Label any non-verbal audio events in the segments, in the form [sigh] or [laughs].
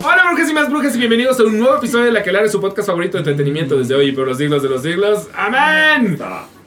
Hola brujas y más brujas y bienvenidos a un nuevo episodio de La que su podcast favorito de entretenimiento desde hoy y por los siglos de los siglos. ¡Amén!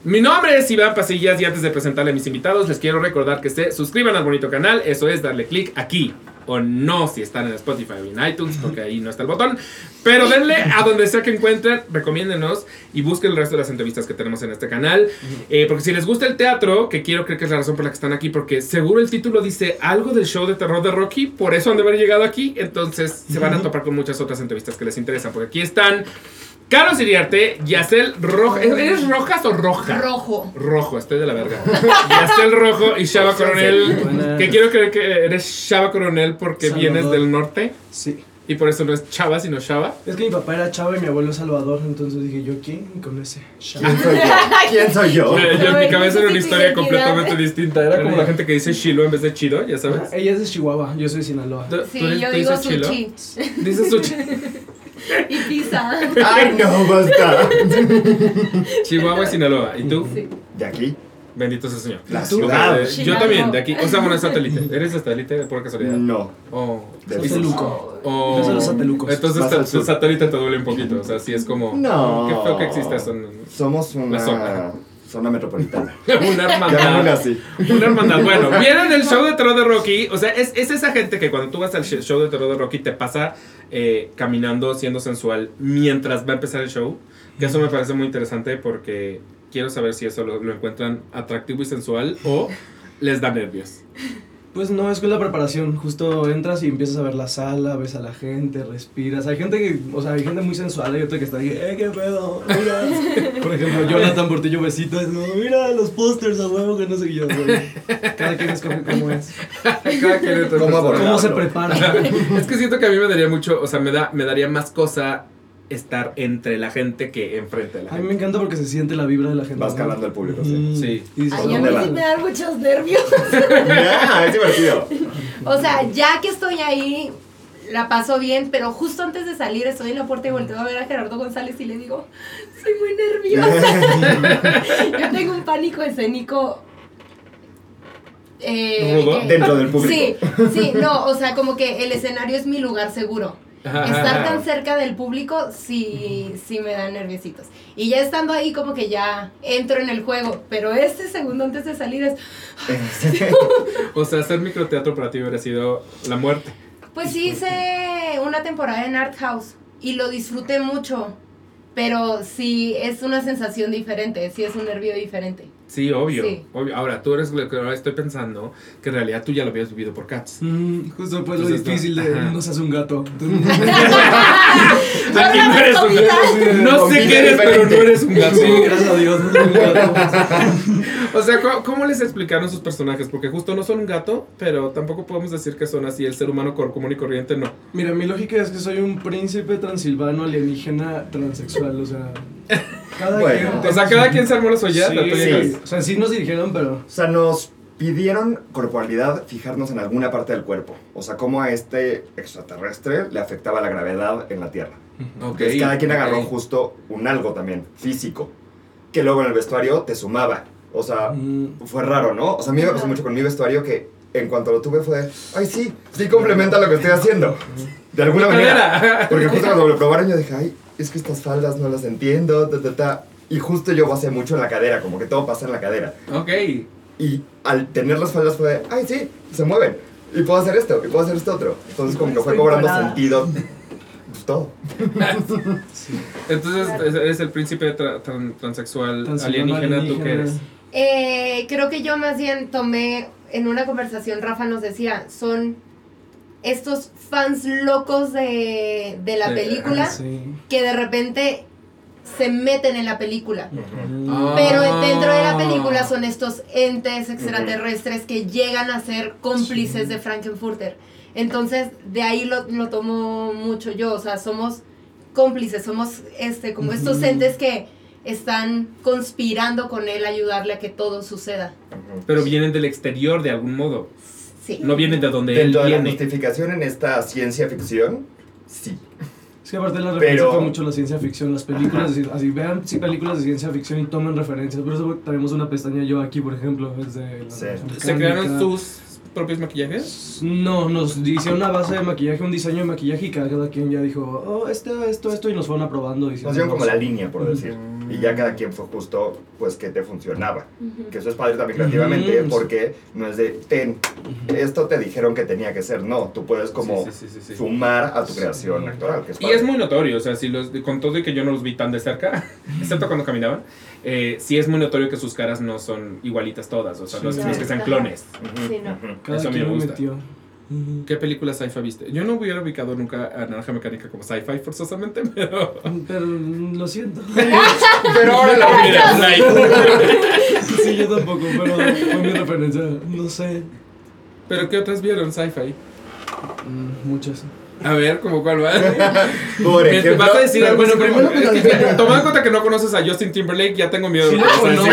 Mi nombre es Iván Pasillas y antes de presentarle a mis invitados les quiero recordar que se suscriban al bonito canal, eso es darle clic aquí o no si están en Spotify o en iTunes, porque ahí no está el botón. Pero denle a donde sea que encuentren, recomiéndenos y busquen el resto de las entrevistas que tenemos en este canal. Eh, porque si les gusta el teatro, que quiero creer que es la razón por la que están aquí, porque seguro el título dice algo del show de terror de Rocky, por eso han de haber llegado aquí. Entonces se van a topar con muchas otras entrevistas que les interesan, porque aquí están. Carlos Iriarte, Yacel Rojo. ¿Eres rojas o roja? Rojo. Rojo, estoy de la verga. [laughs] Yacel Rojo y Shaba Coronel. Que quiero creer que eres Shaba Coronel porque Salvador. vienes del norte. Sí. Y por eso no es Chava, sino Shaba. Es que mi papá era Chava y mi abuelo Salvador, entonces dije, ¿yo quién? Con ese. Chava. ¿Quién soy yo? [laughs] ¿Quién soy yo? Yo en mi cabeza era una historia completamente distinta. Era como la gente que dice Chilo en vez de Chido, ya sabes. Ella es de Chihuahua, yo soy de Sinaloa. ¿Tú- Sí, yo tú digo dices Chilo? sushi. Dices sushi. Y pizza. Ay, no, basta. Chihuahua y Sinaloa. ¿Y tú? Sí. De aquí, Bendito sea el Señor. la ciudad. Eh, yo también, de aquí. O sea, bueno, es satélite. ¿Eres de satélite por casualidad? No. Oh. De Y- Sateluco. Oh. Yo soy los satelucos. Entonces tu satélite te duele un poquito. O sea, sí es como. No. Qué feo que exista Somos una La zona. Zona, metropolitana. [laughs] Una hermandad. así. Una hermandad. Bueno, vienen del show de terror de Rocky. O sea, es, es esa gente que cuando tú vas al sh- show de terror de Rocky te pasa eh, caminando, siendo sensual, mientras va a empezar el show. Que eso me parece muy interesante porque quiero saber si eso lo, lo encuentran atractivo y sensual o les da nervios. Pues no, es con la preparación. Justo entras y empiezas a ver la sala, ves a la gente, respiras. Hay gente que, o sea, hay gente muy sensual. Hay otra que está ahí, eh, qué pedo. Mira. [laughs] Por ejemplo, Jonathan Portillo Besitos. No, mira los pósters a huevo que no sé qué yo. güey. Cada quien escoge cómo es. Cada quien es ¿Cómo? Cómo se prepara. [laughs] Es que siento que a mí me daría mucho, o sea, me, da, me daría más cosa estar entre la gente que enfrente de la A mí me gente. encanta porque se siente la vibra de la gente. Vas calando al público, sí. Mm. Sí. Ay, a mí va? sí me dan muchos nervios. [laughs] Ya, es divertido. O sea, ya que estoy ahí, la paso bien, pero justo antes de salir estoy en la puerta y volteo a ver a Gerardo González y le digo, soy muy nerviosa. [laughs] Yo tengo un pánico escénico. eh, Dentro del público. Sí, sí, no, o sea, como que el escenario es mi lugar seguro. Estar tan cerca del público sí, sí me da nerviositos. Y ya estando ahí como que ya entro en el juego, pero este segundo antes de salir es, [laughs] O sea, hacer microteatro para ti hubiera sido la muerte. pues sí hice una temporada en Art House y lo disfruté mucho, pero sí es una sensación diferente, sí es un nervio diferente. Sí, obvio, Sí. obvio. Ahora, tú eres lo que ahora estoy pensando que en realidad tú ya lo habías vivido por Cats. Mm, justo pues lo difícil de ajá. no seas un gato. [laughs] Aquí no [laughs] eres un gato. No sé qué eres, pero no eres un gato. Sí, gracias a Dios. no soy un gato. [laughs] O sea, ¿cómo, cómo les explicaron sus personajes? Porque justo no son un gato, pero tampoco podemos decir que son así. El ser humano común y corriente no. Mira, mi lógica es que soy un príncipe transilvano alienígena transexual, o sea, cada Bueno. quien O sea, cada quien se armó la suya. Sí, sí. O sea, sí nos dijeron, pero O sea, nos pidieron corporalidad fijarnos en alguna parte del cuerpo. O sea, cómo a este extraterrestre le afectaba la gravedad en la Tierra. Ok, Entonces, cada quien agarró ok. justo un algo también, físico, que luego en el vestuario te sumaba. O sea, mm, fue raro, ¿no? O sea, a mí me pasó mucho con mi vestuario que en cuanto lo tuve fue, ay, sí, sí complementa lo que estoy haciendo. De alguna manera. Porque justo cuando lo probaron yo dije, ay, es que estas faldas no las entiendo, ta, ta, ta. Y justo yo basé mucho en la cadera, como que todo pasa en la cadera. Ok. Y al tener las faldas fue, ay, sí, se mueven. Y puedo hacer esto, y puedo hacer esto otro. Entonces como que fue cobrando parada. sentido [laughs] pues, todo. [laughs] Entonces eres el príncipe tra- tran- transexual alienígena, ¿tú qué eres? Eh, creo que yo más bien tomé en una conversación, Rafa nos decía, son estos fans locos de, de la De- película Ah, Sí. que de repente se meten en la película. Ah. Pero dentro de la película son estos entes extraterrestres que llegan a ser cómplices de Frankenfurter. Entonces, de ahí lo, lo tomo mucho yo. O sea, somos cómplices, somos este, como estos entes que están conspirando con él a ayudarle a que todo suceda. Pero vienen del exterior de algún modo. Sí. No vienen de donde Dentro él de la viene. justificación en esta ciencia ficción, sí. Que aparte la referencia Pero- fue mucho la ciencia ficción, las películas, así, así vean sí, películas de ciencia ficción y tomen referencias. Por eso tenemos una pestaña yo aquí, por ejemplo, es de la Sí. Se crearon sus propios maquillajes? No, nos hicieron una base de maquillaje, un diseño de maquillaje y cada quien ya dijo, oh, esto, esto, esto, y nos fueron aprobando. Nos dieron como la línea, por decir. Y ya cada quien fue justo, pues, que te funcionaba. Que eso es padre también creativamente, Ujú. porque no es de, ten, esto te dijeron que tenía que ser. No, tú puedes como Sí, sí, sí, sí, sí. sumar a tu creación actoral, que es Y padre. es muy notorio, o sea, si los, con todo y que yo no los vi tan de cerca, [laughs] excepto cuando caminaban, eh, sí es muy notorio que sus caras no son igualitas todas, o sea, no es que sean clones. No. Eso a mí me gusta. metió. ¿Qué película sci-fi viste? Yo no hubiera ubicado nunca a Naranja Mecánica como sci-fi forzosamente, [laughs] pero... Pero mm, lo siento. [laughs] Pero ahora la Mira, like. [laughs] sí, yo tampoco, pero fue mi referencia. No sé. ¿Pero qué otras vieron sci-fi? Mm, Muchas. A ver, ¿cómo cuál va? [laughs] Por ejemplo, vas a decir algo bueno, primero que es que, nada- [laughs] [laughs] Tomando en cuenta que no conoces a Justin Timberlake, ya tengo miedo Sí de lo conozco.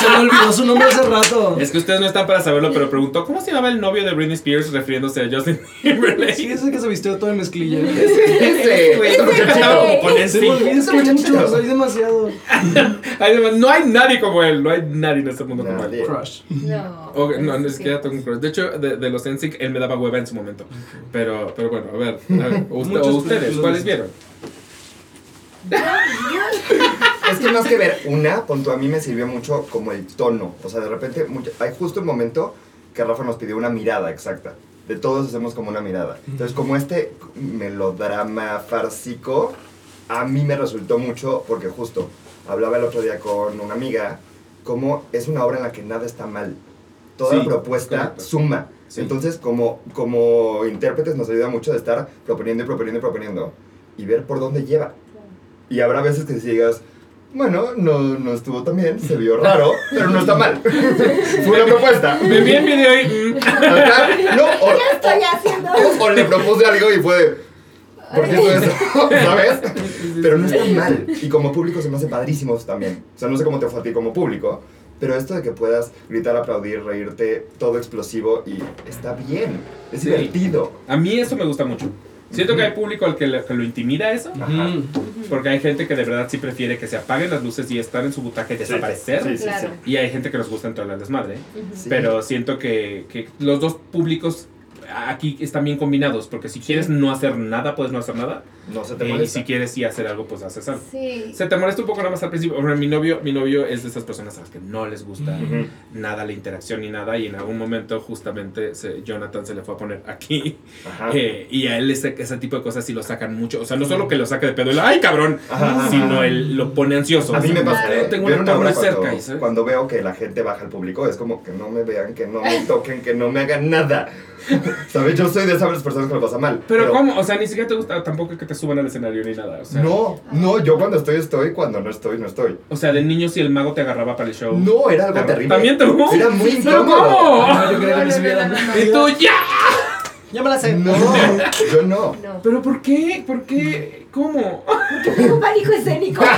Se me olvidó su nombre hace rato. Es que ustedes no están para saberlo, pero preguntó ¿cómo se llamaba el novio de Britney Spears refiriéndose a Justin Timberlake? Sí, ese que se vistió todo en mezclilla. ese, Güey, como hay demasiado. No hay nadie como él, no hay nadie en este mundo como él. Crush. No. No, no es que ya tengo un crush. De hecho, de, de los NSYNC, él me daba hueva en su momento. Pero, pero bueno, a ver. Usted- [laughs] o ustedes, ¿cuáles vieron? [laughs] Es que más que ver una, punto a mí me sirvió mucho como el tono. O sea, de repente, mucho- hay justo un momento que Rafa nos pidió una mirada exacta. De todos hacemos como una mirada. Entonces, como este melodrama farcico, a mí me resultó mucho porque justo hablaba el otro día con una amiga, como es una obra en la que nada está mal. Toda Sí, la propuesta correcto. suma. Sí. Entonces, como, como intérpretes nos ayuda mucho de estar proponiendo y proponiendo y proponiendo y ver por dónde lleva. Y habrá veces que si digas, bueno, no, no estuvo tan bien, se vio raro, [laughs] pero no está mal. [laughs] Fue una propuesta. Me vi en video y. no, o, ¿Qué estoy haciendo? o- o le propuse algo y fue ¿por qué hizo eso? [laughs] ¿Sabes? Pero no está mal. Y como público se me hace padrísimos también. O sea, no sé cómo te fue a ti como público, pero esto de que puedas gritar, aplaudir, reírte, todo explosivo y está bien. Es Sí. divertido. A mí eso me gusta mucho. Siento que hay público al que, le- que lo intimida eso. Ajá. Porque hay gente que de verdad sí prefiere que se apaguen las luces y estar en su butaca y desaparecer. Sí, sí, Claro. sí. Y hay gente que nos gusta entrar al desmadre. Pero siento que, que los dos públicos aquí están bien combinados. Porque si quieres no hacer nada, puedes no hacer nada. No se te Eh, y molesta. si quieres sí hacer algo, pues haces algo. Sí. Se te molesta un poco nada más al principio. Bueno, mi novio, mi novio es de esas personas a las que no les gusta nada la interacción ni nada. Y en algún momento, justamente, se- Jonathan se le fue a poner aquí. Ajá. Eh, y a él ese, ese tipo de cosas sí lo sacan mucho. O sea, no solo que lo saque de pedo, el, ¡ay, cabrón! Ajá. Sino él lo pone ansioso. A mí me pasa, Claro, ¿eh? Tengo una cerca. cuando, y, ¿sabes? cuando veo que la gente baja al público, es como que no me vean, que no me toquen, que no me hagan nada. [laughs] ¿Sabes? Yo soy de esas personas que lo pasa mal. Pero, ¿cómo? O sea, ni siquiera te gusta tampoco que te suban al escenario ni nada. O sea, No, no, yo cuando estoy, estoy, cuando no estoy, no estoy. O sea, de niño si el mago te agarraba para el show. No, era algo Pero- terrible. ¿También tú? Era muy ¿Pero incómodo. cómo? No, yo quería que me subieran. Y tú, ¡ya! Ya me la sé. No, yo no. No. ¿Pero por qué? ¿Por qué? ¿Cómo? Tengo pánico escénico. [laughs]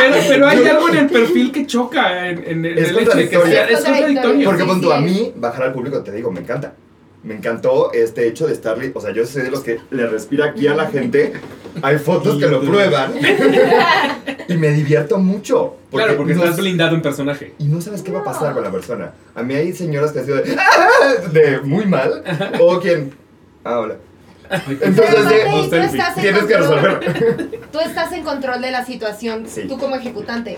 Pero, pero hay algo en el perfil que choca en, en, en Es el hecho de que contradictorio. sea- es contradictorio. Porque Sí, pon tú, sí a mí, bajar al público, te digo, me encanta. Me encantó este hecho de estar, o sea, yo soy de los que le respira aquí a la gente. Hay fotos que lo prueban. y me divierto mucho. Claro, porque no estás es- blindado en personaje. Y no sabes qué va a pasar con la persona. A mí hay señoras que han sido de, "Ah", de muy mal. O quien. Ah, hola. Entonces, de, tú estás en tienes que control. resolver. Tú estás en control de la situación, Sí. tú como ejecutante.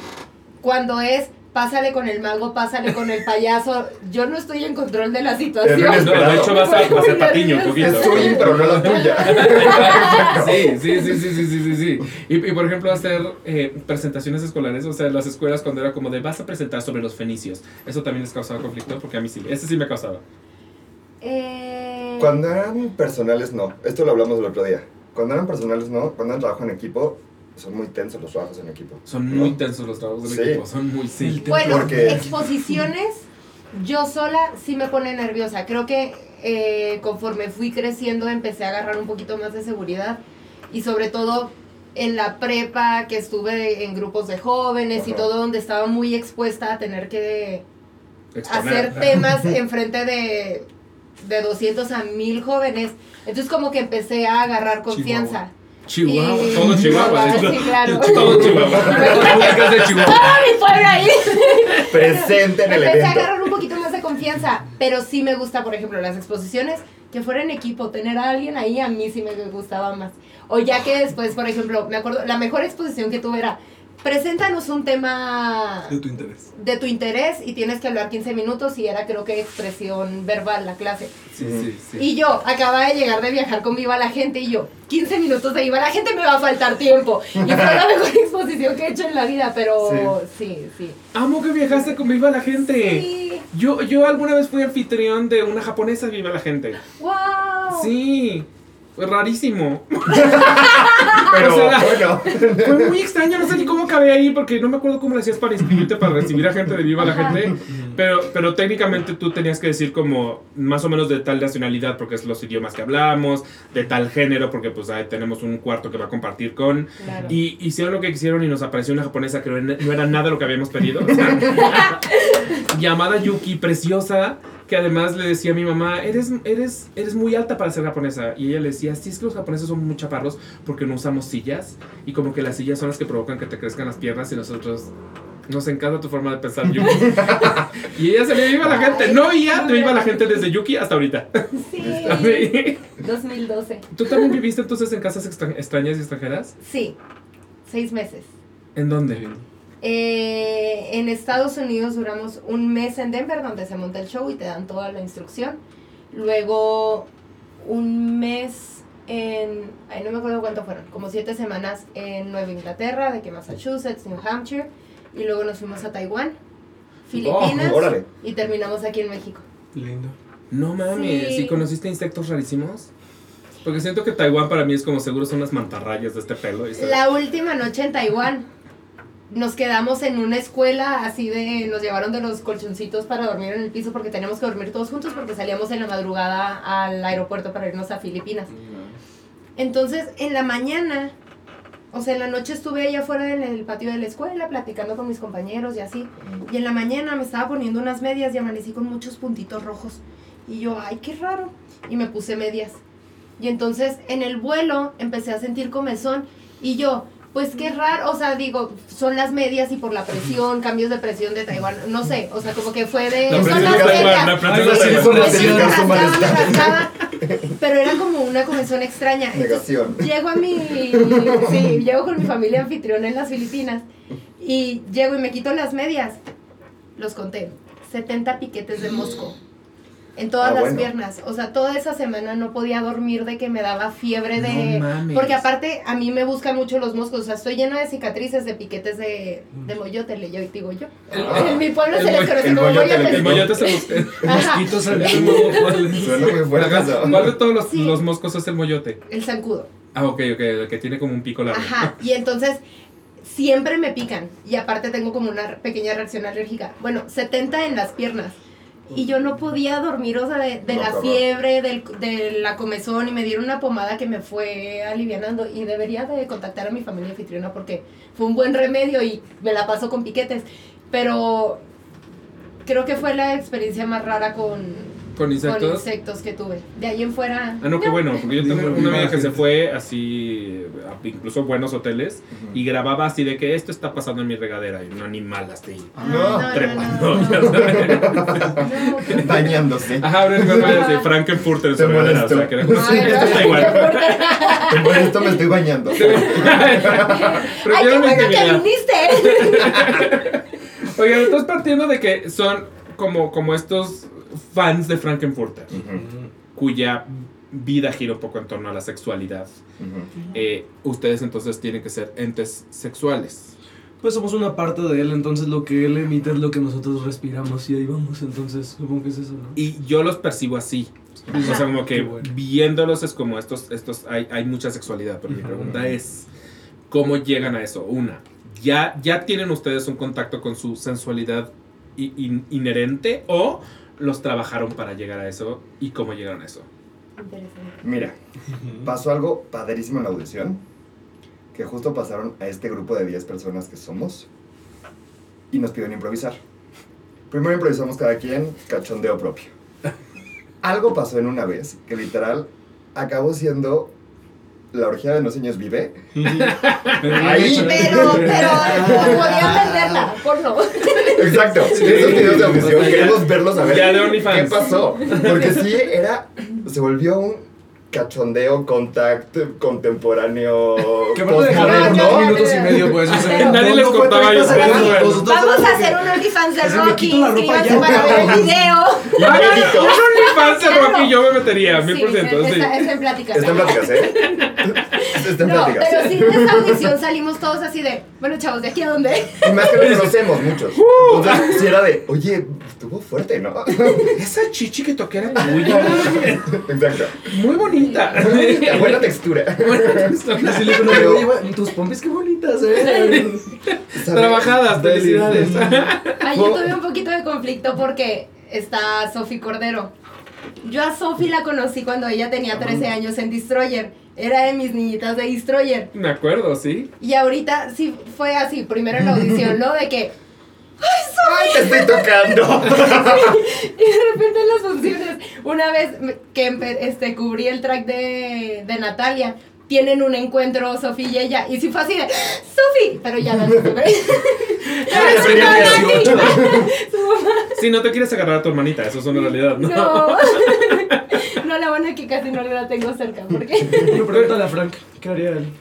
Cuando es, pásale con el mago, pásale con el payaso, yo no estoy en control de la situación. No, de hecho vas a, vas a patiño un poquito. Es impro, no la tuya. [laughs] Sí, sí, sí, sí, sí, sí, sí, sí. Y, y, por ejemplo, hacer eh, presentaciones escolares, o sea, en las escuelas cuando era como de vas a presentar sobre los fenicios, ¿eso también les causaba conflicto? Porque a mí sí, ese sí me causaba. Eh, Cuando eran personales, no. Esto lo hablamos el otro día. Cuando eran personales, no. Cuando eran trabajo en equipo, son muy tensos los trabajos en equipo. Son muy tensos los trabajos Sí. equipo, son muy sí. Bueno, Porque- exposiciones, yo sola sí me pone nerviosa. Creo que eh, conforme fui creciendo empecé a agarrar un poquito más de seguridad y sobre todo en la prepa que estuve en grupos de jóvenes y todo donde estaba muy expuesta a tener que Exponer. hacer temas enfrente de, de 200 a 1000 jóvenes. Entonces como que empecé a agarrar confianza. Chihuahua, Y- todo [laughs] Chihuahua, de hecho. Sí, claro. [laughs] Todo Chihuahua. De Chihuahua. Todo mi pueblo ahí. Presente en el Empecé a evento. agarrar un poquito más de confianza confianza, pero sí me gusta, por ejemplo, las exposiciones, que fuera en equipo, tener a alguien ahí a mí sí me gustaba más. O ya que después, por ejemplo, me acuerdo, la mejor exposición que tuve era, preséntanos un tema De tu interés. de tu interés y tienes que hablar 15 minutos y era creo que expresión verbal la clase. Sí, sí, sí. Y yo acababa de llegar de viajar con Viva la Gente y yo, 15 minutos de Viva la Gente me va a faltar tiempo. Y fue la [laughs] mejor exposición que he hecho en la vida, pero sí, sí. Amo que viajaste con Viva la Gente. Sí. Yo, yo alguna vez fui anfitrión de una japonesa Viva la Gente. ¡Wow! Sí. Fue rarísimo. [laughs] Pero O sea, bueno. Fue muy extraño, no sé ni cómo acabé ahí porque no me acuerdo cómo le hacías para inscribirte para recibir a gente de Viva la. Gente. Pero, pero técnicamente tú tenías que decir como más o menos de tal nacionalidad porque es los idiomas que hablamos, de tal género porque pues ahí tenemos un cuarto que va a compartir con. Claro. Y hicieron lo que quisieron y nos apareció una japonesa que no era nada lo que habíamos pedido. o sea, [laughs] llamada Yuki, preciosa, que además le decía a mi mamá, eres, eres, eres muy alta para ser japonesa. Y ella le decía, sí, es que los japoneses son muy chaparros porque no usamos sillas. Y como que las sillas son las que provocan que te crezcan las piernas y nosotros... Nos encanta tu forma de pensar, Yuki. [laughs] y ella se le iba a la gente. No oía, te iba la gente desde Yuki hasta ahorita. Sí. [laughs] 2012. ¿Tú también viviste entonces en casas extra- extrañas y extranjeras? Sí. Seis meses. ¿En dónde? Eh, en Estados Unidos duramos un mes en Denver donde se monta el show y te dan toda la instrucción. Luego un mes en, ay, no me acuerdo cuánto fueron, como siete semanas en Nueva Inglaterra, de que Massachusetts, New Hampshire, y luego nos fuimos a Taiwán, Filipinas Oh, órale. y terminamos aquí en México. Lindo. No mames, Sí. ¿y conociste insectos rarísimos? Porque siento que Taiwán para mí es como seguro son las mantarrayas de este pelo. se- La última noche en Taiwán nos quedamos en una escuela así de nos llevaron de los colchoncitos para dormir en el piso porque teníamos que dormir todos juntos porque salíamos en la madrugada al aeropuerto para irnos a Filipinas. Entonces, en la mañana, o sea, en la noche estuve allá afuera en el patio de la escuela platicando con mis compañeros y así. Y en la mañana me estaba poniendo unas medias y amanecí con muchos puntitos rojos. Y yo, ay, qué raro. Y me puse medias. Y entonces en el vuelo empecé a sentir comezón. Y yo, pues qué raro. O sea, digo, son las medias y por la presión, cambios de presión de Taiwán. No sé, o sea, como que fue de. La son las medias. la presión pero era como una comezón extraña. Entonces, Negación. llego a mi. Sí, llego con mi familia anfitriona en las Filipinas. Y llego y me quito las medias. Los conté. 70 piquetes de mosco. En todas Ah, las bueno. piernas. O sea, toda esa semana no podía dormir de que me daba fiebre de. No mames. porque aparte, a mí me buscan mucho los moscos. O sea, estoy llena de cicatrices de piquetes de, de moyote, le yo digo yo. [laughs] En mi pueblo se les conoce como moyote. El moyote es el mos- el- Ajá. Mosquito salió de nuevo Juan. Suena muy fuerte eso. ¿Cuál de todos los, Sí. los moscos es el moyote? El zancudo. Ah, ok, ok, el que tiene como un pico largo. Ajá, y entonces siempre me pican y aparte tengo como una pequeña reacción alérgica. Bueno, 70 en las piernas. Y yo no podía dormir, o sea, de, de No, la fiebre, del, de la comezón, y me dieron una pomada que me fue alivianando. Y debería de contactar a mi familia anfitriona porque fue un buen remedio y me la paso con piquetes. Pero creo que fue la experiencia más rara con, ¿Con con insectos? insectos que tuve. De ahí en fuera... Ah, no, qué bueno, porque yo tengo una amiga que se fue así, incluso buenos hoteles, y grababa así de que esto está pasando en mi regadera, y un animal así, Ah, No. trepando. No, [laughs] Bañándose. Ajá, voy a decir Frankenfurter en su regadera, o sea, que era como, Ay, esto está no. igual. Por esto me estoy bañando. ¡Ay, Prefiero qué bueno que viniste! Oigan, entonces partiendo de que son como, como estos fans de Frankenfurter, cuya vida gira un poco en torno a la sexualidad, eh, ustedes entonces tienen que ser entes sexuales. Pues somos una parte de él, entonces lo que él emite es lo que nosotros respiramos y ahí vamos, entonces supongo que es eso, ¿no? Y yo los percibo así. O sea, como que bueno. viéndolos es como estos, estos hay, hay mucha sexualidad, pero mi pregunta es, ¿cómo llegan a eso? Una, ¿ya, ya tienen ustedes un contacto con su sensualidad in- inherente o los trabajaron para llegar a eso y cómo llegaron a eso? Interesante. Mira, pasó algo padrísimo en la audición, que justo pasaron a este grupo de 10 personas que somos y nos pidieron improvisar. Primero improvisamos cada quien cachondeo propio. [laughs] Algo pasó en una vez que literal acabó siendo la orgía de los niños vive. [laughs] Ahí. Pero, pero, podían venderla, porno. Exacto. Esos videos de audición queremos verlos a ver Ya de qué pasó. Porque sí, era. Se volvió un cachondeo contact contemporáneo. [laughs] Que aparte dejaron dos minutos y medio, pues. O sea, Nadie no- les no fue cortaba 30 ellos, segundos, bueno. nosotros Vamos a hacer un OnlyFans de Rocky. quito la ropa Inscríbanse ya, para ver el [laughs] video. Un OnlyFans de. Rocky yo me metería, mil por ciento. está, en plática. Está en pláticas, ¿eh? [laughs] Está en No, pláticas. pero sí, de esa audición salimos todos así de, bueno, chavos, ¿de aquí a dónde? Y más que lo conocemos muchos. Uh. Entonces, sí era de, oye, estuvo fuerte, ¿no? Esa chichi que toqué era tuya. Exacto. Muy bonita. Buena textura. [laughs] Pero- oye, tus pompis qué bonitas, eh. Trabajadas, felicidades. Ay, yo tuve un poquito de conflicto porque está Sofi Cordero. Yo a Sofi la conocí cuando ella tenía 13 años en Destroyer. Era de mis niñitas de Destroyer. Me acuerdo, sí. Y ahorita sí fue así, primero en la audición, [laughs] ¿no? De que. Ay, te estoy tocando. [laughs] Y de repente en las funciones, una vez que este, cubrí el track de, de Natalia, tienen un encuentro Sofi y ella. Y sí fue así de. ¡Sofi! Pero ya no Pero [laughs] Ya sí, tenía no, 18. Su mamá. Si no te quieres agarrar a tu hermanita, eso es una realidad, ¿no? No. [laughs] No, la buena que casi no la tengo cerca, porque. Bueno, [laughs] pregúntale a Frank, ¿qué haría él?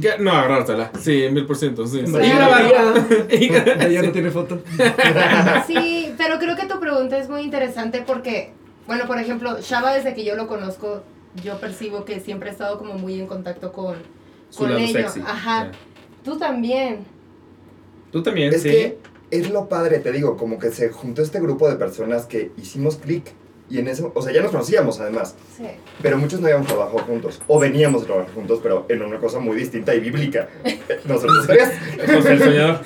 ¿Qué? No, agarrártela. Sí, mil por ciento, sí. Sí. Y grabarla. [laughs] Y gra- Ella no tiene foto. [laughs] Sí, pero creo que tu pregunta es muy interesante porque, bueno, por ejemplo, Shaba desde que yo lo conozco, yo percibo que siempre ha estado como muy en contacto con, Su con ello. sexy. Ajá. Tú también. Tú también, Es sí. que es lo padre, te digo, como que se juntó este grupo de personas que hicimos clic. Y en eso, o sea, ya nos conocíamos además, Sí. pero muchos no habíamos trabajado juntos. O veníamos a trabajar juntos, pero en una cosa muy distinta y bíblica. [laughs] Nosotros tres. José el soñador.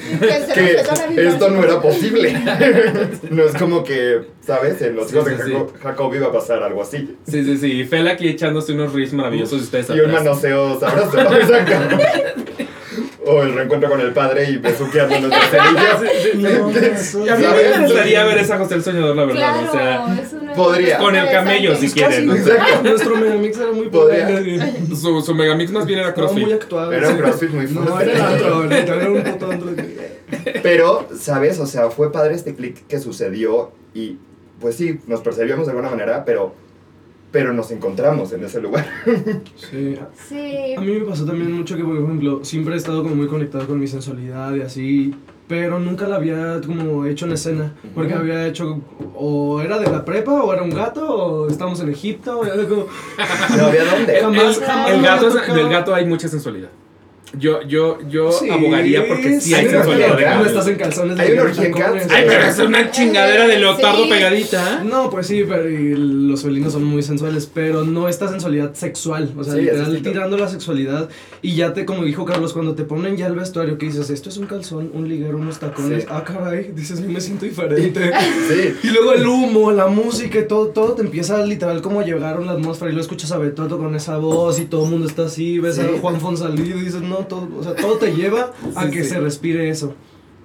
Que esto no era posible. [laughs] no es como que, ¿sabes? En los Sí, hijos sí, de sí. Jacob, Jacob iba a pasar algo así. Sí, sí, sí. Fela aquí echándose unos reels maravillosos y ustedes Y un manoseo sabroso. [laughs] Exacto. O el reencuentro con el padre y besuqueando los cerillos. [laughs] Sí. No, [laughs] a mí me interesaría ver esa José el soñador, la verdad. Claro, O sea, es una podría. Con el camello, si quieren. Exacto. [laughs] Nuestro megamix era muy Podría. padre. su, su megamix más bien era Estaba muy CrossFit. actuado. Era un crossfit muy No, fuerte. era el antro, literal, era un puto Pero, ¿sabes? O sea, fue padre este clic que sucedió y, pues sí, nos percibíamos de alguna manera, pero, pero nos encontramos en ese lugar. [laughs] Sí. Sí. A mí me pasó también mucho que, por ejemplo, siempre he estado como muy conectado con mi sensualidad y así, pero nunca la había como hecho en escena, porque Ujú. había hecho, o era de la prepa, o era un gato, o estábamos en Egipto, y era como... [laughs] No había dónde. Jamás, El, jamás el gato, del gato hay mucha sensualidad. Yo, yo, yo Sí, abogaría porque sí hay sensualidad. No estás en calzones. Hay de una orgía en. Ay, pero es una chingadera de leotardo Sí. pegadita. No, pues sí, pero y los felinos son muy sensuales, pero no esta sensualidad sexual, o sea, Sí, literal tirando la sexualidad y ya te, como dijo Carlos, cuando te ponen ya el vestuario que dices, esto es un calzón, un liguero, unos tacones, Sí. ah, caray, dices, yo me siento diferente. [laughs] Sí. y luego el humo, la música y todo, todo te empieza literal como a llegar a la atmósfera y lo escuchas a Betoto con esa voz y todo el mundo está así, ves Sí. a Juan Fonsalido y dices, no, todo, o sea, todo te lleva a Sí, que sí. se respire eso.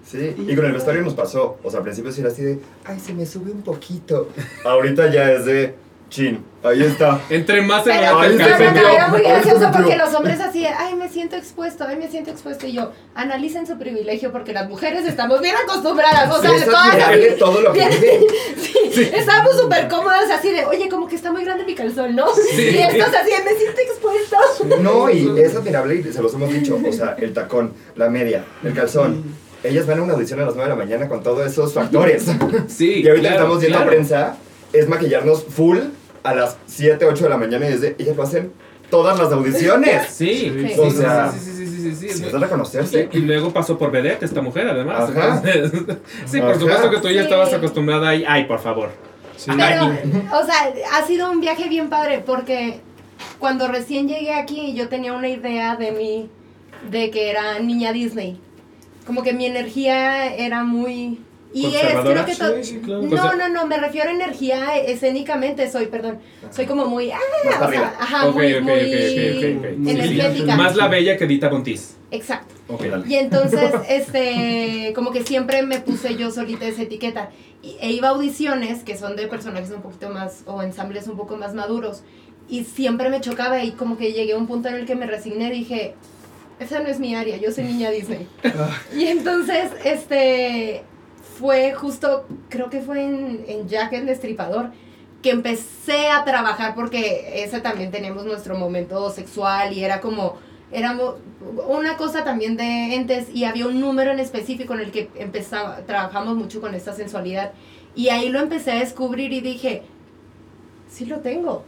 Sí, y con el vestuario nos pasó. O sea, al principio sí era así de, ay, se me sube un poquito. Ahorita ya es de, chin, ahí está. Entre más se Pero, Ahí el no, sintió, era muy gracioso porque los hombres así, ay, me siento expuesto, ay, me siento expuesto. Y yo, analicen su privilegio porque las mujeres estamos bien acostumbradas. O sea, Sí, eso es todas así, todo lo que bien- [laughs] sí, Estábamos súper cómodas así de, oye, como que está muy grande mi calzón, ¿no? Sí. Y estos así, de, me siento expuesto. No, y es admirable y se los hemos dicho. O sea, el tacón, la media, el calzón. Ellas van a una audición a las 9 de la mañana con todos esos factores. Sí, [laughs] Y ahorita claro, estamos viendo claro. prensa, es maquillarnos full a las 7, 8 de la mañana y desde ellas lo hacen todas las audiciones. Sí, Sí. sí, O sí, sea, sí, sí, sí, sí, sí, Sí, sí. es de reconocerse. Y, y luego pasó por vedette esta mujer, además. Ajá. Entonces, [laughs] sí, por Ajá. supuesto que tú ya Sí. estabas acostumbrada ahí. Ay, por favor. Sí. Pero, o sea, ha sido un viaje bien padre porque cuando recién llegué aquí yo tenía una idea de mí, de que era niña Disney. Como que mi energía era muy... Y es, creo que todo... Sí, sí, claro. No, no, no, me refiero a energía escénicamente, soy, perdón, soy como muy... Ah, o sea, ajá, muy, energética. Más la bella que Dita Bontis. Exacto. Y entonces, [laughs] este, como que siempre me puse yo solita esa etiqueta. Y- e iba a audiciones que son de personajes un poquito más, o ensambles un poco más maduros. Y siempre me chocaba y como que llegué a un punto en el que me resigné y dije, esa no es mi área, yo soy niña Disney. [laughs] Y entonces, este, fue justo, creo que fue en, en Jack el Destripador, que empecé a trabajar porque ese también teníamos nuestro momento sexual y era como, éramos una cosa también de entes y había un número en específico en el que empezaba, trabajamos mucho con esta sensualidad. Y ahí lo empecé a descubrir y dije, sí lo tengo.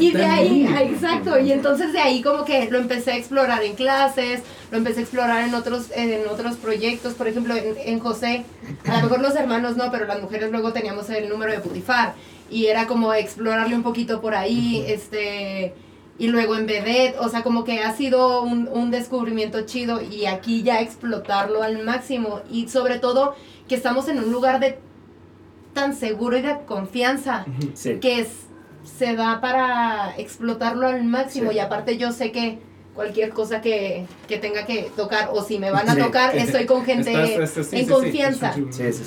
Y de ahí, ah, exacto, y entonces de ahí como que lo empecé a explorar en clases, lo empecé a explorar en otros, en otros proyectos, por ejemplo en, en José, a lo mejor los hermanos no, pero las mujeres luego teníamos el número de Putifar, y era como explorarle un poquito por ahí, este, y luego en Vedette, o sea, como que ha sido un, un descubrimiento chido, y aquí ya explotarlo al máximo, y sobre todo que estamos en un lugar de tan seguro y de confianza, Sí. que es, se da para explotarlo al máximo Sí. y aparte yo sé que cualquier cosa que, que tenga que tocar o si me van a Sí. tocar [laughs] estoy con gente Estás- en confianza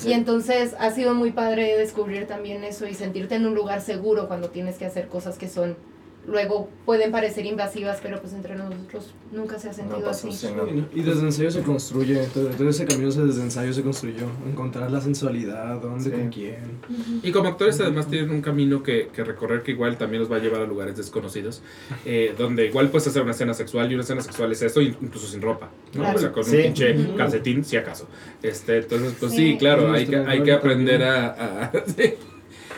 y entonces ha sido muy padre descubrir también eso y sentirte en un lugar seguro cuando tienes que hacer cosas que son luego pueden parecer invasivas pero pues entre nosotros nunca se ha sentido No así sí, no. Y desde ensayo se construye, todo, todo ese camino se- desde ensayo se construyó. Encontrar la sensualidad, dónde, Sí. con quién. Y como actores además tienen un camino que, que recorrer que igual también los va a llevar a lugares desconocidos, [laughs] eh, donde igual puedes hacer una escena sexual y una escena sexual es eso, incluso sin ropa, ¿no? Claro. O sea, con Sí. un pinche calcetín, si acaso. Este, entonces, pues sí, Sí. claro, hay que, hay que aprender a... a- [laughs] sí.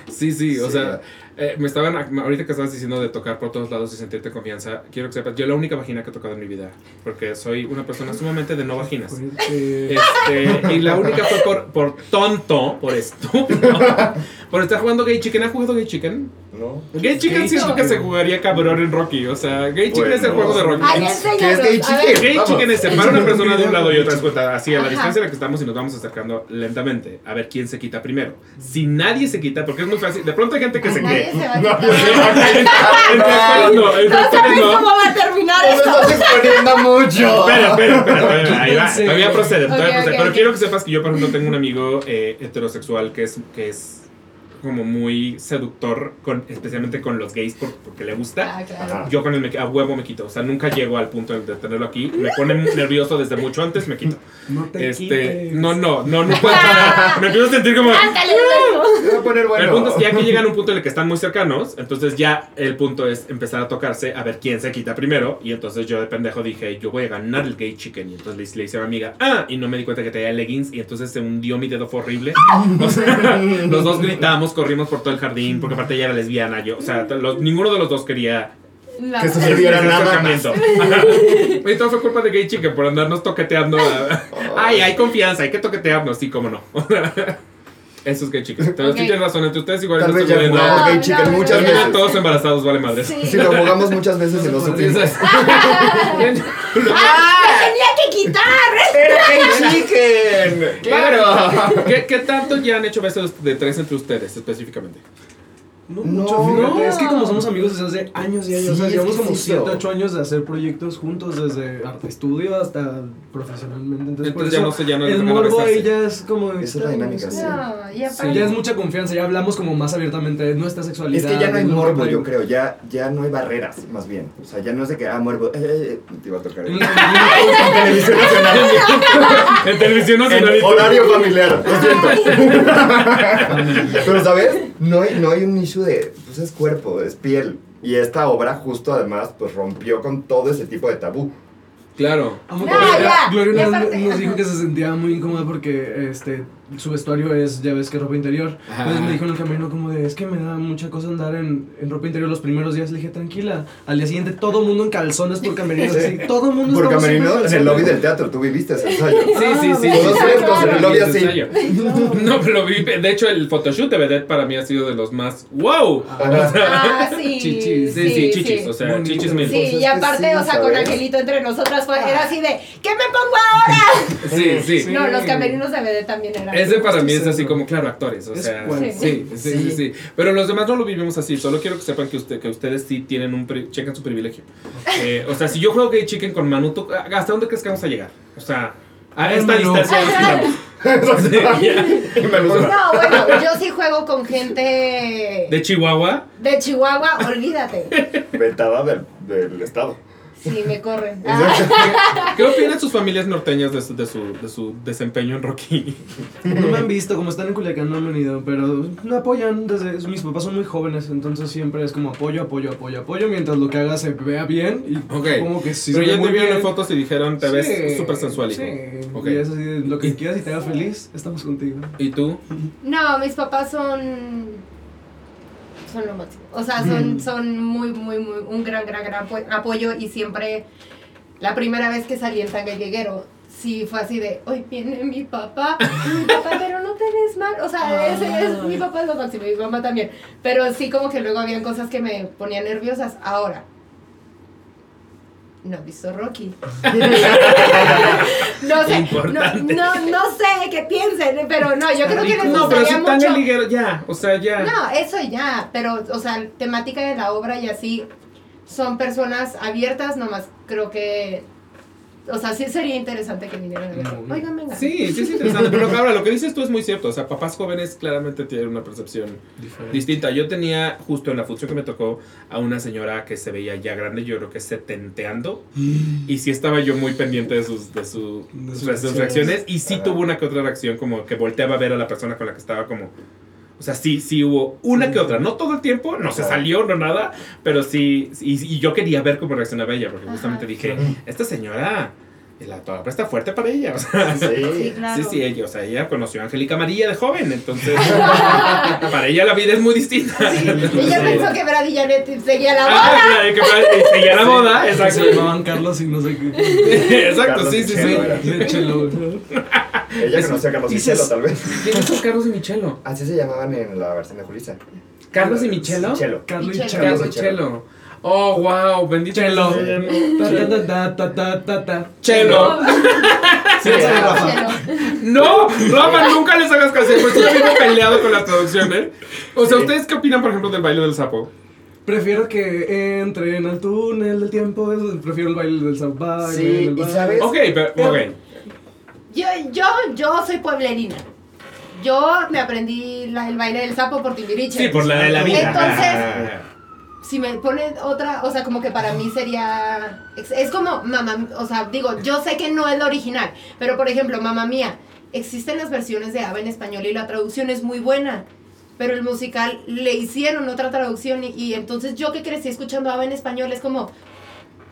Sí, sí, o Sí. sea, eh, me estaban, ahorita que estabas diciendo de tocar por todos lados y sentirte confianza, quiero que sepas, yo la única vagina que he tocado en mi vida, porque soy una persona sumamente de no vaginas. Este, y la única fue por, por tonto, por estúpido, [laughs] por estar jugando Gay Chicken. ¿Ha jugado Gay Chicken? ¿No? Gay Chicken Gay siento que se jugaría cabrón en Rocky. O sea, Gay Chicken es el juego de Rocky. ¿Qué es gay chicken? Gay. Chicken es separa una persona de un lado y otra cuenta así a la Ajá. distancia en la que estamos y nos vamos acercando lentamente a ver quién se quita primero. Si nadie se quita, porque es muy fácil, de pronto hay gente que se cree. se a No. no, no sabes no. cómo va a terminar ¡Me esto estás exponiendo mucho! Espera, espera, espera, espera, ahí va, todavía procede, Pero quiero que sepas que yo, por ejemplo, tengo un amigo eh, heterosexual que es, que es como muy seductor, con, especialmente con los gays por- porque le gusta. Ah, claro. Yo con él me, a huevo me quito, o sea, nunca llego al punto de tenerlo aquí. Me pone nervioso desde mucho antes, me quito. [laughs] No te Este, quites. no, no, no, no puedo. Me empiezo a sentir como. Voy a poner bueno. El punto es que ya que llegan a un punto en el que están muy cercanos, entonces ya el punto es empezar a tocarse a ver quién se quita primero. Y entonces yo de pendejo dije, yo voy a ganar el gay chicken. Y entonces le, le hice a mi amiga, ah, y no me di cuenta que tenía leggings. Y entonces se hundió mi dedo, fue horrible. [laughs] O sea, [laughs] los dos gritamos, corrimos por todo el jardín, porque aparte ella era lesbiana. Yo, o sea, los- ninguno de los dos quería La- Que sirviera nada más. Y todo fue culpa de gay chicken por andarnos toqueteando. Ay, hay confianza, hay que toquetearnos, sí, cómo no. Eso es gay chicken. Pero sí Ok. tienes razón, entre ustedes igual Tal no vez estoy ya No, gay chicken muchas no. Terminan veces. todos embarazados, vale madres. Sí. Si lo jugamos muchas veces y no supimos. ¡Ah! [laughs] ¡Me tenía que quitar! ¡Era gay chicken! ¡Claro! ¿Qué, ¿Qué tanto ya han hecho besos de tres entre ustedes específicamente? No, No. mucho, fíjate. No. Es que como somos amigos desde hace años y años, o sea, Sí, llevamos es como es 7, eso. 8 años de hacer proyectos juntos, desde arte estudio hasta profesionalmente. Entonces, por Entonces ya eso no sé, ya no el morbo ahí ya es como. Esa es la extraño, dinámica, es sí. No, Sí, ya es mucha confianza, ya hablamos como más abiertamente de nuestra Es sexualidad. que ya no hay morbo, yo creo. Ya, ya no hay barreras, más bien. O sea, ya no es de que, ah, morbo. Eh, eh, eh, te iba a tocar. [laughs] En- televisión nacional. [laughs] En televisión nacional. Horario familiar, lo siento. [laughs] Pero, ¿sabes? No hay, no hay un issue de, pues es cuerpo, es piel. Y esta obra justo además, pues rompió con todo ese tipo de tabú. Claro. Gloria- ya, nos dijo que se sentía muy incómoda porque este su vestuario es, ya ves que ropa interior. Ajá. Entonces me dijo en el camino como de, es que me da mucha cosa andar en, en ropa interior los primeros días. Le dije, tranquila. Al día siguiente todo el mundo en calzones por camerinos. Sí. así, todo mundo Por estaba siempre camerino, en el lobby del teatro, tú viviste ese ensayo. Sí, sí, sí. Todos sí, frescos sí, en el lobby así. [laughs] No, pero lo vi. De hecho, el photoshoot de Vedette para mí ha sido de los más. ¡Wow! Ah, [laughs] sí. Chichis. Sí, sí, chichis. sí. O sea, chichis mil. Sí, y aparte, o sea, con. Angelito entre nosotras fue, era así de, ¿qué me pongo ahora? [laughs] Sí, sí. Sí. No, los camerinos de BD también eran. Ese para mí es así como, claro, actores. O Es sea, sí, sí, sí, sí, Sí. sí. Pero los demás no lo vivimos así. Solo quiero que sepan que, usted, que ustedes sí tienen un. pri- chequen su privilegio. Eh, o sea, si yo juego Gay Chicken con Manu, ¿tú- ¿hasta dónde crees que vamos a llegar? O sea, a esta distancia nos. [laughs] Sí. [laughs] No, bueno, yo sí juego con gente De Chihuahua. de Chihuahua, olvídate. Vetada del, del estado. Sí, me corren. [laughs] ¿Qué opinan sus familias norteñas de su, de su, de su desempeño en Rocky? No me han visto, como están en Culiacán no me han ido, pero me apoyan desde... Mis papás son muy jóvenes, entonces siempre es como apoyo, apoyo, apoyo, apoyo, mientras lo que haga se vea bien y Ok. como que sí Pero se ya te vieron bien. fotos y dijeron, te ves Sí, súper sensual. Sí, Ok. y es así, de, lo que quieras y te haga feliz, estamos contigo. ¿Y tú? No, mis papás son. Son lo máximo. O sea, son, son muy, muy, muy. Un gran, gran, gran apo- apoyo y siempre. La primera vez que salí en Tanga y Lleguero, sí fue así de. Hoy viene mi papá. [laughs] Mi papá, pero no te des mal. O sea, ese es. Mi papá es lo máximo, mi mamá también. Pero sí, como que luego habían cosas que me ponían nerviosas. Ahora. No visto Rocky. [laughs] no sé, no, no, no sé qué piensen, pero no, yo creo que les No, pero si tan mucho. liguero, ya, o sea, ya. No, eso ya, pero, o sea, temática de la obra y así, son personas abiertas, nomás creo que, o sea, sí sería interesante que vinieran a. No. Oigan, venga. Sí, sí es interesante, pero ahora lo que dices tú es muy cierto, o sea, papás jóvenes claramente tienen una percepción distinta. Yo tenía justo en la función que me tocó a una señora que se veía ya grande, yo creo que setenteando, y sí estaba yo muy pendiente de sus, de su- De sus, sus de sus reacciones. reacciones, y sí Ajá. tuvo una que otra reacción como que volteaba a ver a la persona con la que estaba como... O sea, sí, sí hubo una que otra, no todo el tiempo, no se salió, no nada, pero sí, y, y yo quería ver cómo reaccionaba ella, porque Ajá. justamente dije, esta señora, la palabra está fuerte para ella, o sea, Sí, [laughs] Sí. claro. Sí, sí, ella, o sea, ella conoció a Angélica María de joven, entonces [laughs] para ella la vida es muy distinta. Sí, Entonces, ella pensó que Brad y Janet seguía la boda. Ah, claro, que para- seguía la boda, exacto. se llamaban Carlos y no sé qué. [laughs] Exacto, Carlos sí, sí, sí. Michelo. Ella conoció a Carlos Dices- Michelo, tal vez. ¿Quiénes son Carlos y Michelo? Así se llamaban en la versión de Julissa. ¿Carlos y Michelo? Michelo. Carlos y Chelo. Chelo. Carlos y Chelo. Oh, wow, bendito. Chelo. sea. Ta, ta, ta, ta, ta, ta, ta. Chelo. Sí, esa es Rafa. Chelo. No, Rafa, nunca les hagas caso, pues yo vivo peleado con las traducciones. O sea, ¿ustedes qué opinan, por ejemplo, del baile del sapo? Prefiero que entren al túnel del tiempo. eso, Prefiero el baile del zapato. Sí, y sabes- Ok, pero, ok. Yo, yo, yo soy pueblerina. Yo me aprendí la- el baile del sapo por Timbiriche. Sí, por la de la vida. Entonces, si me ponen otra, o sea, como que para mí sería. Es, es como mamá, o sea, digo, yo sé que no es la original, pero por ejemplo, mamá mía, existen las versiones de Ava en español y la traducción es muy buena. Pero el musical le hicieron otra traducción y, y entonces yo que crecí escuchando Ava en español es como,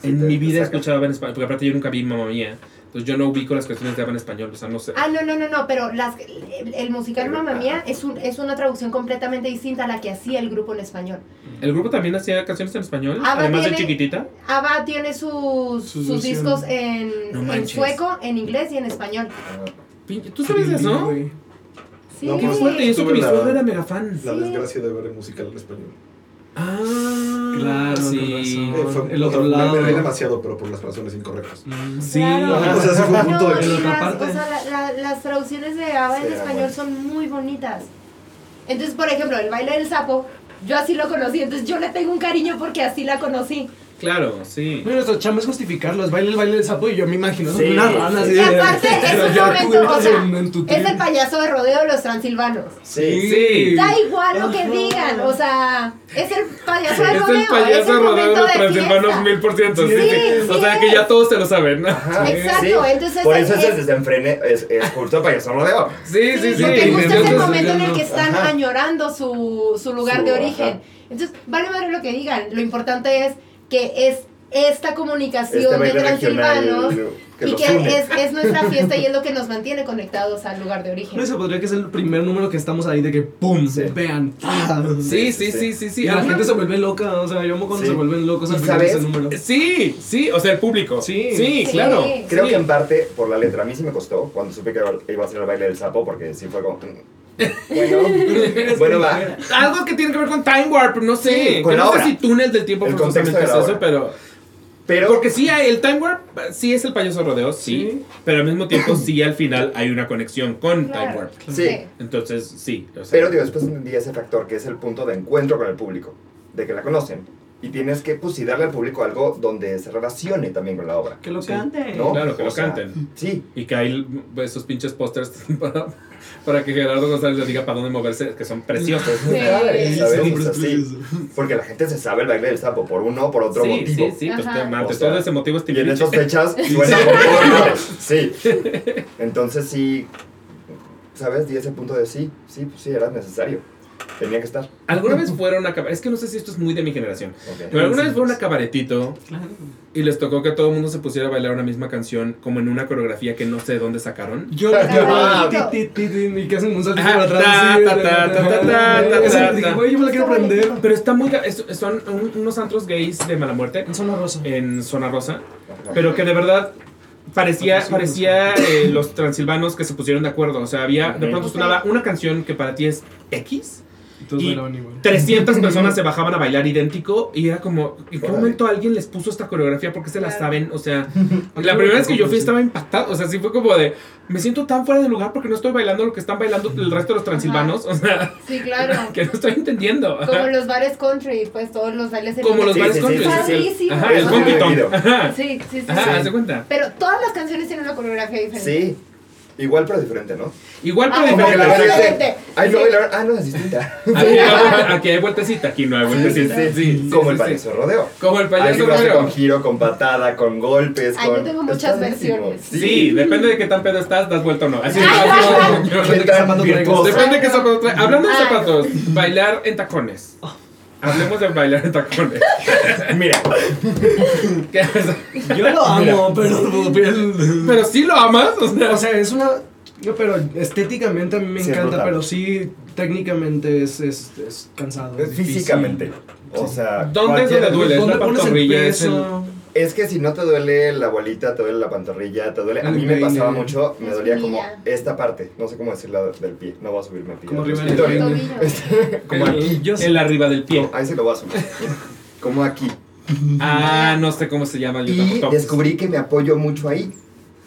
En mi vida he escuchado en español, porque aparte yo nunca vi Mamma Mía. Entonces yo no ubico las canciones de Ava en español, o sea, no sé. ah, no, no, no, no, pero las, el, el musical Mamma Mía es, un, es una traducción completamente distinta a la que hacía el grupo en español. ¿El grupo también hacía canciones en español? Ava además de Chiquitita. Ava tiene sus, Sus discos en, No en sueco, en inglés y en español. ¿Tú sabes de eso? Sí. No, Qué pues, fuerte, eso que mi la- suegro era mega fan. La desgracia de ver el musical en español. Ah, Claro, con sí. razón. Eh, fue- el otro me- lado. Me reí demasiado, pero por las razones incorrectas. Sí. Claro. O sea, sí fue un punto No, de las, parte. o sea, la- la- las traducciones de Ava en español bueno. son muy bonitas. Entonces, por ejemplo, el baile del sapo, yo así lo conocí, entonces yo le tengo un cariño porque así la conocí. Claro, sí. Bueno, nuestra chamba es justificarlo. Es baile el baile del sapo y yo me imagino Sí, una rana así Y de- aparte, es un momento, tú o sea, en- en tu es el payaso de rodeo de los transilvanos. Sí. Sí. Da igual lo que Ajá. digan, o sea, es el payaso de Es rodeo. el payaso es el rodeo de momento los de transilvanos mil por ciento. Sí. O sea que ya es. todos se lo saben. Ajá, Exacto, entonces Por es- eso es el es- desenfrene, es, es justo payaso rodeo. Sí, sí, sí. Porque justo es el momento en el que están Ajá. añorando su, su lugar Su- de origen. Entonces, vale madre lo que digan. Lo importante es que es esta comunicación Este de transilvanos que y que es, es nuestra fiesta y es lo que nos mantiene conectados al lugar de origen. No se podría que es el primer número que estamos ahí de que ¡pum! Sí. Vean. Sí, sí, sí, sí, sí. Y la gente se vuelve loca. O sea, yo amo cuando Sí. se vuelven locos al ¿Y final de ese sabes? número. Sí, sí, o sea, el público. Sí. sí, Sí. claro. Creo Sí. que en parte por la letra. A mí sí me costó cuando supe que iba a ser el baile del sapo, porque sí fue como. Bueno, [laughs] bueno, va. Algo que tiene que ver con Time Warp, no sé. Sí, con que no sé si túnel del tiempo El contexto de es eso, pero. Pero. Porque sí, hay- el Time Warp sí es el payaso rodeo, sí, Sí. Pero al mismo tiempo, sí, al final hay una conexión con Claro. Time Warp. Sí. Entonces, sí. o sea, Pero digo, después tendría ese factor que es el punto de encuentro con el público. De que la conocen. Y tienes que, pues sí, darle al público algo donde se relacione también con la obra. Que lo Sí. cante. ¿No? Claro, que O lo sea, canten. Sí, Y que hay esos pinches pósters [laughs] para, para que Gerardo González le diga para dónde moverse, que son preciosos. Sí. padre, Sí, ¿sabes? Siempre O sea, es sí. precioso. Porque la gente se sabe el baile del sapo, por uno o por otro sí, motivo. sí, sí, pues O sea, todo ese motivo es Y en estas fechas [laughs] suena por todos lados. Sí. Entonces sí, ¿sabes? Di ese punto de sí, sí, pues sí, era necesario. Tenía que estar. ¿Alguna vez fueron a Es que no sé si esto es muy de mi generación. Pero alguna vez fueron a cabaretito Claro. y les tocó que todo el mundo se pusiera a bailar una misma canción como en una coreografía que no sé de dónde sacaron. Yo la Ah, quiero. ti, ti, ti, Y que hacen un salto para atrás. yo me la quiero aprender. Pero está muy... son un- unos antros gays de mala muerte En zona rosa. en Zona Rosa. Pero que de verdad parecía, parecía eh, los transilvanos que se pusieron de acuerdo. O sea, había de pronto sonaba una canción que para ti es X. Y- bailaban igual. 300 [laughs] personas se bajaban a bailar idéntico y era como, ¿en qué momento alguien les puso esta coreografía? Porque se la saben? O sea, [laughs] la primera vez que yo fui estaba impactado. O sea, sí fue como de, me siento tan fuera de lugar porque no estoy bailando lo que están bailando el resto de los transilvanos. O sea, [laughs] Sí, claro. que no estoy entendiendo. Como los bares country, pues todos los bailes en Como los Sí, bares sí, sí, country. sí, sí. Padrísimo. Ajá, el Sí, sí, sí. ajá, cuenta. Pero todas las canciones tienen una coreografía diferente. Sí, igual pero diferente, ¿no? Igual, Ah, pero la diferente. ay, no Sí. ah, no, es distinta. [laughs] Aquí hay, vuelta- aquí hay vueltecita, aquí no hay vueltecita. sí, Sí, sí, Como el payaso de rodeo. Como el payaso rodeo. con giro, con patada, con golpes, Ay, con... yo tengo muchas versiones. Sí, depende de qué tan pedo estás, das vuelta o no. Así Ah, traigas? Depende de qué zapatos traes. Hablando de zapatos, bailar en tacones. Hablemos de bailar en tacones. [laughs] Mira, ¿Qué es? Yo lo amo, pero. Pero sí lo amas, o sea. O sea, es una. No, pero estéticamente a mí me Sí, encanta, pero sí, técnicamente es, es, es cansado. es difícil. físicamente. O sea, ¿Dónde es donde duele? ¿Dónde la pones el pantorrilla, es el- peso? Es que si no te duele la bolita, te duele la pantorrilla, te duele. A El mí me pasaba mucho, me dolía como esta parte, no sé cómo decirla del pie, no voy a subirme al pie. Como arriba del. Tobillo. [laughs] Como aquí. Yo. El arriba del pie. Ahí se lo voy a subir. Como aquí. Ah, no sé cómo se llama. yo Y descubrí que me apoyo mucho ahí.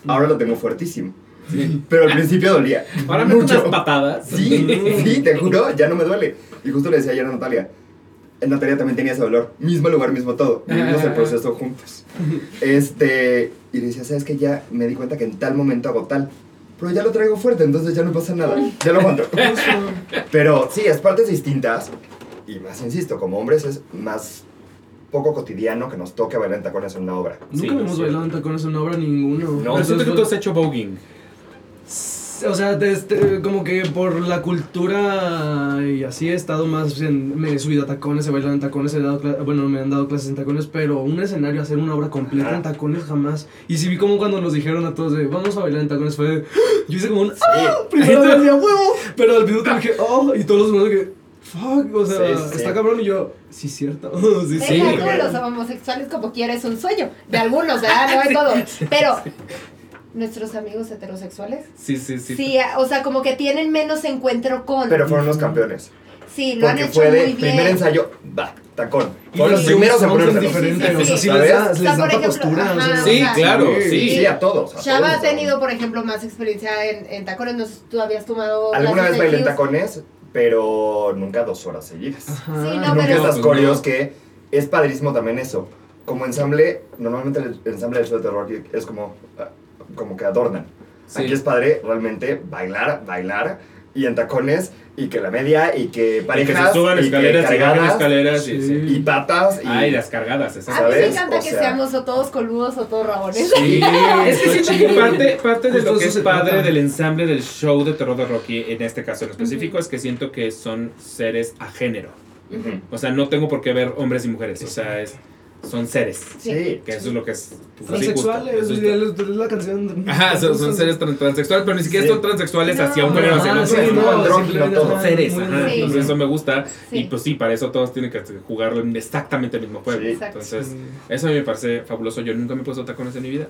Ahora lo tengo fuertísimo. Sí. Pero al principio dolía. Ahora me unas patadas. Sí, [laughs] sí, te juro, ya no me duele. Y justo le decía ayer a Natalia. En Natalia también tenía ese dolor. Mismo lugar, mismo todo. Vivimos el proceso juntos. Este. Y le decía, ¿sabes qué? Ya me di cuenta que en tal momento hago tal. Pero ya lo traigo fuerte, entonces ya no pasa nada. Ya lo aguanto. [laughs] Pero sí, es partes distintas. Y más, insisto, como hombres es más poco cotidiano que nos toque bailar en tacones en una obra. Nunca Sí, hemos sí. bailado en tacones en una obra ninguno. No, Pero siento que tú Entonces, has hecho voguing. O sea, desde- como que por la cultura y así he estado más en, me he subido a tacones, he bailado en tacones, he dado bueno, me han dado clases en tacones, pero un escenario, hacer una obra completa en tacones jamás. Y sí vi como cuando nos dijeron a todos de, vamos a bailar en tacones, fue de, [gasps] yo hice como un, ¡ah! Primero decía, huevo, pero al minuto dije, [laughs] oh, y todos los demás que, fuck, o sea, Sí, sí. está cabrón y yo, sí, cierto, [laughs] sí, sí. Los homosexuales como quiera es un sueño. De algunos, ¿verdad? [laughs] No de todos. Pero nuestros amigos heterosexuales, Sí, sí, sí. sí, o sea, como que tienen menos encuentro con. Pero fueron los campeones. sí, lo han Porque hecho fue de muy bien. primer ensayo, va, tacón. Y Fueron los primeros en ponerse diferentes, sí les postura, Sí, claro, sí. sí. Sí, a todos. a Chava ha tenido, por ejemplo, más experiencia en, en tacones. No sé si tú habías tomado. Alguna vez bailé en tacones, pero nunca dos horas seguidas. Ajá. Sí, no, Nunca pero- estas coreos que es padrísimo también eso. Como ensamble, normalmente el ensamble del show de terror es como, como que adornan. Sí. Aquí es padre realmente bailar, bailar y en tacones y que la media y que Y que parejas se suban y que escaleras y cargadas escaleras. y- Sí. sí. y patas y Ay, las cargadas, esas. A mí me encanta O que sea- seamos o todos coludos o todos rabones. Sí, [laughs] es que está siento que chido. parte, parte de Justo lo que eso es padre trata. del ensamble del show de terror de Rocky, en este caso en específico, es que siento que son seres a género. Ujú. O sea, no tengo por qué ver hombres y mujeres, o sea, es, son seres. Sí. Que eso es lo que es. pues, eso es, es- es la canción. Ajá, son, son seres tran- transexuales, pero ni siquiera Sí. son transexuales No. hacia un género otro. sí, sino no, andrógino seres, ajá. Sí. entonces eso me gusta Sí. y pues sí, para eso todos tienen que jugar exactamente el mismo juego. Entonces, Sí. eso a mí me parece fabuloso. Yo nunca me he puesto tacones en mi vida.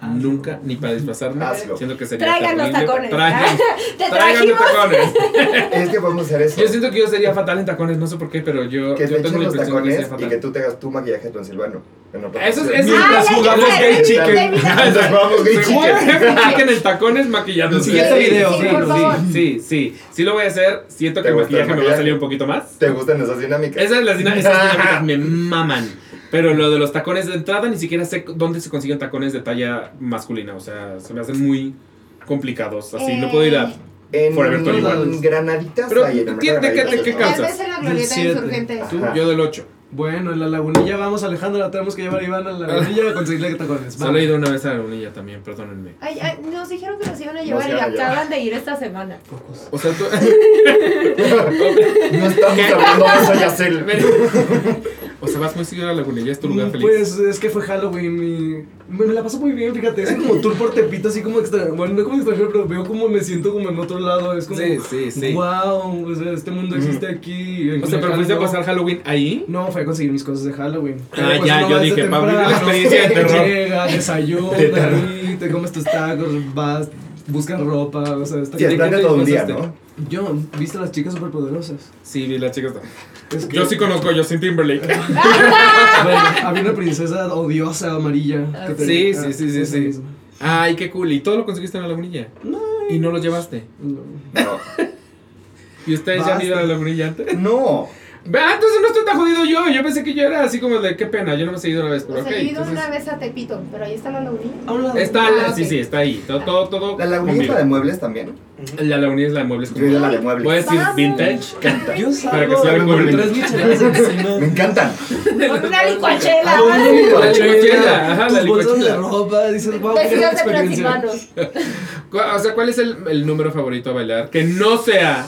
Ah, nunca, ni para disfrazarme. Hazlo. Siento que sería Traigan los tacones. Traigan, [laughs] Te traigan los tacones. [laughs] Es que podemos hacer eso. Yo siento que yo sería fatal en tacones, no sé por qué, pero yo, que yo te tengo los impresión de que tacones y que tú te hagas tu maquillaje, tu Transilvano. En otra Eso es- Ah, ya jugamos gay chicken. Mientras jugamos gay chicken. chicken en tacones maquillando. Siguiente video. Sí. Sí, sí. Sí lo voy a hacer. Siento que ¿Te el maquillaje me va a salir un poquito más. ¿Te gustan esas dinámicas? Esas, las dinámicas me [laughs] maman. Pero lo de los tacones de entrada, ni siquiera sé dónde se consiguen tacones de talla masculina. O sea, se me hacen muy complicados. Así, no puedo ir a. En Forever 21. Granaditas Pero, ¿qué- de qué- qué ¿no? calzas? Tal vez en la glorieta Ajá. yo del 8. Bueno, en la lagunilla vamos, Alejandra, tenemos que llevar a Iván a la lagunilla a conseguirle [laughs] tacones. Solo he ido una vez a la unilla también, perdónenme. Ay, ay, nos dijeron que nos iban a llevar y llevar. acaban de ir esta semana. O sea, tú. [laughs] [laughs] No estamos hablando de eso, Yacel. O sea, vas muy seguido a la lagunilla, es tu lugar Mm, feliz. Pues es que fue Halloween y me, me la paso muy bien, fíjate, es como tour por Tepito, así como extra, bueno, no como extranjero, pero veo como me siento como en otro lado, es como, Sí, sí, sí. wow, o sea, este mundo existe aquí. en O sea, pero fuiste a pasar Halloween ahí. No, fue a conseguir mis cosas de Halloween. Ah, Pues ya, yo dije, para vivir la experiencia de terror. Llega, desayuna, [laughs] De terror. ahí, te comes tus tacos, vas, buscas ropa, o sea, está Sí, es ¿De plan qué de te todo un día? ¿no? Yo, ¿viste a las chicas superpoderosas? Sí, vi la chica. Está- Es que- Yo sí conozco a Justin Timberlake. [laughs] Bueno, había una princesa odiosa amarilla. que Sí, sí, sí, sí, sí. misma. Ay, qué cool. ¿Y todo lo conseguiste en la lagunilla? No. ¿Y no lo llevaste? No. No. ¿Y ustedes ya han ido a la lagunilla antes? No. [laughs] Ah, entonces no estoy tan jodido yo. Yo pensé que yo era así como de qué pena. Yo no me he ido una vez, pero O sea, ok. he ido entonces- una vez a Tepito, pero ahí está la lagunilla. Está, Ah, sí, ok. sí, está ahí. Todo, todo, todo ¿La lagunilla es la de muebles también? La lagunilla es la de muebles. Yo la de ¿Puedes muebles. decir Vamos. vintage? Canta. [laughs] Yo salgo Para que sea el con mueble. tres micheladas [laughs] encima. Me encantan. Con una [laughs] licuachela. Ah. La licuachela, ajá, la bolsas de licuachela. ropa, dices, wow, Vestidos de experiencia. transilvanos. O sea, ¿cuál es el, el número favorito a bailar? Que no sea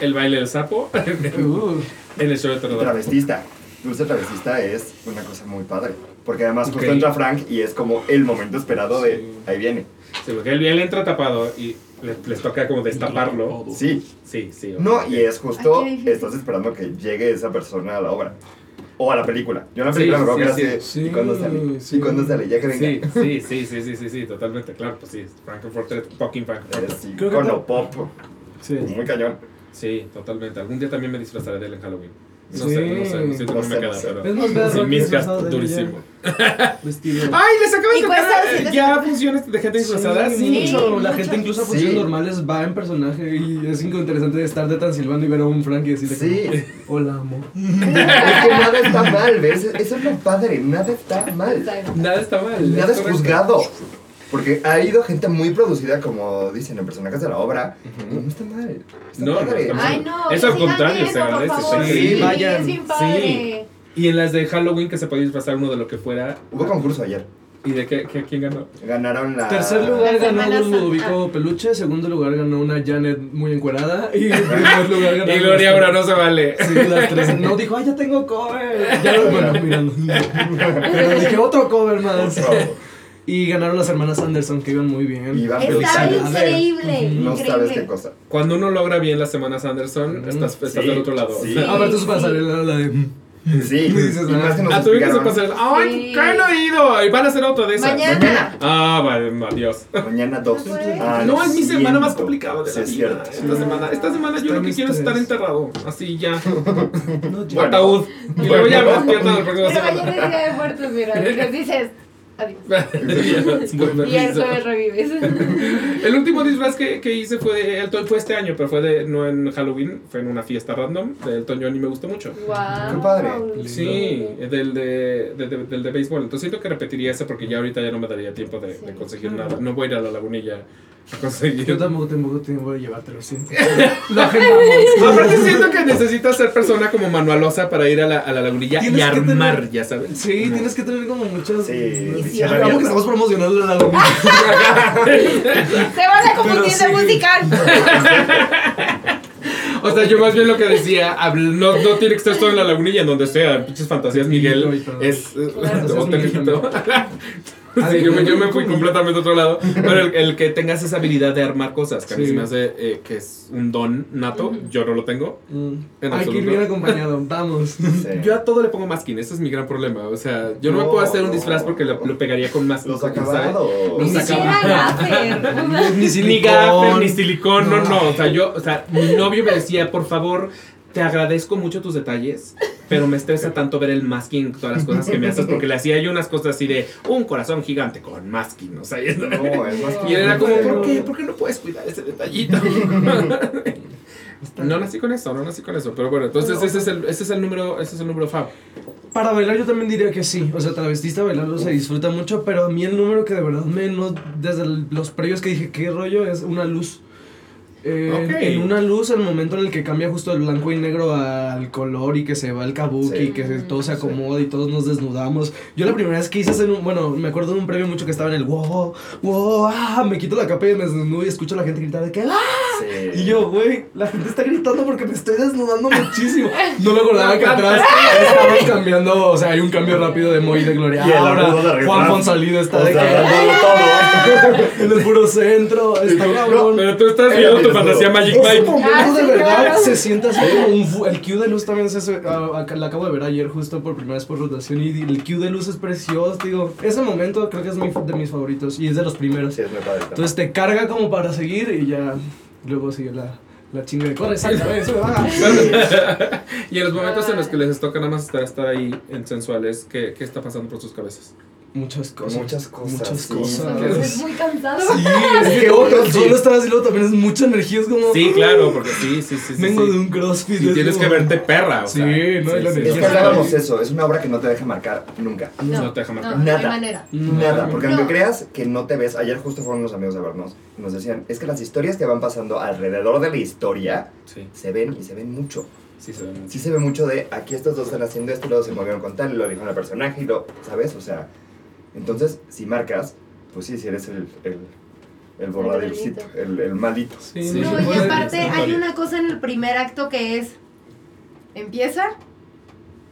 el baile del sapo Uh, en el show de. Travestista. Dulce travestista es una cosa muy padre. Porque además justo entra Frank y es como el momento esperado de Sí. ahí viene. Sí, porque él, él entra tapado y les, les toca como destaparlo. Sí. Sí, sí. No, ok. y es justo, estás esperando que llegue esa persona a la obra. O a la película. Yo en la Sí, película me acuerdo sí, que era así, sí. ¿y cuándo sale? Sí. ¿Y cuándo sale? Ya que venga. Sí, sí, sí, sí, sí, sí, sí, totalmente, claro, pues sí, Frankfurt, fucking así, Creo que pop, sí. muy cañón. Sí, totalmente. Algún día también me disfrazaré de él en Halloween. No Sí. sé, no sé, no sé cómo No me sé, queda, no sé. pero... Es más Sí, Miscast, disfrazado de durísimo. [laughs] Vestido. ¡Ay, les acabo de ¿Y tocar cuesta eh, 200? ya funciones de gente disfrazada! Sí, Sí. mucho. Sí, La mucho. gente incluso a funciones Sí. normales va en personaje y es interesante estar de Transilvania y ver a un Frank y decirle Sí. como, hola amor. [laughs] Es que nada está mal, ¿ves? Eso es lo padre, nada está mal. Nada está mal. Nada es juzgado. Porque ha ido gente muy producida, como dicen en personajes de la obra. Y no está mal. Está No, no padre. está mal. Ay, no. Eso al contrario, se agradece, favor. Sí, increíble. Vayan. es bien padre. Y en las de Halloween que se podía disfrazar uno de lo que fuera. Hubo concurso ayer. ¿Y de qué, qué- quién ganó? Ganaron la. Tercer lugar ganó un. Ludovico Peluche, segundo lugar ganó una Janet muy encuerada y en primer [laughs] lugar ganó Y Gloria ahora no se vale. Sí, las tres. No dijo, ay, ya tengo cover. Ya, bueno, mirando. [laughs] Pero dije, otro cover más. Otro. Y ganaron las hermanas Anderson, que iban muy bien. Iban Está increíble. No increíble. sabes qué cosa. Cuando uno logra bien las semanas Anderson, Mm, estás, estás sí, del otro lado. sí. [laughs] Aparte su pasarela, la de... Sí, Me [laughs] dices, y más que nos Ah, tuvimos que pasar. ¡Ay, Sí. qué no he ido! Y van a hacer otra de esas. Mañana. Ah, vale, adiós. Mañana dos. Ah, No, lo es mi semana más complicada de Sí, la es vida. cierto. Esta semana, esta semana yo Está lo en que quiero es estar enterrado. Así ya. [laughs] No, Bueno. Ataúd. Y luego ya me despierto la próxima Pero mañana semana. es Día de Muertos, mira. Y dices adiós. [laughs] Y el jueves revives. [laughs] El último disfraz que, que hice fue de Elton, fue este año, pero fue de, no en Halloween, fue en una fiesta random de Elton John y me gustó mucho. Wow. Qué padre. Sí, del de, de- de- del de béisbol. Entonces siento que repetiría ese porque ya ahorita ya no me daría tiempo de, de conseguir nada. No voy a ir a la lagunilla [laughs] conseguir. Yo tampoco tengo tiempo de llevártelo, siento. [laughs] Lo agendamos. [laughs] Aparte siento que necesitas ser persona como manualosa para ir a la, a la lagunilla y armar, tener- ya sabes. Sí, tienes que tener como muchas... Sí, sí, Amo que estamos promocionando la lagunilla. Se van a confundir de sí. musical. O sea, yo más bien lo que decía, no, no tiene que estar todo en la lagunilla, en donde sea, pinches fantasías Miguel, Ay, perdón. es... eh, [laughs] Sí, yo me, yo me fui completamente a otro lado. Pero el, el que tengas esa habilidad de armar cosas, que a mí Sí. se me hace eh, que es un don nato, yo no lo tengo. Mm. Hay que ir bien acompañado, [laughs] vamos. Sí. Yo a todo le pongo masking, ese es mi gran problema. O sea, yo no, me puedo hacer un no. disfraz porque lo, lo pegaría con masking. Los acabados. Ni siquiera. [laughs] Ni Ni silicón. ni silicón, no, no. O sea, yo, o sea, mi novio me decía, por favor, te agradezco mucho tus detalles, pero me estresa tanto ver el masking, todas las cosas que me haces, porque le hacía yo unas cosas así de un corazón gigante con masking, o sea, y, No, más [laughs] y él era como, ¿por qué? ¿Por qué no puedes cuidar ese detallito? [laughs] [laughs] No nací con eso, no nací con eso, pero bueno, entonces ese es el, ese es el número, ese es el número fab. Para bailar yo también diría que sí. O sea, travestista bailarlo se disfruta mucho, pero a mí el número que de verdad me no desde los previos que dije qué rollo es una luz. Eh. En una luz, el momento en el que cambia justo el blanco y negro al color y que se va el kabuki, Sí. y que se- todo se acomoda y todos nos desnudamos. Yo la primera vez que hice, ese nu- bueno, me acuerdo de un previo mucho que estaba en el wow, wow, ah, me quito la capa y me desnudo y escucho a la gente gritar de que ¡ah! Sí. Y yo, güey, la gente está gritando porque me estoy desnudando muchísimo. No me acordaba que atrás estaban cambiando, o sea, hay un cambio rápido de Moy y de Gloria. Y el Ahora. Juan Fonsalido está O de que todo. [laughs] en el puro centro, está cabrón. Pero tú estás viendo fantasía. Magic Mike. momento Ah, de verdad claro. se siente así como un el Q de luz también se hace, a- a- la acabo de ver ayer justo por primera vez por rotación y el Q de luz es precioso, digo, ese momento creo que es mi- de mis favoritos y es de los primeros. Sí, es muy padre. Entonces te carga como para seguir y ya luego sigue la, la chinga de corre, salta, [laughs] y en los momentos en los que les toca nada más estar, estar ahí en sensuales, ¿qué, ¿qué está pasando por sus cabezas? Muchas cosas. Muchas cosas, Muchas sí. cosas. Es muy cansado. Sí, es Es que que otro sí. solo estar así luego también es mucha energía, es como... Sí, claro, porque sí, sí, sí. sí, Vengo sí. de un crossfit. Y es tienes que como- verte perra, o Sí, sea. no, y la Es energía que hablábamos eso, es una obra que no te deja marcar nunca. No te deja marcar. No, no hay Nada. manera. Nada, porque aunque No. creas que no te ves, ayer justo fueron unos amigos a vernos, y nos decían, es que las historias que van pasando alrededor de la historia Sí, se ven y se ven mucho. sí se ve mucho. Sí se ve mucho de, aquí estos dos están haciendo esto, y luego se movieron con tal, y lo dijeron al personaje, y lo, ¿sabes? O sea, entonces, si marcas, pues sí, si eres el, el, el borradilcito, el, el malito. Sí, Sí. no y aparte hay una cosa en el primer acto que es empieza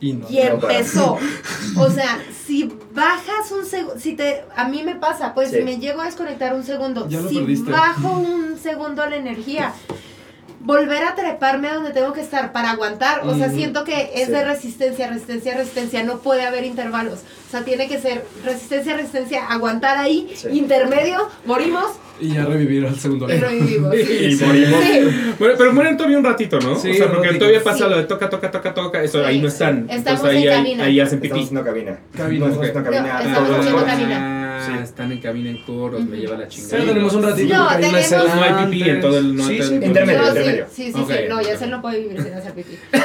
Y no. y empezó. [laughs] O sea, si bajas un segundo, si te a mí me pasa, pues Sí. si me llego a desconectar un segundo, si perdiste. bajo un segundo la energía, volver a treparme a donde tengo que estar para aguantar, o sea, siento que es Sí. de resistencia, resistencia, resistencia, no puede haber intervalos. O sea, tiene que ser resistencia, resistencia, aguantar ahí, Sí. intermedio, morimos Y ya revivir al segundo y año. revivimos. Y Sí. morimos. Sí. Bueno, pero mueren todavía un ratito, ¿no? Sí, o sea, porque todavía pasa Sí. lo de toca, toca, toca, toca, eso Sí. ahí no están. Estamos Entonces ahí, en ahí, cabina. ahí hacen Estamos pipí. haciendo cabina. Cabina. No, estamos haciendo estamos cabina. Sí. están en cabina en coros, me lleva la chingada. Pero tenemos un ratito No, hay una tenemos- escena No hay pipí en todo el- no Sí, sí. Intermedio, sí, intermedio. sí, sí, sí, no, ya se no puede vivir sin hacer pipí. [laughs]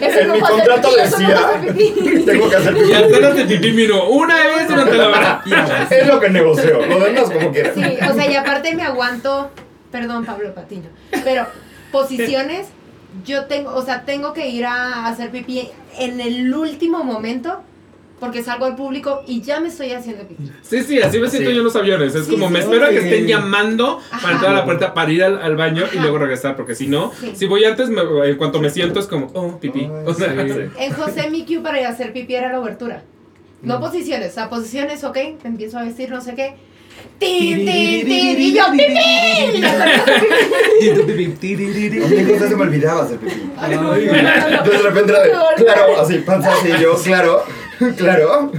En mi contrato decía, [laughs] tengo que hacer Y pipí. apenas de pipí miro una vez durante la hora. [laughs] Es lo que negocio, lo demás como quieras. Sí, o sea, y aparte me aguanto, perdón Pablo Patiño, pero posiciones, yo tengo, o sea, tengo que ir a hacer pipí en el último momento, porque salgo al público y ya me estoy haciendo pipí. Sí, sí, así me siento Sí. yo en los aviones. Es Sí, como sí, me sí. espero a que estén llamando para entrar a la puerta para ir al, al baño y luego regresar. Porque si no, Sí. si voy antes, me- en cuanto me siento es como, oh, pipí. Ay, O sea, sí. sí. En José mi cue para ir a hacer pipí era la obertura. No Mm. posiciones, o sea, posiciones, ok, me empiezo a vestir, no sé qué. ¡Tin, tin, tin! Y yo, ¡pipí! [laughs] Y ya A mí José se me olvidaba hacer pipí. De repente claro, así, panza así, yo, claro, [laughs] claro.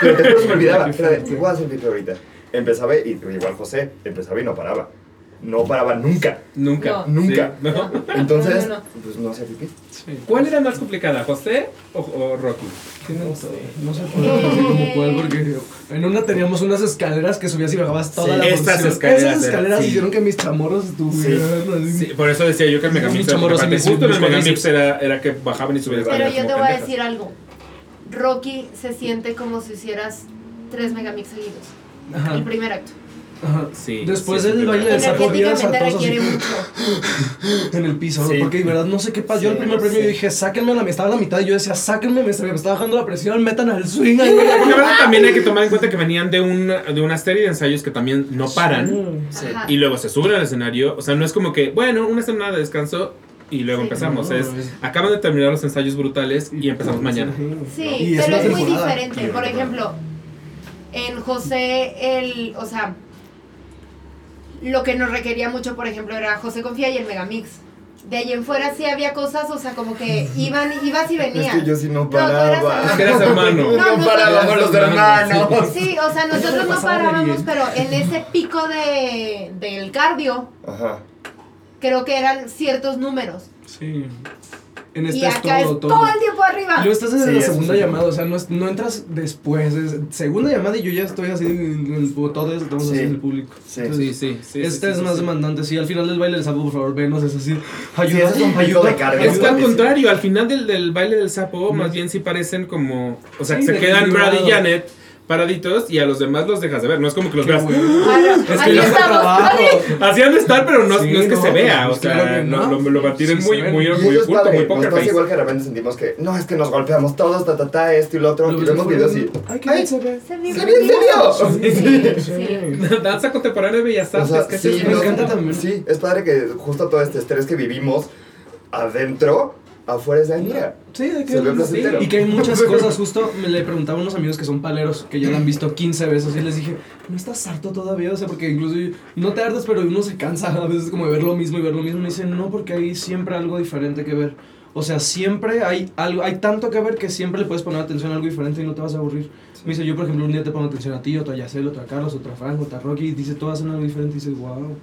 Pero te juro se me olvidaba. Era de, voy a hacer pipí ahorita. Empezaba y igual José, empezaba y no paraba. No paraba nunca. Nunca. No. Nunca. Sí, ¿no? [laughs] Entonces, No, no, no. pues no hacía pipí. ¿Cuál era más complicada, José o, o Rocky? No sé, no sé cómo cuál, porque en una teníamos unas escaleras que subías y bajabas toda Sí, la estas función. escaleras Esas eran- escaleras sí. hicieron que mis chamorros estuvieran así. Sí, por eso decía yo que el Megamix Mis era chamorros y mis- justo en el Megamix era, era que bajaban y subían Pero yo te voy a decir algo. Rocky se siente como si hicieras tres megamix seguidos. Ajá, El primer acto. ajá. Sí, Después sí, del sí, baile de saltosos requiere [laughs] mucho. en el piso, Sí. porque de verdad no sé qué pasó. Yo el primer premio sí. dije, sáquenme a la mitad, estaba a la mitad y yo decía, sáquenme, me, me estaba bajando la presión, metan al swing ahí. También hay que tomar en cuenta que venían de una, de una serie de ensayos que también no paran. Y luego se suben al escenario. O sea, no es como que, bueno, una semana de descanso y luego Sí. empezamos. No, es, es- acaban de terminar los ensayos brutales y empezamos mañana. Sí, es pero es muy diferente. Por ejemplo, en José, el, o sea, lo que nos requería mucho, por ejemplo, era José Confía y el Megamix. De ahí en fuera sí había cosas, o sea, como que [laughs] iban, ibas y Es venías. que yo sí no tú eras paraba. Es que eras hermano. No, parábamos los hermanos. Sí, o sea, nosotros no parábamos, bien. pero en ese pico de, del cardio, Ajá. Creo que eran ciertos números. Sí. En esta y es acá todo, es todo. todo el tiempo arriba. Y luego estás desde Sí, la segunda sí. llamada, o sea, no, es- no entras después, es segunda llamada y yo ya estoy así en el todo eso estamos Sí. así en el público. Sí. Entonces, Sí, sí, sí. Este sí, es sí, más sí. demandante, sí, al final del baile del sapo, por favor, venos, es así. Sí, Ayuda, ayuda, de carga. Es que al contrario, al final del, del baile del sapo, Mm. más bien sí parecen como. O sea, Sí, se quedan Brad y. Janet paraditos y a los demás los dejas de ver. No es como que los Qué veas. bueno. [laughs] Claro, Es que se estamos. trabajo. Así han de estar, pero no, Sí, no es que no, se vea. pues O sea, claro que no, no. lo, lo mantienen Sí, muy, se ven. muy, Y muy eso es oculto, padre, muy nos poker pasa face. igual que de repente sentimos que, no, es que nos golpeamos todos, ta, ta, ta, esto y lo otro, y vemos videos y, Ay, qué bien se ve. Se ve ¿se ve en serio? [laughs] Sí, sí. [laughs] Danza contemporánea de Bellas O Artes. sea, ¿qué es sí, me no, encanta también. Sí, es padre que justo todo este estrés que vivimos adentro, afuera es de, mira, Sí, de que Se ve placentero. Y que hay muchas [laughs] cosas, justo me le preguntaba a unos amigos que son paleros, que ya la han visto 15 veces, y les dije, ¿no estás harto todavía? O sea, porque incluso no te hartas, pero uno se cansa a veces como de ver lo mismo y ver lo mismo. Y me dicen, no, porque hay siempre algo diferente que ver. O sea, siempre hay algo, hay tanto que ver que siempre le puedes poner atención a algo diferente y no te vas a aburrir. Me dice, yo por ejemplo un día te pongo atención a ti, otro a Yacel, otro a Carlos, otro a Frank, otro a Rocky, y dice, todas hacen algo diferente y dices, wow.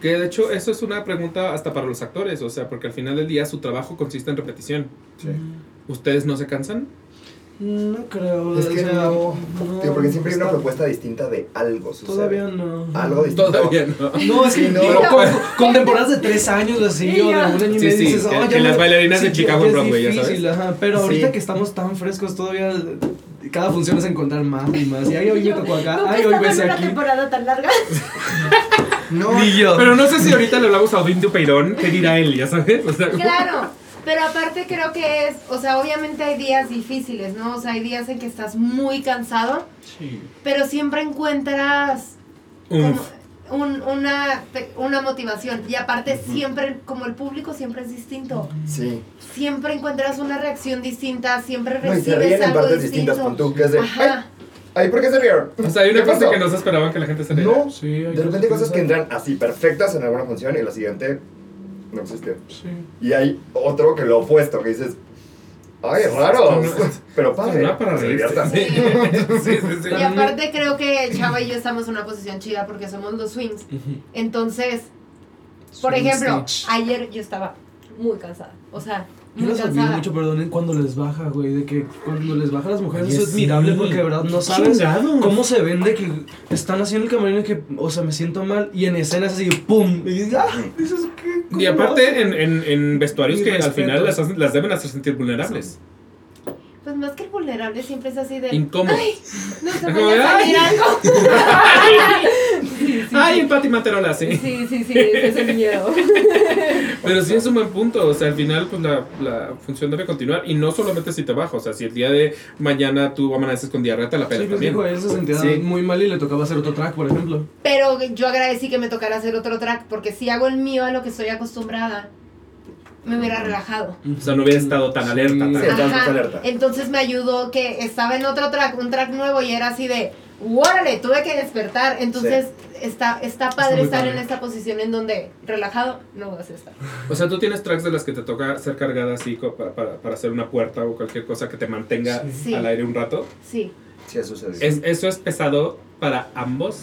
Que de hecho, eso es una pregunta hasta para los actores. O sea, porque al final del día su trabajo consiste en repetición. ¿Ustedes no se cansan? No creo. es o que sea, no, Tío, porque siempre hay una propuesta distinta de algo sucede. Todavía no. Algo distinto. Todavía no. No, es que Sí, no. pero con, con temporadas de tres años así, Sí, o de un año y Sí, medio sí, dices, que- "Oh, ya las me- bailarinas de sí, Chicago ya en Broadway, ya sabes. ajá, Pero Sí. ahorita que estamos tan frescos todavía, cada función es encontrar más y más. Y ay, hoy me Yo tocó acá, ay, hoy en ves una aquí. temporada tan larga. [laughs] No, Ni yo. Pero no sé si ahorita le hablamos a Odín de Peirón, ¿qué dirá él? Ya sabes. O sea, Claro, pero aparte creo que es, o sea, obviamente hay días difíciles, ¿no? O sea, hay días en que estás muy cansado, Sí. pero siempre encuentras como un- una, una motivación. Y aparte siempre, como el público siempre es distinto, Sí. siempre encuentras una reacción distinta, siempre No, y se recibes en algo partes distinto. distintas con tú, que es de, ay, Ajá. Ay, ¿por qué se rieron? O sea, hay una ¿Qué parte pasó? que no se esperaban que la gente se riera. No, Sí, hay de repente cosas cosas que entran así perfectas en alguna función y la siguiente no existe. Sí. Y hay otro que lo opuesto, que dices, ay, raro, [laughs] pero padre. No, para diviertan. Sí, sí, sí. sí. Y aparte creo que Chava y yo estamos en una posición chida porque somos los swings. Entonces, por Swing ejemplo, stage. ayer yo estaba muy cansada. O sea, Yo las admiro cansada. mucho, perdonen, cuando les baja, güey, de que cuando les baja a las mujeres, Oye, eso es sí. admirable porque de verdad no sabes cómo se ven de que están en el camerino y que, o sea, me siento mal y en escenas así, ¡pum! Y dices, ¡ah! Dices, ¿qué? ¿Cómo Y lo aparte en, en, en vestuarios que al final las, hacen- las deben hacer sentir vulnerables. Más que el vulnerable siempre es así de. Incómodos. Ay, no se vaya a salir "Ay". algo. [laughs] sí, sí, Ay, sí. Pati Materola, sí. Sí, sí, sí, [laughs] ese es el miedo. Pero sí es un buen punto, o sea, al final pues la, la función debe continuar y no solamente si te baja, o sea, si el día de mañana tú amaneces con diarrea te la Sí, pelas pues también. dijo, él se sentía Sí. muy mal y le tocaba hacer otro track, por ejemplo. Pero yo agradecí que me tocara hacer otro track, porque si hago el mío a lo que estoy acostumbrada, me hubiera relajado. O sea, no hubiera estado tan alerta. tan- Sí. Ajá. alerta. Entonces me ayudó que estaba en otro track, un track nuevo y era así de, órale, tuve que despertar. Entonces está, está padre muy estar padre. en esta posición en donde relajado no vas a estar. O sea, tú tienes tracks de las que te toca ser cargada así co- pa- para, para hacer una puerta o cualquier cosa que te mantenga Sí. al aire un rato. Sí. Sí, eso sucedió. ¿Es, ¿Eso es pesado para ambos?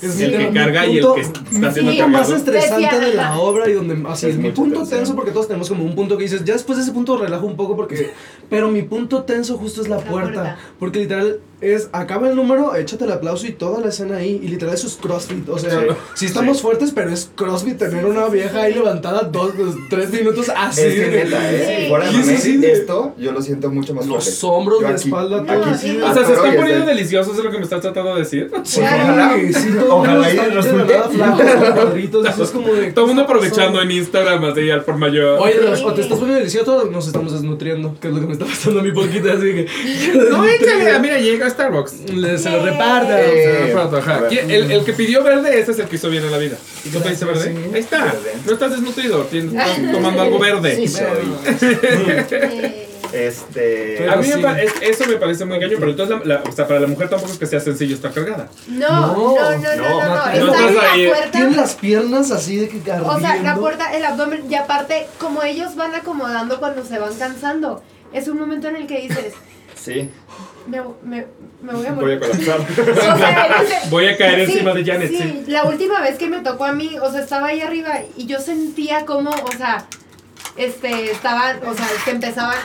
Es Sí. El que mi carga y el punto- que está haciendo punto más estresante de la obra y donde así Es es mi punto tensión. tenso porque todos tenemos como un punto que dices ya después de ese punto relajo un poco porque pero mi punto tenso justo es la, La puerta, puerta. porque literal es acaba el número échate el aplauso y toda la escena ahí y literal eso es crossfit o sea Sí. sí estamos fuertes pero es crossfit tener una vieja ahí levantada dos dos, tres minutos así Es que de- neta, ¿eh? Sí. Fuera de sí esto yo lo siento mucho más fuerte. los hombros Yo la aquí- espalda No, todo sí. O sea, se están poniendo deliciosos, es lo que me estás tratando de decir. Sí, Ojalá. sí, todo Ojalá el mundo y resulte. verdad flaco, con [laughs] cuadritos, eso es como de Todo el mundo ¿qué está aprovechando en Instagram así al por mayor. Oye, o te estás poniendo delicioso nos estamos desnutriendo, que es lo que me está pasando a mí poquito, así que... No, [laughs] échale, mira, llega Starbucks. Le- se lo reparta. Eh. Se me pronto, ajá. a ver. ¿Quién- El, el que pidió verde, ese es el que hizo bien en la vida. ¿Y tú pediste verde? Sí. Ahí está. Verde. No estás desnutrido, tienes- estás tomando algo verde. Sí, soy. [laughs] Este. A mí me Sí. es- eso me parece muy engaño, pero entonces, la, la- o sea, para la mujer tampoco es que sea sencillo estar cargada. no, no, no, no, no, no, no, no Está en ahí. la puerta. Tiene las piernas así de que O sea, la ardiendo. puerta, el abdomen, y aparte, como ellos van acomodando cuando se van cansando, es un momento en el que dices, Sí. Me, me, me voy a Voy a morir. colapsar. [laughs] O sea, dice- Voy a caer Sí, encima de Janet, sí. Sí, la última vez que me tocó a mí, o sea, estaba ahí arriba y yo sentía como, o sea, este, estaban, o sea, que empezaban,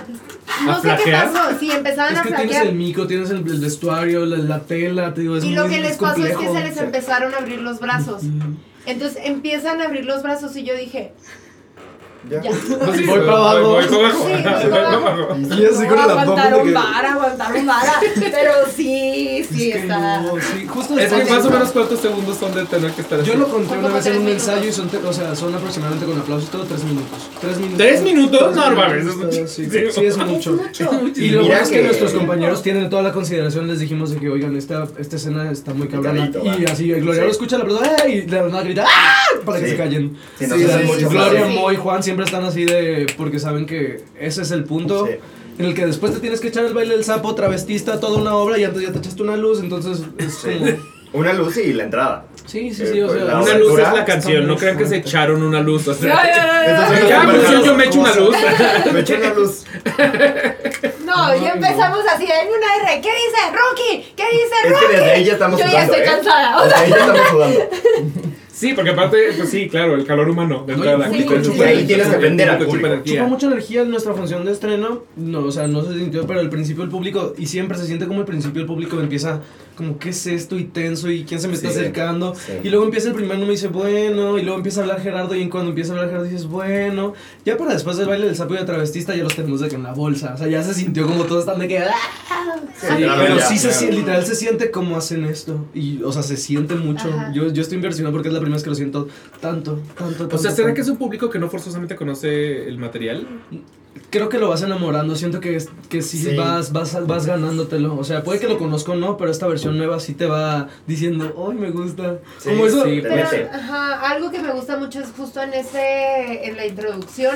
¿A no sé qué pasó, sí, empezaban Es a que tienes flaquear. el micro, tienes el, el vestuario, la, la tela, te digo, es Y lo muy- que les es pasó es que se les empezaron a abrir los brazos. Entonces empiezan a abrir los brazos y yo dije, Ya. ya. [laughs] Sí, Voy para abajo. Voy para abajo. Sí, voy para abajo. Y así con el aguantaron que- vara, aguantaron vara. Pero sí, sí Es que está. no, sí, justo Es que más o menos cuántos segundos son de tener que estar así. Yo lo conté una vez en un minutos. ensayo y son, o sea, son aproximadamente con aplausos y todo tres minutos. Tres minutos. ¿Tres minutos? No, sí, sí, es [laughs] mucho. [laughs] Y lo bueno es que, nuestros compañeros tienen toda la consideración, les dijimos de que, oigan, esta, esta escena está muy cabrona. Y así, Gloria lo escucha, la persona, y de la nada grita, ¡ah! Para que se callen. Gloria, caso. Mo y Juan siempre están así de, porque saben que ese es el punto. Sí. En el que después te tienes que echar el baile del sapo, travestista, toda una obra y antes ya te echaste una luz, entonces es Sí. como... [laughs] Una luz y la entrada. Sí, sí, Eh, sí, o pues, sea... Una luz es la canción, no crean que se echaron una luz. O sea, Ya, ya, ya, ya. Pues, yo, me echo una luz. [laughs] Me eché una luz. No, ya empezamos así en una R. ¿Qué dice Rocky? ¿Qué dice Es Rocky? que desde ahí ya estamos Yo ya sudando. estoy ¿eh? cansada. O sea, ahí ya estamos sudando. [laughs] Sí, porque aparte, pues sí, claro, el calor humano. De No, entrada, y ahí tienes que aprender al público. energía. Chupa mucha energía en nuestra función de estreno. No, o sea, no se sintió, pero al principio el público, y siempre se siente como al principio el público empieza como, ¿qué es esto? Y tenso, y quién se me está Sí, acercando. sí. Y luego empieza el primer número y dice, bueno, y luego empieza a hablar Gerardo, y en cuando empieza a hablar Gerardo dices, bueno. Ya para después del baile del sapo y de travestista ya los tenemos de que en la bolsa. O sea, ya se sintió como todos están de que. ¡ah! Sí, Sí, claro, pero ya, sí se claro. siente, literal se siente como hacen esto. Y, o sea, se siente mucho. Ajá. Yo, yo estoy impresionado porque es la primera vez que lo siento tanto, tanto, tanto. O sea, ¿será tanto. que es un público que no forzosamente conoce el material? Creo que lo vas enamorando, siento que, es- que sí, Sí. Vas, vas, vas ganándotelo. O sea, puede que lo conozco o no, pero esta versión nueva sí te va diciendo, ¡ay, me gusta! Sí, Como eso. sí, Pero, ajá, algo que me gusta mucho es justo en ese, en la introducción.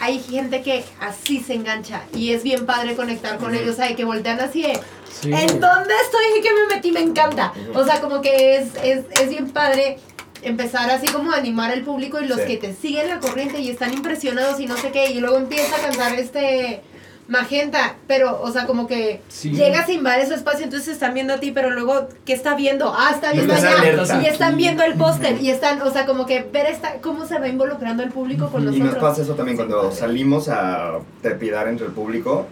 Hay gente que así se engancha y es bien padre conectar con ellos, ¿sabes? Que voltean así de, Sí. ¿en dónde estoy? ¿En qué me metí? Me encanta. O sea, como que es, es, es bien padre empezar así como a animar al público y los Sí. que te siguen la corriente y están impresionados y no sé qué, y luego empieza a cantar este magenta, pero, o sea, como que Sí. llega sin invadir su espacio, entonces están viendo a ti, pero luego, ¿qué está viendo? Ah, está viendo allá, alerta. y están viendo el póster, y están, o sea, como que ver esta, cómo se va involucrando el público con Y nosotros. nos pasa eso también Sí, cuando padre. salimos a trepidar entre el público.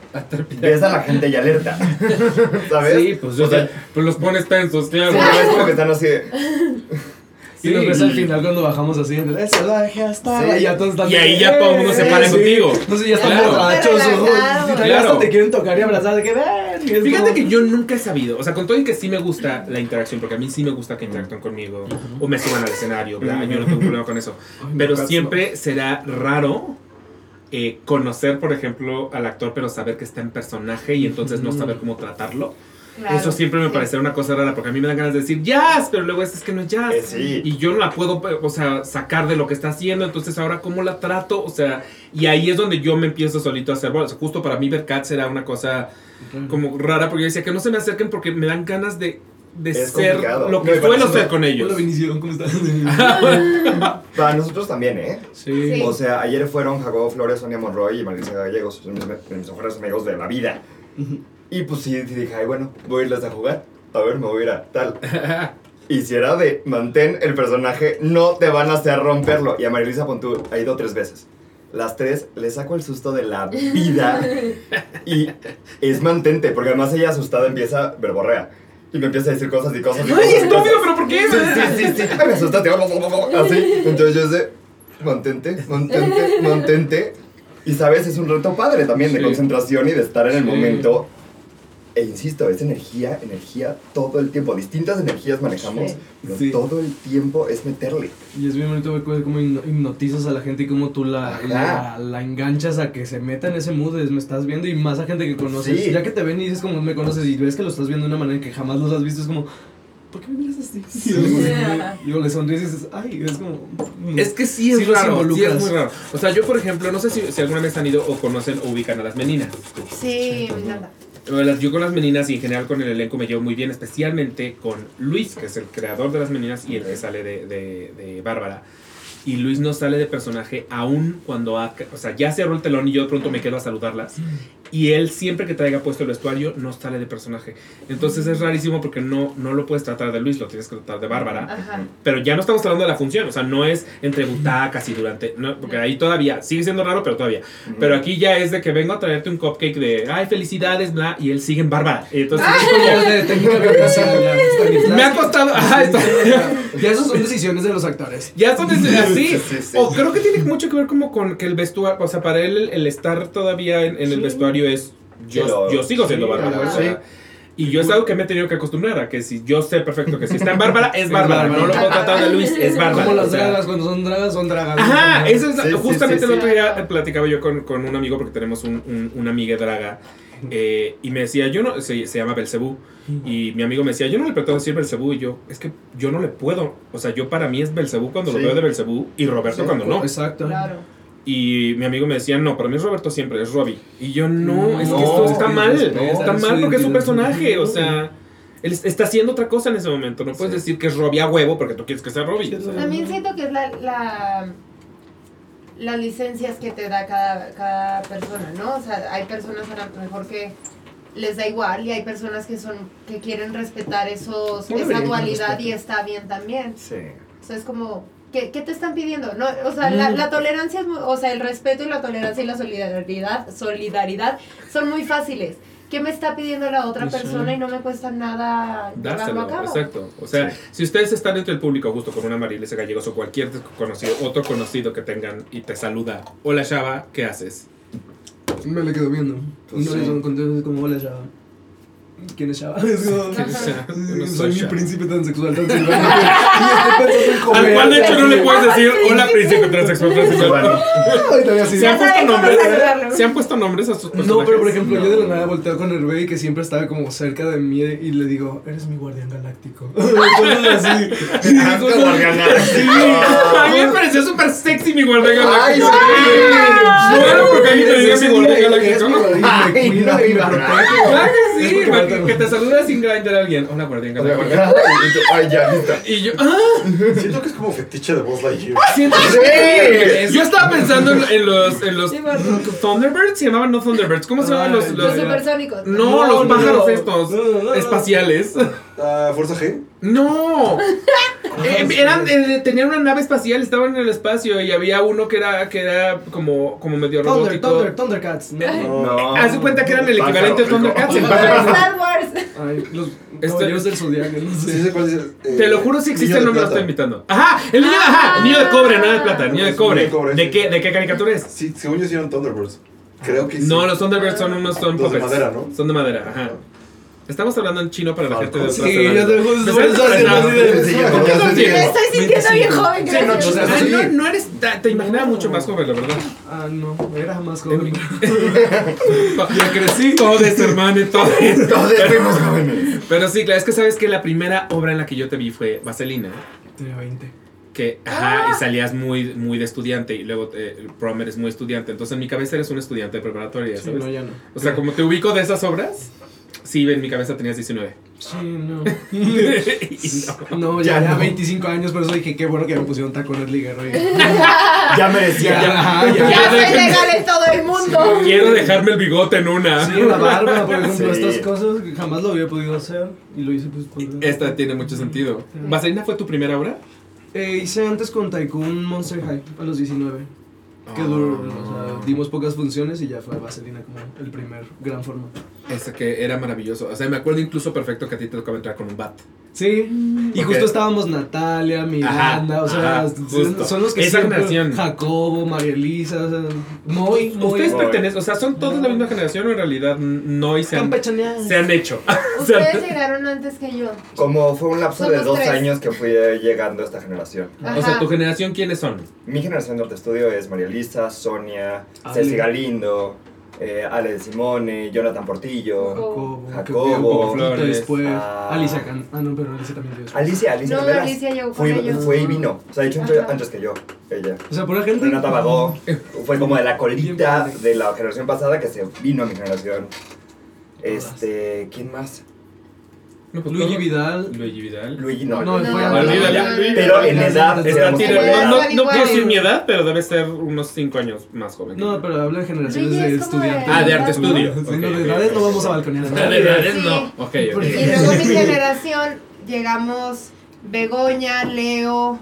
Ves a la gente y alerta. [laughs] ¿Sabes? Sí, pues, o sea, pues los pones tensos, claro. Sí, es como que están así de. Y nos ves al final cuando bajamos así en el "Es salvaje hasta Sí. la-", y ya todos están Y ahí ya todo el mundo se "Eh, para sí". contigo. Sé, ya están borrachos. Claro. hasta te quieren tocar y abrazar de que ven. Fíjate como- que yo nunca he sabido, o sea, con todo y que sí me gusta la interacción, porque a mí sí me gusta que interactúen conmigo, o me suban al escenario, bla, yo no tengo problema con eso. Ay, Pero siempre será raro eh, conocer, por ejemplo, al actor, pero saber que está en personaje y entonces no saber cómo tratarlo. Claro. Eso siempre me Sí. parecerá una cosa rara, porque a mí me dan ganas de decir jazz, pero luego es, es que no es jazz. Eh, sí. Y yo no la puedo, o sea, sacar de lo que está haciendo, entonces ahora cómo la trato, o sea, y ahí es donde yo me empiezo solito a hacer bolas. Justo para mí ver Cats era una cosa como rara, porque yo decía que no se me acerquen porque me dan ganas de, de Es ser complicado. lo que Me suelo ser con ellos. Hola, Vinicio, ¿cómo estás? [laughs] Para nosotros también, ¿eh? sí. Sí. O sea, ayer fueron Jacobo Flores, Sonia Monroy y Marisa Gallegos, son mis, mis mejores amigos de la vida. Y pues sí, dije, ay, bueno, voy a irles a jugar. A ver, me voy a ir a tal. Y si era de mantén el personaje, no te van a hacer romperlo. Y a Marilisa Pontú ha ido tres veces. Las tres le saco el susto de la vida. Y es mantente, porque además ella asustada empieza verborrea. Y me empieza a decir cosas y cosas y cosas. ¡Ay, estúpido, pero por qué! Sí, sí, sí, sí. Me asustaste. Así. Entonces yo sé, mantente, mantente, mantente. Y sabes, es un reto padre también de Sí. concentración y de estar en el Sí. momento. E insisto, es energía, energía todo el tiempo. Distintas energías manejamos, Sí. pero Sí. todo el tiempo es meterle. Y es bien bonito ver cómo hipno- hipnotizas a la gente y cómo tú la, la, la enganchas a que se meta en ese mood, es, me estás viendo y más a gente que conoces. Sí. Ya que te ven y dices como me conoces y ves que lo estás viendo de una manera que jamás los has visto, es como, ¿por qué me miras así? Y luego, Yeah. y luego le sonríes y dices, ay, es como... mm". Es que sí es Sí raro, sí es muy raro. O sea, yo por ejemplo, no sé si, si alguna vez han ido o conocen o ubican a las meninas. Sí, me encanta. Yo con las meninas y en general con el elenco me llevo muy bien, especialmente con Luis, que es el creador de las meninas y el que sale de, de- de Bárbara. y Luis no sale de personaje aún cuando ha, o sea, ya cerró el telón y yo de pronto me quedo a saludarlas. Y él siempre que traiga puesto el vestuario no sale de personaje. Entonces es rarísimo porque no, no lo puedes tratar de Luis, lo tienes que tratar de Bárbara. Ajá. Pero ya no estamos hablando de la función, o sea, no es entre butacas y durante, no, porque ahí todavía sigue siendo raro, pero todavía. Pero aquí ya es de que vengo a traerte un cupcake de, ay, felicidades, bla, y él sigue en Bárbara. Y entonces es como, Ya es de técnica represiva, ya, Stanislavski. [laughs] me ha costado, ajá, está- Ya esas son decisiones de los actores. Ya son des- así. [laughs] Sí, sí, sí. O creo que tiene mucho que ver como con que el vestuario, o sea, para él el, el estar todavía en, en el vestuario es, yo, Lo- yo sigo siendo sí, Bárbara. Y yo es algo que me he tenido que acostumbrar a que si yo sé perfecto que si está en Bárbara, es [laughs] Bárbara. No lo puedo tratar de Luis, es Bárbara. Como las dragas, cuando son dragas, son dragas. Ajá, eso es Sí, justamente sí, el otro día platicaba yo con, con un amigo porque tenemos un, un- una amiga draga eh, y me decía, yo no, se, se llama Belcebú y mi amigo me decía, yo no le pretendo decir Belcebú y yo, es que yo no le puedo, o sea, yo para mí es Belcebú cuando Sí. lo veo de Belcebú y Roberto Sí, cuando no. Exacto. Claro. Y mi amigo me decía, no, para mí es Roberto siempre, es Robbie. Y yo, no, es que esto está no, mal, no, está mal porque es un sí, personaje, o sea... Él está haciendo otra cosa en ese momento. No puedes Sí. decir que es Robbie a huevo porque tú quieres que sea Robbie. Sí, o sea. También siento que es la, la- las licencias que te da cada, cada persona, ¿no? O sea, hay personas a lo mejor que les da igual y hay personas que son que quieren respetar esos, esa dualidad y está bien también. Sí. O sea, es como, ¿qué, qué te están pidiendo? No, o sea, la, la tolerancia, es, muy- o sea, el respeto y la tolerancia y la solidaridad, solidaridad son muy fáciles. ¿Qué me está pidiendo la otra Sí. persona y no me cuesta nada llevarlo Dárselo, a cabo? exacto. O sea, si ustedes están entre el público justo con una Mariles Gallegos o cualquier conocido, otro conocido que tengan y te saluda, hola Shaba, ¿qué haces? Me le quedo viendo. Pues y no sí. le son contentos como hola Shaba. ¿Quién es Shaba? Es como, ¿Quién es Shaba? No soy soy mi Shaba. príncipe tan sexual, tan silvano. que- y estoy pensando en comer. Al cual de hecho no le puedes decir hola príncipe transexual transexual. Ay. ¿Se han puesto nombres? ¿Se han puesto nombres a sus personajes? No, pero por ejemplo, No. yo de la nada volteo con Hervé que siempre estaba como cerca de mí y le digo, eres mi guardián galáctico. Cosas así. Ah, qué guardiana. A mí me pareció súper sexy mi guardián Ay, galáctico. sí. Bueno, porque a mí me diga mi guardián galáctico. guardián, Ay, no. Claro que sí, porque que, que te saluda sin grindar a alguien. Hola guardián. Ay, ya, listo. Y yo, ah, Siento que es como fetiche de Buzz Lightyear. siento Sí. Yo estaba pensando en, en los, en los Sí. Thunderbirds, se llamaban no Thunderbirds, ¿cómo se llamaban los, Ah, los Los supersónicos. no, No, los pájaros no. estos No, no, no. espaciales? Ah, Fuerza G. No. [laughs] Eh, eran, eh, tenían una nave espacial, estaban en el espacio y había uno que era que era como como medio Thunder, robótico. Thunder, Thundercats. No. No. Haz de cuenta que eran el equivalente a Thundercats [laughs] en. Star Wars. Ay, los Este- caballeros del zodiaco, no Sí, sé. eh, Te lo juro si existe, no me lo estoy invitando. Ajá, el niño, ajá, el niño de cobre, nada de plata, el niño de cobre. de cobre, ¿De sí. qué, de qué caricatura es? Sí, según yo hicieron Thunderbirds. Creo que sí. No, los Thunderbirds son unos son Los de madera, ¿no? Son de madera, ajá. Estamos hablando en chino para la gente de otras Sí, ya te justo Me estoy sintiendo bien 25. joven, Sí, no, gracias. o sea, ah, no, no eres, te imaginaba mucho más joven, la verdad. Ah, no, era más joven. [laughs] Ya crecí. Todo es hermano, todo es. [laughs] Todos fuimos jóvenes. Pero sí, claro, es que sabes que la primera obra en la que yo te vi fue Vaselina. Tenía 20. Que, ajá, y salías muy, muy de estudiante y luego eh, el prom eres muy estudiante. Entonces en mi cabeza eres un estudiante de preparatoria, Sí, no, ya no. O sea, como te ubico de esas obras, sí, en mi cabeza tenías 19. Sí, no. [laughs] No. No, ya, Ya ya no. 25 años, por eso dije, qué bueno que me pusieron tacones liguero. y- Ya [laughs] merecía. Ya, ajá, ya. Ya soy legal en todo el mundo. Quiero dejarme el bigote en una. Sí, la barba, por ejemplo, Sí. estas cosas que jamás lo había podido hacer y lo hice pues por... Esta tiene mucho sentido. ¿Vaselina fue tu primera obra? Eh, hice antes con Tycoon Monster High a los 19. Que duró, o sea, dimos pocas funciones y ya fue Vaselina como el primer gran formato. Ese que era maravilloso. O sea, me acuerdo incluso perfecto que a ti te tocaba entrar con un bat. Sí, y Porque- justo estábamos Natalia, Miranda, Ajá, o sea, ajá, son- son los que Esa siempre- generación. Jacobo, María Elisa, o sea, muy, muy ¿Ustedes pertenecen? O sea, ¿son todos de la misma generación o en realidad no y se han, se han hecho? [laughs] Ustedes llegaron antes que yo. Como fue un lapso de Somos dos tres. años que fui eh, llegando a esta generación. Ajá. o sea, ¿tu generación quiénes son? Mi generación de estudio es María Elisa, Sonia, Ale. Ceci Galindo, eh, Ale Simone, Jonathan Portillo, Jacobo, Jacobo, Flores, después. ah. Alicia Ah, no, pero Alicia también dio después. Alicia, Alicia No. Alicia llegó con fue, ellos. fue y vino. O sea, de hecho Ajá. antes que yo, ella. O sea, pura gente. Renata Bagó fue como de la colita de la generación pasada que se vino a mi generación. Este, ¿quién más? No, pues, Luigi Vidal. Luigi Vidal. Luigi no. No, No, no, Pero en edad no, puedo decir mi edad, pero debe ser unos 5 años más joven. No, pero habla de generaciones de estudiantes. Ah, de arte estudio. De edades no vamos a balconear. Ah, de edades no. Ok, Y luego [laughs] mi generación llegamos Begoña, Leo,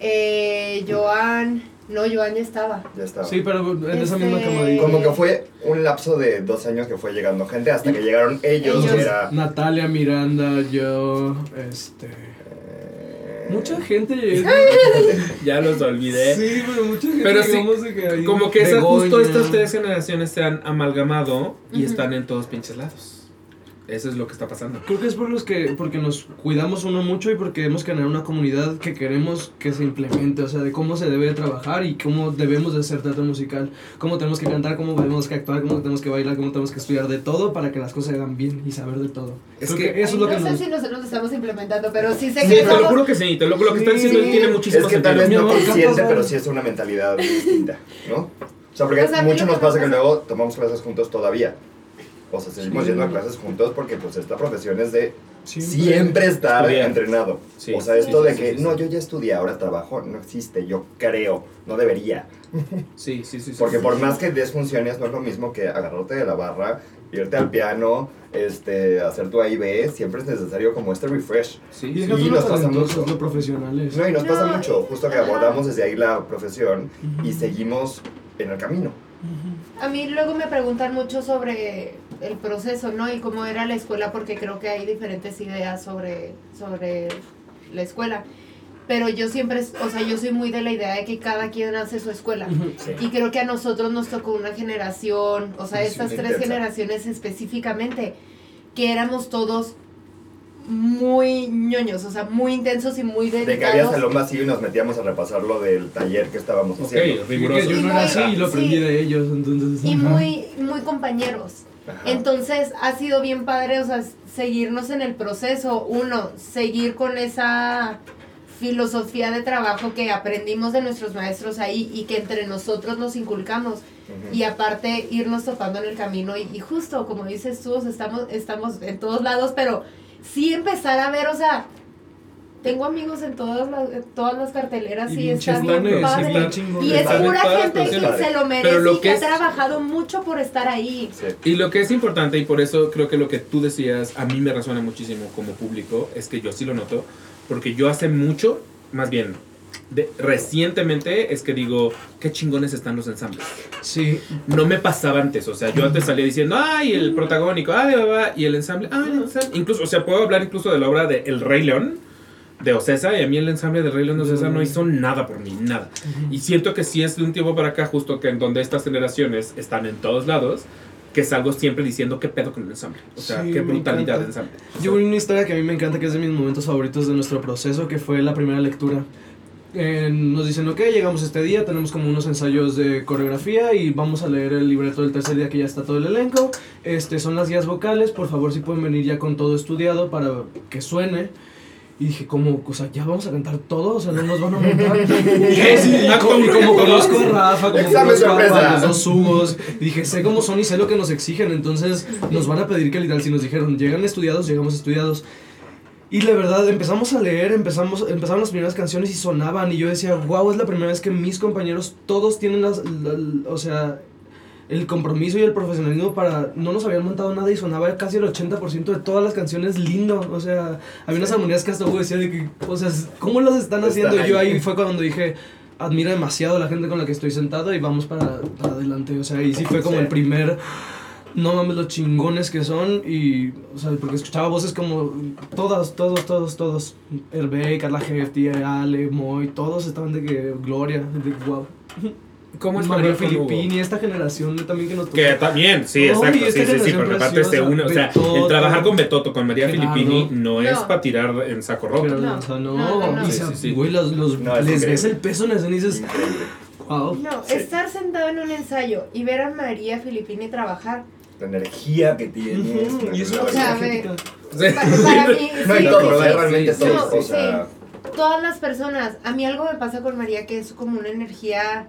eh, Joan. No, Joan ya estaba. Ya estaba. Sí, pero en esa Este- misma camarita. Como que fue un lapso de dos años que fue llegando gente hasta que llegaron ellos, Ellos. era... Natalia, Miranda, yo, este... eh, Mucha gente. [laughs] Ya los olvidé. Sí, pero mucha gente. Pero sí, que Como que esa, Begoña. justo estas tres generaciones se han amalgamado y están en todos pinches lados. Eso es lo que está pasando. Creo que es por los que, porque nos cuidamos uno mucho y porque queremos generar una comunidad que queremos que se implemente, o sea, de cómo se debe de trabajar y cómo debemos de hacer teatro musical, cómo tenemos que cantar, cómo tenemos que actuar, cómo tenemos que bailar, cómo tenemos que estudiar de todo para que las cosas se hagan bien y saber de todo. Es Creo que- eso es lo Ay, que no sé nos... si nosotros lo estamos implementando, pero sí sé Sí, que te lo juro que sí. Te lo, lo que está diciendo él Sí. tiene muchísimo Es que tal vez no amor, consciente, ¿cuántos pero sí es una mentalidad distinta, ¿no? O sea, porque O sea, mucho nos que pasa que luego tomamos clases juntos todavía. O sea, seguimos Sí. yendo a clases juntos porque pues esta profesión es de Siempre- siempre estar Estudiar. entrenado. Sí. O sea, esto Sí, de sí, que sí, sí. no, yo ya estudié, ahora trabajo, no existe, yo creo, no debería. Sí, sí, sí. Porque sí. por más que des funciones, no es lo mismo que agarrarte de la barra, irte al piano, este, hacer tu A y B, siempre es necesario como este refresh. Sí, Y Y nos pasa mucho. lo profesionales. No, y nos pasa No, mucho, justo que abordamos desde ahí la profesión y Ujú. seguimos en el camino. A mí luego me preguntan mucho sobre el proceso, ¿no? Y cómo era la escuela, porque creo que hay diferentes ideas sobre, sobre la escuela. Pero yo siempre, o sea, yo soy muy de la idea de que cada quien hace su escuela. Y creo que a nosotros nos tocó una generación, o sea, Sí, estas tres intensa. generaciones específicamente, que éramos todos muy ñoños, o sea, muy intensos y muy De que había dedicados. salón vacío y nos metíamos a repasar lo del taller que estábamos Ok, haciendo. Sí, riguroso. yo Y no era muy- así y lo aprendí sí. de ellos, entonces... Y muy, muy compañeros. Ajá. Entonces ha sido bien padre, o sea, seguirnos en el proceso. Uno, seguir con esa filosofía de trabajo que aprendimos de nuestros maestros ahí y que entre nosotros nos inculcamos. Y aparte irnos topando en el camino y, y justo como dices tú, estamos, estamos en todos lados, pero sí empezar a ver, o sea, tengo amigos en todas las, en todas las carteleras Y y, está bien padre. y es pura padre, gente que se lo merece lo y que que es- ha trabajado mucho por estar ahí. Sí. Y lo que es importante, y por eso creo que lo que tú decías a mí me resuena muchísimo como público, es que yo sí lo noto, porque yo hace mucho, más bien, de, recientemente es que digo, qué chingones están los ensambles. Sí, No me pasaba antes, o sea, yo antes salía diciendo, ay, el protagónico, ay, va, va", y el ensamble, ay, el ensamble. Incluso, o sea, puedo hablar incluso de la obra de El Rey León, de Ocesa, y a mí el ensamble del Rey León de Ocesa no hizo nada por mí, nada. Y siento que sí es de un tiempo para acá, justo que en donde estas generaciones están en todos lados, que salgo siempre diciendo qué pedo con el ensamble. O sea, Sí, qué brutalidad de ensamble. Yo vi una historia que a mí me encanta, que es de mis momentos favoritos de nuestro proceso, que fue la primera lectura. Eh, nos dicen, ok, llegamos este día, tenemos como unos ensayos de coreografía y vamos a leer el libreto del tercer día que ya está todo el elenco. Este, son las guías vocales, por favor si pueden venir ya con todo estudiado para que suene. Y dije, como, o sea, ya vamos a cantar todo, o sea, no nos van a montar. [laughs] ¿Qué? Sí, y, como, y como conozco a Rafa, como conozco a los dos Hugos, y dije, sé cómo son y sé lo que nos exigen, entonces nos van a pedir que literal, si nos dijeron, llegan estudiados, llegamos estudiados. Y la verdad, empezamos a leer, empezamos, empezaron las primeras canciones y sonaban, y yo decía, wow, es la primera vez que mis compañeros todos tienen las, la- o sea, el compromiso y el profesionalismo para, no nos habían montado nada y sonaba casi el 80% de todas las canciones lindo, o sea, había unas armonías que hasta Hugo decía de que, o sea, ¿cómo las están haciendo? Y yo ahí. ahí fue cuando dije, admiro demasiado a la gente con la que estoy sentado y vamos para, para adelante, o sea, y sí fue como Sí. el primer no mames los chingones que son y o sea porque escuchaba voces como todas todos todos todos Hervé, Carla Hefti, Ale, Moy todos estaban de que Gloria de wow ¿Cómo es María? Filippini esta generación también que nos tocó. Que también, sí, exacto, sí, sí, sí, porque aparte se preciosa, une, o sea, el trabajar con Betoto, con María Gerardo. Filippini, no, es No. para tirar en saco roto. Pero, No, o sea, no, no, no, no. y Sí, sí, sí. güey, los, los- No, es les ves el peso en escena y dices, wow. No, Sí. estar sentado en un ensayo y ver a María Filipini trabajar. La energía que tienes. Ujú, y es una. Pa- para mí, [laughs] No, sí, y todo, sí, ¿verdad? sí. realmente sí, todo. sí, o sea, Todas las personas. A mí algo me pasa con María que es como una energía.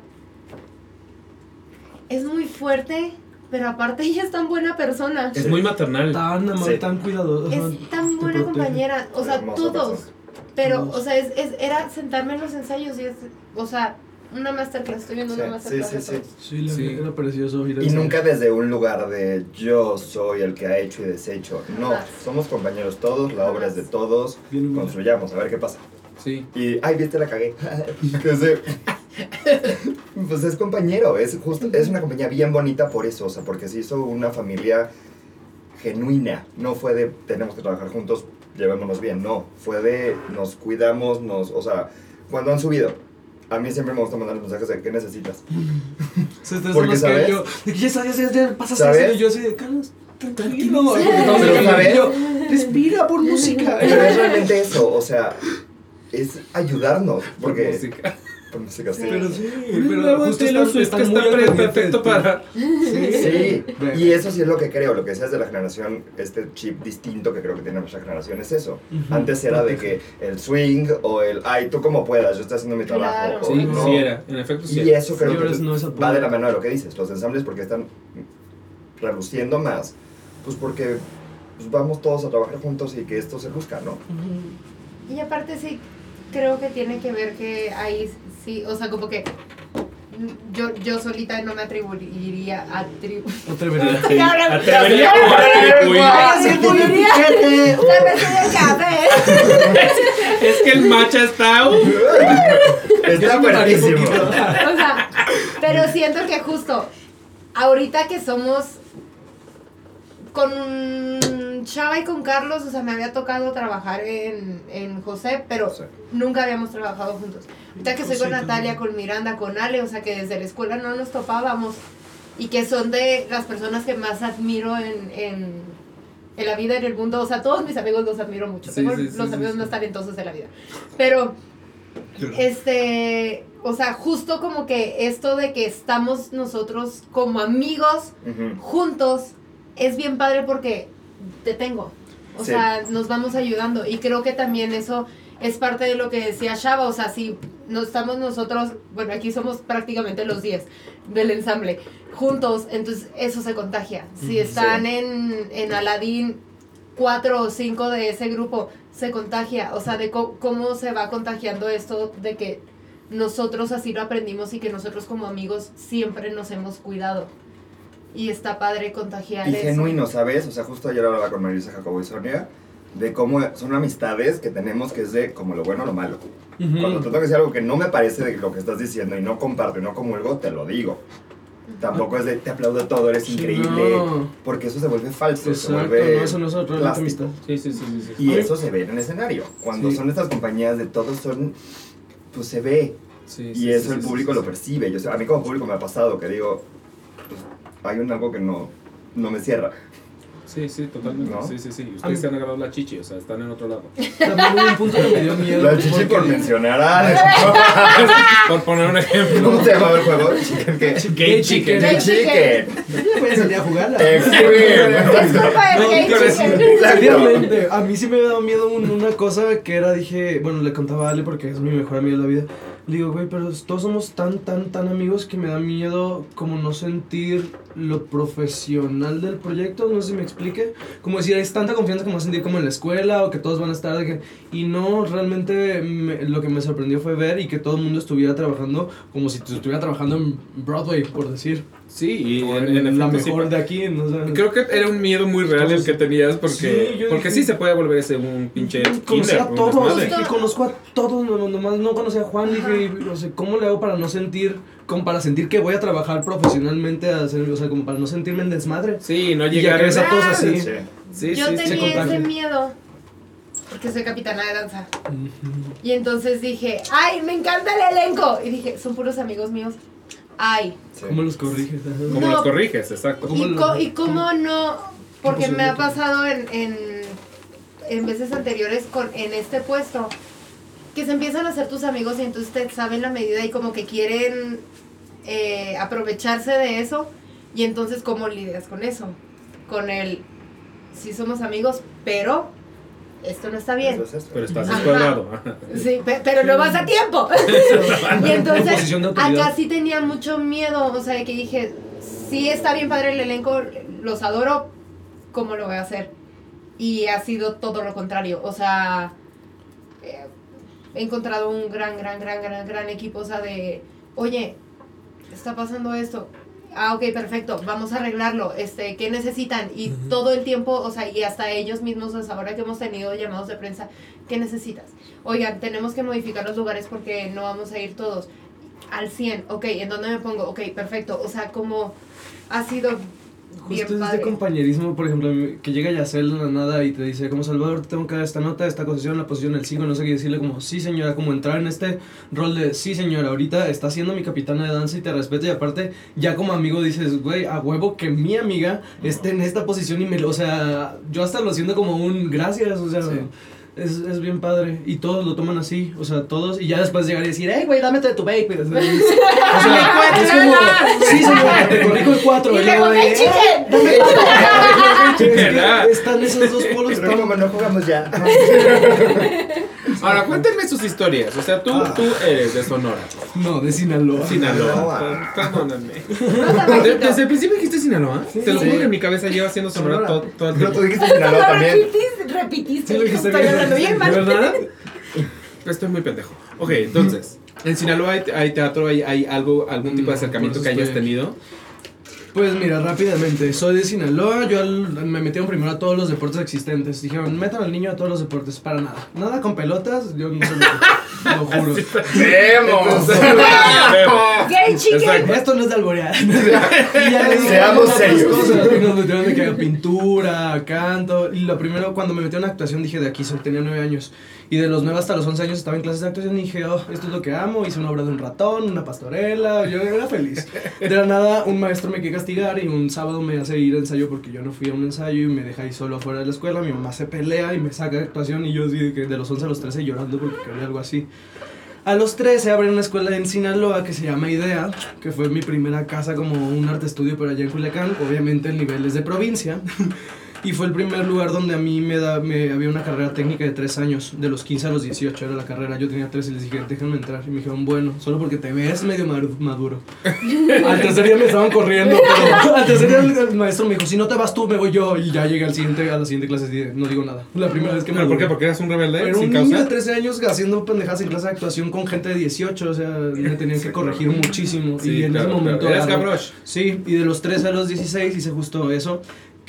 Es muy fuerte, pero aparte [laughs] ella es tan buena persona. Es muy maternal. Tan amable, Sí. tan cuidadoso. Es tan buena protege. compañera. O sea, todos. persona. Pero, o sea, es, es- era sentarme en los ensayos y es, o sea, una masterclass. Estoy viendo Sí, una masterclass. sí, de sí. Sí, la Sí. verdad era precioso. Y nunca desde un lugar de yo soy el que ha hecho y deshecho. No, somos compañeros todos, la obra es de todos. Bien. Construyamos, a ver qué pasa. Sí. Y, ay, viste, la cagué. [laughs] [laughs] Pues es compañero, es justo, es una compañía bien bonita por eso, o sea, porque se hizo una familia genuina. No fue de tenemos que trabajar juntos, llevémonos bien, no. Fue de nos cuidamos, nos, o sea, cuando han subido. A mí siempre me gusta mandar mensajes de ¿qué necesitas? [laughs] Porque, más ¿sabes? que yo. De que ya sabes, ya, ya pasas ¿Sabes? eso. Y yo así de, Carlos, tranquilo. Porque estamos Pero, en el ¿sabes? camino. Respira por música. Pero es realmente eso, o sea, es ayudarnos. Por Porque, por música, sí. Sí. Pero sí, pero justo muy está pre- pendiente perfecto para. Sí, Ve. y eso sí es lo que creo, lo que decías de la generación, este chip distinto que creo que tiene nuestra generación es eso. Antes era de que el swing o el, ay, tú como puedas, yo estoy haciendo mi trabajo. Claro. o Sí, no. sí era. En efecto, sí Y eso creo Sí, que no es apoyo. va de la mano de lo que dices, los ensambles porque están reluciendo más, pues porque pues, vamos todos a trabajar juntos y que esto se busca, ¿no? Y aparte sí, creo que tiene que ver que ahí sí, o sea, como que yo, yo solita no me atribuiría a tribu. Otra verdad. Sí. Ahora- Atrevería ahora- a atribuir. atribuiría la persona de café. [laughs] Es que el macha está. uh, [laughs] Está buenísimo. O sea, pero siento que justo ahorita que somos con Chava y con Carlos, o sea, me había tocado trabajar en, en José, pero Sí. nunca habíamos trabajado juntos. Ahorita que soy con Natalia, con Miranda, con Ale, o sea, que desde la escuela no nos topábamos y que son de las personas que más admiro en, en, en la vida, en el mundo. O sea, todos mis amigos los admiro mucho. Sí, Tengo sí, los sí, amigos más talentosos de la vida. Pero este, o sea, justo como que esto de que estamos nosotros como amigos juntos es bien padre porque te tengo. O Sí. sea, nos vamos ayudando y creo que también eso es parte de lo que decía Shaba, o sea, si no estamos nosotros, bueno, aquí somos prácticamente los 10 del ensamble juntos, entonces eso se contagia. Si están Sí. en, en Aladdin cuatro o cinco de ese grupo, se contagia, o sea, de cómo se va contagiando esto de que nosotros así lo aprendimos y que nosotros como amigos siempre nos hemos cuidado. Y está padre contagiar Y eso. genuino, ¿sabes? O sea, justo ayer hablaba con Marisa Jacobo y Sonia de cómo son amistades que tenemos que es de como lo bueno o lo malo. Cuando te tengo que decir algo que no me parece de lo que estás diciendo y no comparto y no comulgo, te lo digo. Tampoco es de te aplaudo todo, eres Sí, increíble. no. Porque eso se vuelve falso, se Exacto, vuelve no, eso no es amistad. Sí, sí, sí, sí. sí. Y eso se ve en el escenario. Cuando Sí. son estas compañías de todos son, pues se ve. Sí, Y sí, eso sí, el sí, público sí, lo percibe. Yo, a mí como público me ha pasado que digo, pues, hay un algo que no, no me cierra. Sí, sí, totalmente. ¿No? Sí, sí, sí. Ustedes se han agarrado la chichi, o sea, están en otro lado. [laughs] También hubo un punto que me dio miedo. La chichi por mencionar a... [laughs] Por poner un ejemplo. ¿Cómo se llamaba el juego? Chicken. Gay chicken. Gay Gay Chicken. Yo voy a salir a jugarla. Eh, [laughs] chicken. Efectivamente, a mí sí me daba miedo un- una cosa que era, dije, bueno, le contaba a Ale porque es mi mejor amigo de la vida. Le digo, güey, pero todos somos tan, tan, tan amigos que me da miedo como no sentir lo profesional del proyecto, no sé si me explique. Como decir, es tanta confianza como sentir como en la escuela o que todos van a estar de que... Y no, realmente me- lo que me sorprendió fue ver y que todo el mundo estuviera trabajando como si estuviera trabajando en Broadway, por decir. Sí, y en, en, en la efecto, sí, mejor de aquí, no sé. Creo que era un miedo muy real el que tenías porque, Sí, porque dije- sí se puede volver ese un pinche Conocí kinder, a un todos, dije, conozco a todos, no, no, nomás no conocí a Juan, dije, y, o sea, ¿cómo le hago para no sentir, como para sentir que voy a trabajar profesionalmente, a hacer, o sea, como para no sentirme en desmadre? Sí, no Y ya llegar que ves a todos así. Sí. Sí, Yo sí, sí. se tenía ese miedo porque soy capitana de danza. Y entonces dije, ay, me encanta el elenco. Y dije, son puros amigos míos. Ay. Sí. ¿Cómo los corriges? No. los corriges, exacto. ¿Cómo ¿Y, co- y cómo no? Porque ¿Qué me ha pasado en, en, en veces anteriores con, en este puesto que se empiezan a hacer tus amigos y entonces te saben la medida y como que quieren eh, aprovecharse de eso. Y entonces, ¿cómo lidias con eso? Con el, sí somos amigos, pero esto no está bien. Es. Pero estás escuadrado. Sí, pe- pero no vas a tiempo. [laughs] [laughs] y En entonces, acá sí tenía mucho miedo, o sea, de que dije, sí está bien padre el elenco, los adoro, ¿cómo lo voy a hacer? Y ha sido todo lo contrario, o sea, eh, he encontrado un gran, gran, gran, gran, gran equipo, o sea, de, oye, está pasando esto. Ah, ok, perfecto, vamos a arreglarlo. Este, ¿qué necesitan? Y todo el tiempo, o sea, y hasta ellos mismos, sea, ahora que hemos tenido llamados de prensa, ¿qué necesitas? Oigan, tenemos que modificar los lugares porque no vamos a ir todos. Al 100, ok, ¿en dónde me pongo? Ok, perfecto. O sea, como ha sido bien Justo es padre. este compañerismo, por ejemplo, que llega Yacel de la nada y te dice, como Salvador, te tengo que dar esta nota, esta posición, la posición, el 5, no sé qué decirle, como, sí señora, como entrar en este rol de, sí señora, ahorita está siendo mi capitana de danza y te respeto y aparte, ya como amigo dices, güey, a huevo que mi amiga esté en esta posición y me, lo- o sea, yo hasta lo siento como un gracias, o sea... Sí. Es, es bien padre. Y todos lo toman así. O sea, todos. Y ya después llegar y decir, hey, güey, dame de tu vape. [laughs] O sea, o sea, es como, sí, señora, te corrijo el 4. Y luego, ¡hey, chicken! ¿Verdad? [laughs] Están esos dos polos Pero como no jugamos ya. [laughs] Ahora, cuéntenme sus historias. O sea, tú, Ah. tú eres de Sonora. No, de Sinaloa. Sinaloa. Perdóname. No De-. Desde el principio dijiste Sinaloa. Te lo juro Sí. que en mi cabeza lleva siendo Sonora Sonora. todo, todo el Pero tiempo. tú dijiste Sinaloa también. repitiste, repitiste. Sí, lo dijiste Estoy bien. hablando bien ¿De mal. verdad? [laughs] Estoy muy pendejo. Ok, entonces, en Sinaloa hay, hay teatro, hay, hay algo, algún tipo de No, acercamiento que hayas tenido. Pues mira, rápidamente, soy de Sinaloa, yo al- me metieron primero a todos los deportes existentes. Dijeron, metan al niño a todos los deportes, para nada. Nada con pelotas, yo no sé lo, [laughs] lo juro. ¡Vemos! [laughs] [laughs] Gay chicken. Esto no es de alborear. y ya le dije Seamos serios. cosas, y nos metieron de que pintura, canto. Y lo primero, cuando me metieron a actuación, dije de aquí soy, tenía nueve años. Y de los 9 hasta los 11 años estaba en clases de actuación y dije, oh, esto es lo que amo. Hice una obra de un ratón, una pastorela, yo era feliz. De la nada, un maestro me quiere castigar y un sábado me hace ir a ensayo porque yo no fui a un ensayo y me deja ahí solo afuera de la escuela. Mi mamá se pelea y me saca de actuación y yo de los 11 a los 13 llorando porque quería algo así. A los 13 abrí una escuela en Sinaloa que se llama IDEA, que fue mi primera casa como un arte estudio, pero allá en Culiacán, obviamente el nivel es de provincia. [laughs] Y fue el primer lugar donde a mí me, da, me había una carrera técnica de 3 años, de los 15 a los 18 era la carrera. Yo tenía 3 y les dije, déjenme entrar. Y me dijeron, bueno, solo porque te ves medio maduro. [laughs] al tercer día me estaban corriendo, pero [laughs] al tercer día el, maestro me dijo, si no te vas tú, me voy yo. Y ya llegué al siguiente, a la siguiente clase y no digo nada. La primera vez que me ¿Pero por qué? ¿Porque eras un rebelde Era sin un niño de causa? 13 años haciendo pendejadas en clase de actuación con gente de 18, o sea, me tenían que corregir muchísimo. Sí, y en claro, ese momento. claro. Eras. Sí, y de los 13 a los 16 hice justo eso,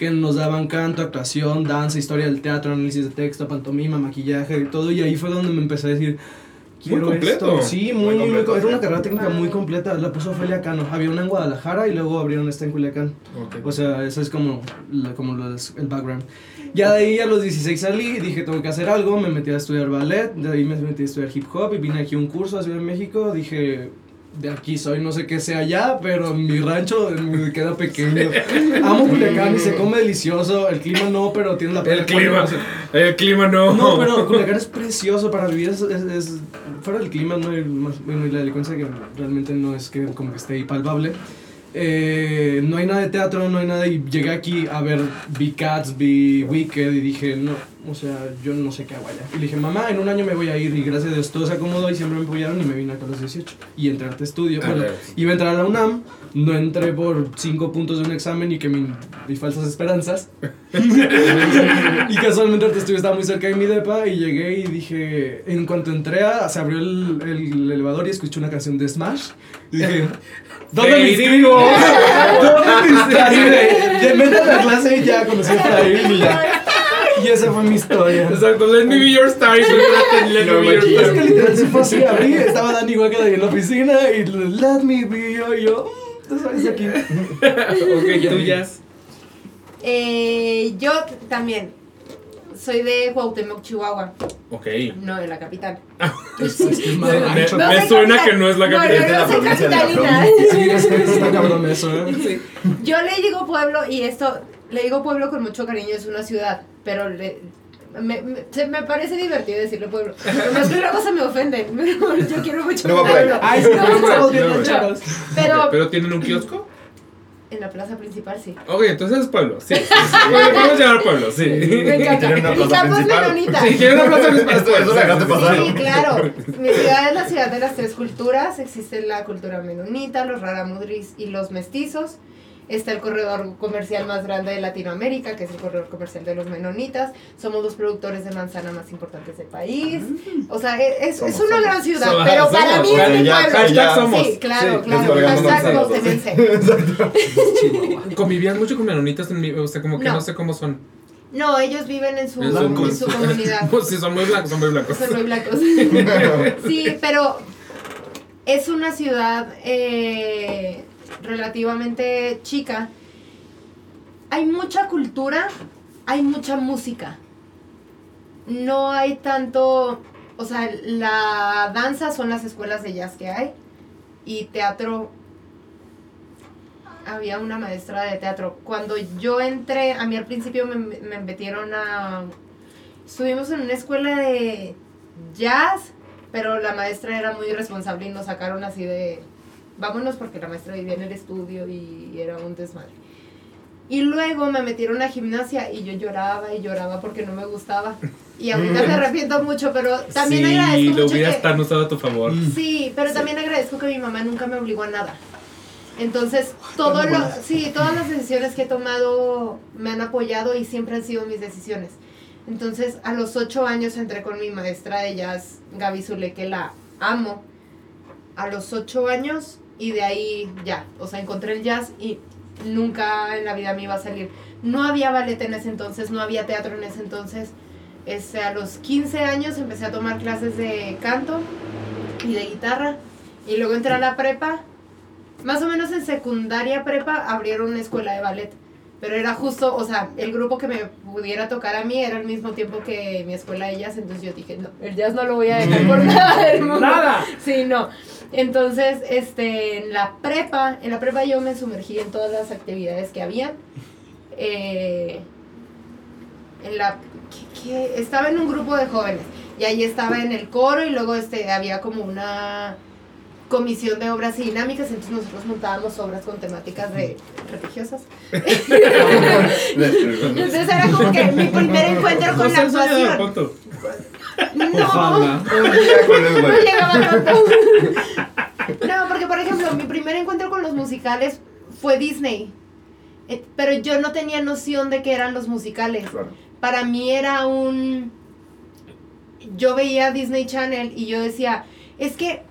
que nos daban canto, actuación, danza, historia del teatro, análisis de texto, pantomima, maquillaje y todo, y ahí fue donde me empecé a decir... Quiero completo. esto. Sí, Muy muy, muy, completo, era una carrera técnica muy completa. La puso Ofelia Cano. Había una en Guadalajara y luego abrieron esta en Culiacán. Ok. O sea, eso es como, la- como los- el background. Ya de ahí a los 16 salí, dije tengo que hacer algo, me metí a estudiar ballet, de ahí me metí a estudiar hip hop y vine aquí a un curso a Ciudad de México, dije de aquí soy, no sé qué sea allá, pero mi rancho me queda pequeño. [laughs] Amo Culiacán y se come delicioso, el clima no, pero tiene la El clima. El clima no. no, pero Culiacán es precioso para vivir. Es, es- es- fuera del clima, no hay más, bueno, y la delincuencia que realmente no es que como que esté ahí palpable. Eh, no hay nada de teatro, no hay nada. Y llegué aquí a ver, vi Cats, vi Wicked y dije, no, o sea, yo no sé qué hago allá. Y le dije, mamá, en un año me voy a ir. Y gracias a Dios todo se acomodó y siempre me apoyaron y me vine acá a los 18. Y entré a arte estudio. A Bueno, ver. iba a entrar a la UNAM, no entré por 5 puntos de un examen y que mi, mis falsas esperanzas. [laughs] y casualmente arte estudio estaba muy cerca de mi depa y llegué y dije, en cuanto entré, a- se abrió el, el elevador y escuché una canción de Smash. Y dije, ¿dónde me inscribo? [laughs] ¿Dónde me inscribo? Así de, de vete a la clase y ya conocí a Efraín y ya. Esa fue mi historia. Exacto, let me be your star. y soy Let me No, be your imagino. Es que literal sí fue así, abrí, estaba Dani Hueca ahí en la oficina y let me be yo, y yo, "Mm, tú sabes aquí. [laughs] Ok, tú ya. Eh, yo también soy de Cuauhtémoc, Chihuahua, Ok. no de la capital. [laughs] Es que Me, suena capital- que no es la No, capital. yo de la no soy de la capitalina. Sí, es que está cabrón eso, ¿eh? Yo le digo pueblo y esto, le digo pueblo con mucho cariño, es una ciudad, pero le, me, me, se me parece divertido decirle pueblo. Es que luego se me ofenden, [laughs] yo quiero mucho No pueblo. Ay, No, no, pero ¿Pero tienen un kiosco? en la plaza principal sí. Ok, entonces es pueblo. Sí. sí, sí. [laughs] Podemos llamar pueblo, sí. Me encanta. Mi campo es menonita. Sí, quiero una plaza principal. Esto- eso la dejaste pasar. Sí, claro. Mi ciudad es la ciudad de las tres culturas. Existe la cultura menonita, los raramudris y los mestizos. Está el corredor comercial más grande de Latinoamérica, que es el corredor comercial de los menonitas. Somos los productores de manzana más importantes del país. O sea, e- es, es Somos, una somos. gran ciudad, Somos, pero para somos, mí es mi pueblo. Sí, claro, Sí, claro. Hashtag manzanas. [laughs] Votense. Convivían mucho con menonitas en mi, o sea, como que no, No. sé cómo son. No, ellos viven en su, En su- en su comunidad. [laughs] Pues sí, son muy blancos, son muy blancos. Son muy blancos. [laughs] Sí, pero es una ciudad eh, relativamente chica. Hay mucha cultura, hay mucha música. No hay tanto, o sea, la danza son las escuelas de jazz que hay y teatro. Había una maestra de teatro. Cuando yo entré, a mí al principio me, me metieron a... Estuvimos en una escuela de jazz, pero la maestra era muy irresponsable y nos sacaron así de, vámonos porque la maestra vivía en el estudio y era un desmadre. Y luego me metieron a gimnasia y yo lloraba y lloraba porque no me gustaba. Y ahorita me arrepiento mucho, pero también sí, agradezco lo mucho hubieras que... tan usado a tu favor. Sí, pero también agradezco que mi mamá nunca me obligó a nada. Entonces, todo lo, sí, todas las decisiones que he tomado me han apoyado y siempre han sido mis decisiones. Entonces, a los ocho años entré con mi maestra de jazz, Gaby Zule, que la amo. A los ocho años y de ahí ya, o sea, encontré el jazz y nunca en la vida me iba a salir. No había ballet en ese entonces, no había teatro en ese entonces. Este, a los 15 años empecé a tomar clases de canto y de guitarra. Y luego entré a la prepa. Más o menos en secundaria prepa abrieron una escuela de ballet. Pero era justo, o sea, el grupo que me pudiera tocar a mí era al mismo tiempo que mi escuela de jazz. Entonces yo dije, no, el jazz no lo voy a dejar por [laughs] nada del mundo. ¡Nada! Sí, no. Entonces, este, en la prepa, en la prepa yo me sumergí en todas las actividades que había. Eh, en la, ¿qué- qué? Estaba en un grupo de jóvenes y ahí estaba en el coro y luego este, había como una comisión de obras y dinámicas, entonces nosotros montábamos obras con temáticas de religiosas. [laughs] Entonces era como que mi primer encuentro con la No actuación. No, no llegaba tanto. [laughs] No, porque por ejemplo, mi primer encuentro con los musicales fue Disney. Eh, Pero yo no tenía noción de que eran los musicales. Claro. Para mí era un... Yo veía Disney Channel y yo decía, es que,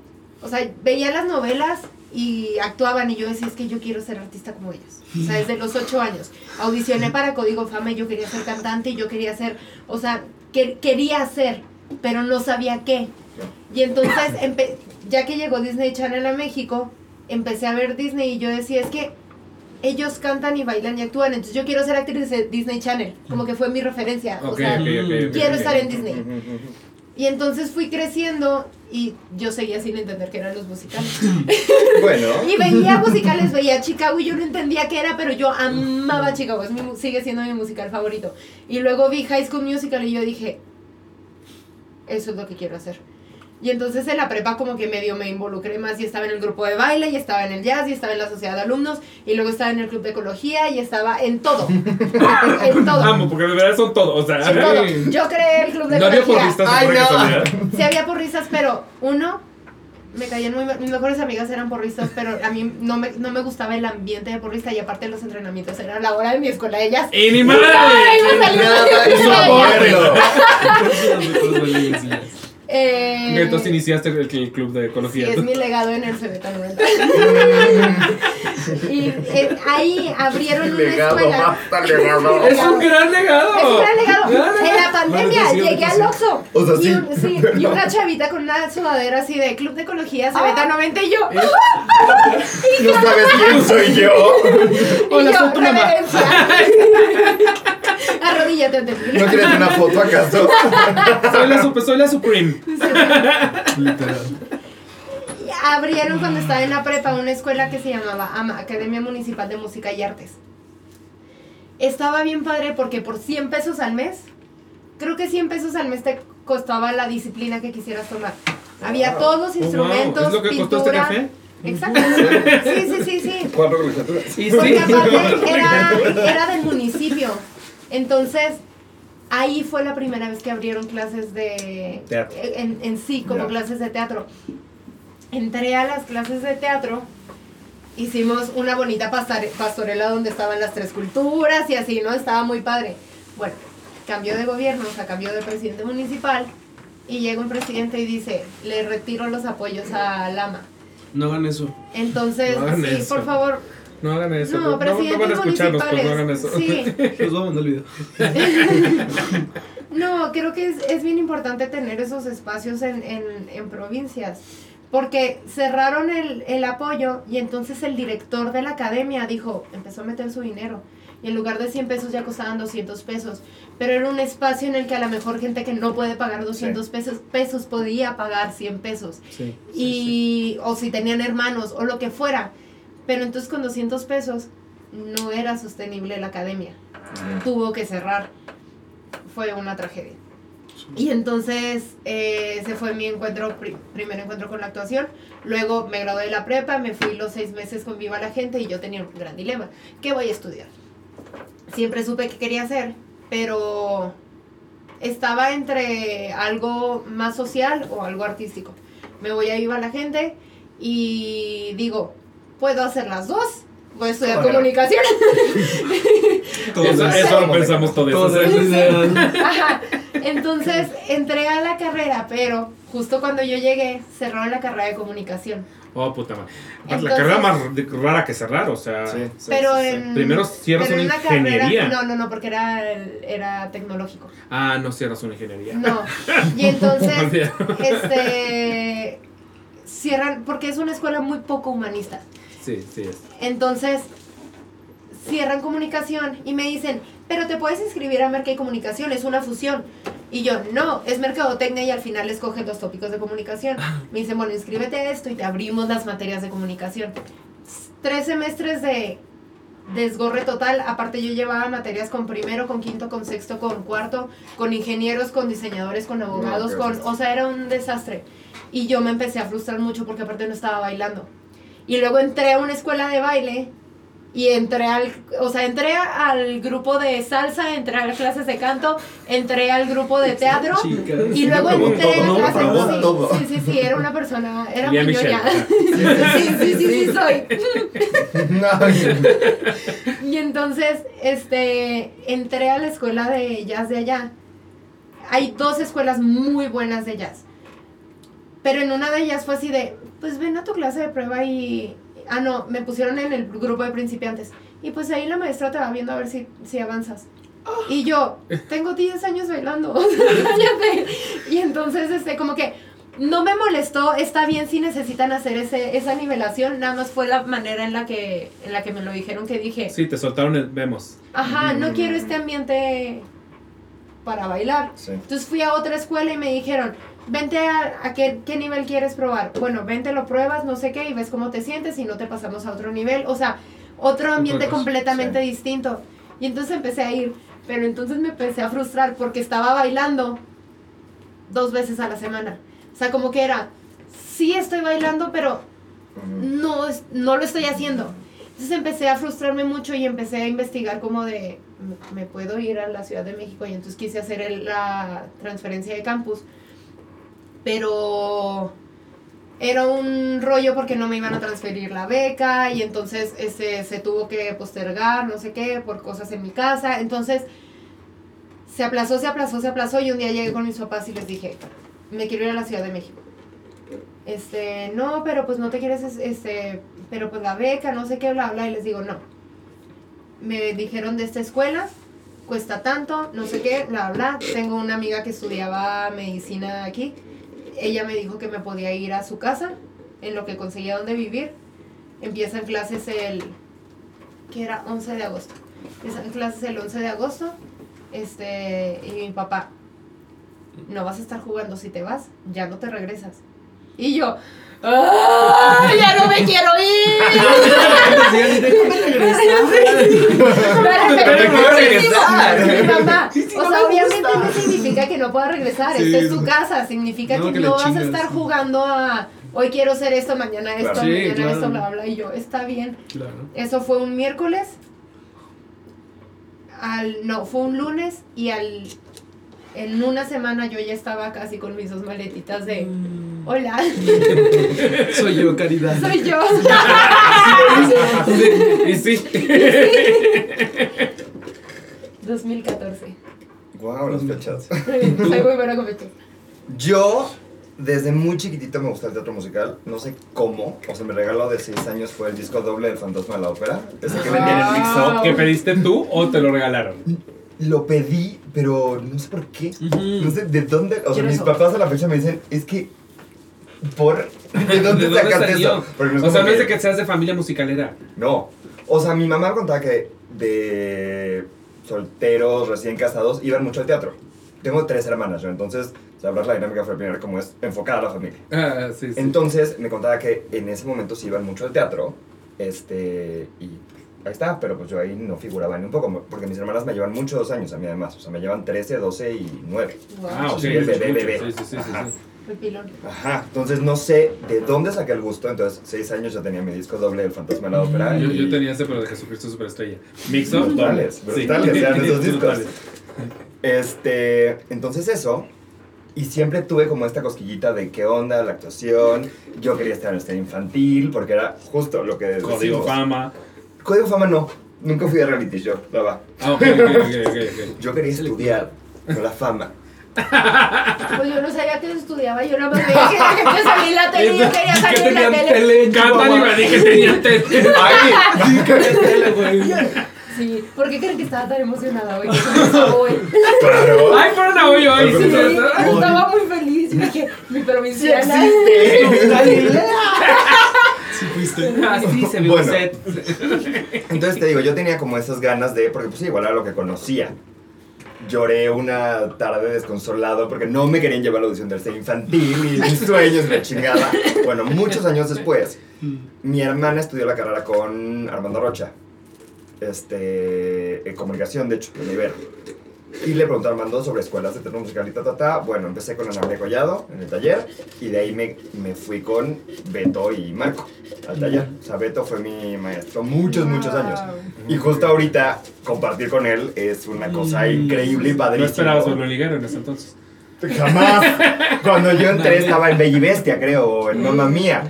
o sea, veía las novelas y actuaban y yo decía, es que yo quiero ser artista como ellos. O sea, desde los ocho años. Audicioné para Código Fama y yo quería ser cantante y yo quería ser, o sea, que, quería ser, pero no sabía qué. Y entonces, [laughs] ya que llegó Disney Channel a México, empecé a ver Disney y yo decía, es que ellos cantan y bailan y actúan, entonces yo quiero ser actriz de Disney Channel, como que fue mi referencia. o Ok, sea, ok, ok, ok, quiero estar en Disney. Y entonces fui creciendo y yo seguía sin entender qué eran los musicales. [laughs] Bueno. [laughs] Y veía musicales, veía Chicago y yo no entendía qué era, pero yo amaba Chicago, es mi, sigue siendo mi musical favorito. Y luego vi High School Musical y yo dije, eso es lo que quiero hacer. Y entonces en la prepa como que medio me involucré más y estaba en el grupo de baile y estaba en el jazz y estaba en la sociedad de alumnos y luego estaba en el club de ecología y estaba en todo. [laughs] en, todo. Amo, porque de verdad son todo. O sea, En todo. Yo creé el club de no había ecología. porristas Ay, por no. casualidad. Sí había porristas, pero uno, me caían muy... Mis mejores amigas eran porristas, pero a mí no me, no me gustaba el ambiente de porrista y aparte los entrenamientos era la hora de mi escuela de ellas. ¡Y ni madre! ¡Ay, me salió Y soporte. Eh, Entonces iniciaste el, el club de Sí, ecología. es mi legado en el Cebeta 90. [laughs] y eh, ahí abrieron una Legado, escuela. basta legado. [laughs] ¡Es un gran legado! Es un gran legado. Gran En la pandemia Bueno, sí, llegué sí. al Oxxo. O sea, y, sí. un- sí, [laughs] y una chavita con una sudadera así de Club de Ecología Cebeta 90 y yo. No sabes quién soy yo. Y Hola, yo, soy tu mamá. [laughs] Arrodíllate ante mí. ¿No quieres una foto acaso? [laughs] Soy la, super, soy la Supreme. Literal. Abrieron cuando estaba en la prepa una escuela que se llamaba AMA, Academia Municipal de Música y Artes. Estaba bien padre porque por 100 pesos al mes, creo que 100 pesos al mes te costaba la disciplina que quisieras tomar. Había todos los Oh, wow. instrumentos, ¿Es lo que costó este pintura. café? Exacto. Sí, sí, sí, sí. Cuatro colegiaturas. Y Porque sí. aparte [laughs] era, era del municipio. Entonces, ahí fue la primera vez que abrieron clases de... Teatro. En, en sí, como clases de teatro. Entré a las clases de teatro hicimos una bonita pastorela donde estaban las tres culturas y así, ¿no? Estaba muy padre. Bueno, cambió de gobierno, o sea, cambió de presidente municipal y llega un presidente y dice, le retiro los apoyos a Lama. No hagan eso. Entonces, No hagan sí, eso. por favor, No hagan eso. no, no, presidentes no van a escucharnos, pues no hagan eso. Sí, Les voy a mandar el video. No, creo que es, es bien importante tener esos espacios en, en, en provincias. Porque cerraron el, el apoyo y entonces el director de la academia dijo, empezó a meter su dinero. Y en lugar de 100 pesos ya costaban 200 pesos. Pero era un espacio en el que a lo mejor gente que no puede pagar 200 pesos, pesos podía pagar 100 pesos. Sí. Y, o si tenían hermanos o lo que fuera. Pero entonces con 200 pesos no era sostenible la academia. Tuvo que cerrar. Fue una tragedia. Y entonces eh, ese fue mi encuentro, pri- primer encuentro con la actuación. Luego me gradué de la prepa, me fui los seis meses con Viva la Gente y yo tenía un gran dilema. ¿Qué voy a estudiar? Siempre supe qué quería hacer, pero estaba entre algo más social o algo artístico. Me voy a Viva la Gente y digo, puedo hacer las dos. Voy a estudiar comunicación. [laughs] Eso, eso lo pensamos todos. Todos o sea, es ideal. Ajá. Entonces entré a la carrera, pero justo cuando yo llegué, cerraron la carrera de comunicación. Oh, puta madre. la carrera más rara que cerrar, o sea. Sí. Pero sí. en. Primero cierras pero una en carrera- ingeniería. no, no, no, porque era, era tecnológico. Ah, no cierras una ingeniería. No. [laughs] Y entonces, este. Cierran, porque es una escuela muy poco humanista. Sí, sí es. Entonces, cierran comunicación y me dicen, pero te puedes inscribir a Merca y Comunicación, es una fusión. Y yo, no, es mercadotecnia y al final escoges los tópicos de comunicación. Me dicen, bueno, inscríbete a esto y te abrimos las materias de comunicación. Tres semestres de desgorre total. Aparte yo llevaba materias con primero, con quinto, con sexto, con cuarto, con ingenieros, con diseñadores, con abogados, con... O sea, era un desastre. Y yo me empecé a frustrar mucho porque aparte no estaba bailando. Y luego entré a una escuela de baile y entré al, o sea, entré al grupo de salsa, entré a las clases de canto, entré al grupo de teatro Chicas. y luego entré a ¿no? clases Probó sí, sí, sí, sí, era una persona, era muy ñoña. [laughs] Sí, sí, sí, sí, soy. [laughs] Y entonces, este, entré a la escuela de jazz de allá. Hay dos escuelas muy buenas de jazz. Pero en una de ellas fue así de, pues ven a tu clase de prueba y... Ah, no, me pusieron en el grupo de principiantes. Y pues ahí la maestra te va viendo a ver si, si avanzas. Y yo, tengo 10 años bailando. [laughs] y entonces, este, como que no me molestó, está bien si necesitan hacer ese, esa nivelación, nada más fue la manera en la que, en la que me lo dijeron que dije, Sí, te soltaron el vemos. ajá, no quiero este ambiente para bailar. Sí. Entonces fui a otra escuela y me dijeron, vente a, a qué, qué nivel quieres probar. Bueno, vente, lo pruebas, no sé qué, y ves cómo te sientes y no te pasamos a otro nivel. O sea, otro ambiente completamente distinto. Y entonces empecé a ir, pero entonces me empecé a frustrar porque estaba bailando dos veces a la semana. O sea, como que era, sí estoy bailando, pero no, no lo estoy haciendo. Entonces empecé a frustrarme mucho y empecé a investigar como de, me, me puedo ir a la Ciudad de México y entonces quise hacer el- la transferencia de campus. Pero era un rollo porque no me iban a transferir la beca y entonces ese, se tuvo que postergar, no sé qué, por cosas en mi casa. Entonces se aplazó, se aplazó, se aplazó y un día llegué con mis papás y les dije, me quiero ir a la Ciudad de México. Este, no, pero pues no te quieres, es- este, pero pues la beca, no sé qué, bla, bla, y les digo, no. Me dijeron de esta escuela, cuesta tanto, no sé qué, bla, bla. Tengo una amiga que estudiaba medicina aquí. Ella me dijo que me podía ir a su casa, en lo que conseguía donde vivir. Empiezan clases el, que era 11 de agosto. Empiezan clases el 11 de agosto. Este, y mi papá, no vas a estar jugando si te vas, ya no te regresas. Y yo, ¡ah! ¡Ya no me quiero ir! [laughs] Sí, mamá, Sí, sí, o sea, me obviamente no significa que no pueda regresar, Sí, esta es tu sí. casa, significa No, que, que no vas a estar sí. jugando a hoy quiero hacer esto, mañana esto, Claro. Sí, mañana claro. esto, bla, bla, y yo, está bien. Claro. Eso fue un miércoles. Al, no, fue un lunes y al en una semana yo ya estaba casi con mis dos maletitas de Hola, [laughs] Soy yo, Caridad. soy yo. Y sí. 2014. Wow, [laughs] las fechas. Soy muy buena con fechas. Yo, desde muy chiquitito me gusta el teatro musical. No sé cómo. O sea, me regaló de 6 años fue el disco doble del Fantasma de la Ópera. Ese que vendían en Mix Up. Wow. ¿Que pediste tú o te lo regalaron? Lo pedí, pero no sé por qué. No sé de dónde. O sea, mis eso. papás a la fecha me dicen, es que. ¿Por? [laughs] ¿De dónde, ¿De dónde sacaste salió? eso? Porque O sea, no es de que seas de familia musicalera. No. O sea, mi mamá me contaba que de solteros recién casados iban mucho al teatro. Tengo tres hermanas, ¿no? entonces sabrás la dinámica familiar como es enfocada a la familia. Ah, sí, sí. Entonces me contaba que en ese momento sí iban mucho al teatro. Este, y ahí está, pero pues yo ahí no figuraba ni un poco, porque mis hermanas me llevan muchos años a mí además. O sea, me llevan 13, 12 y 9. Ah, ok. Sí, el bebé, bebé. Sí, sí, sí, sí, Ajá. sí. Fue pilón. Ajá, entonces no sé de dónde saqué el gusto. Entonces, seis años ya tenía mi disco doble del Fantasma de la Ópera. Yo, y- yo tenía ese, pero de Jesucristo Superestrella. Mix up, Brutales, brutales, eran esos discos. Este, entonces eso. Y siempre tuve como esta cosquillita de qué onda la actuación. Yo quería estar en el infantil porque era justo lo que Código decimos. fama. Código fama no. Nunca fui a reality show, la va. Ah, ok, ok, ok, ok, ok. [laughs] Yo quería estudiar con la fama. Pues yo no sabía que estudiaba, yo nada más veía que la gente [laughs] salía en la tele y yo quería Que salir en la tele. Cantan y me dije que tenía tele. ¡Ay! Sí, que tele, güey. Sí, ¿por qué creen que estaba tan emocionada hoy? [laughs] Se hoy. ¡Claro! Ay, fueron a hoy hoy. Sí, sí, estaba muy feliz. Yo dije, mi provinciana. Galilea. [laughs] Sí fuiste. Así se vio Bueno. Entonces te digo, yo tenía como esas ganas de, porque pues igual era lo que conocía. Lloré una tarde desconsolado porque no me querían llevar a la audición del ser infantil y mis sueños me chingada. Bueno, muchos años después, mi hermana estudió la carrera con Armando Rocha. Este, en comunicación, de hecho, en Ibero. Y le pregunté a Armando sobre escuelas de teatro musical y ta, ta, ta. Bueno, empecé con Ana María Collado en el taller y de ahí me, me fui con Beto y Marco al taller. O sea, Beto fue mi maestro muchos, muchos años. Y justo ahorita compartir con él es una cosa increíble y No padrísima. esperabas verlo liguero en ese entonces. Jamás. [laughs] Cuando yo entré estaba en Bella y Bestia, creo, o en Mamma Mía.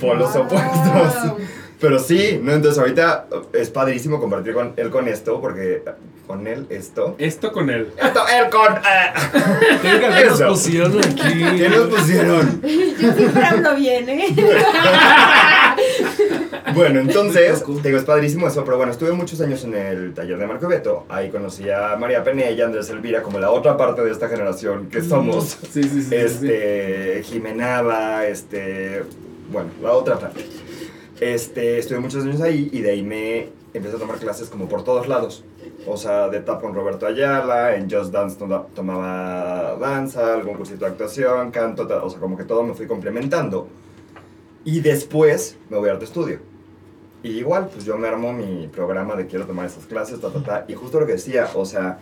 Por los Wow. opuestos. Pero sí, ¿no? Entonces ahorita es padrísimo compartir con él con esto, porque con él esto. Esto con él. Esto, él con. eh. Que algunos Eso. pusieron aquí. ¿Qué nos pusieron? Yo siempre hablo bien, ¿eh? [laughs] Bueno, entonces, te digo, es padrísimo eso, pero bueno, estuve muchos años en el taller de Marco y Beto. Ahí conocí a María Penella, Andrés Elvira, como la otra parte de esta generación que somos. Sí, sí, sí. sí, sí. Este, Jimenada, este, bueno, la otra parte. Este, estuve muchos años ahí y de ahí me empecé a tomar clases como por todos lados. O sea, de tap con Roberto Ayala, en Just Dance to- tomaba danza, algún cursito de actuación, canto, o sea, como que todo me fui complementando. Y después me voy a arte estudio. Y igual, pues yo me armo mi programa de quiero tomar esas clases, ta, ta, ta. Y justo lo que decía, o sea,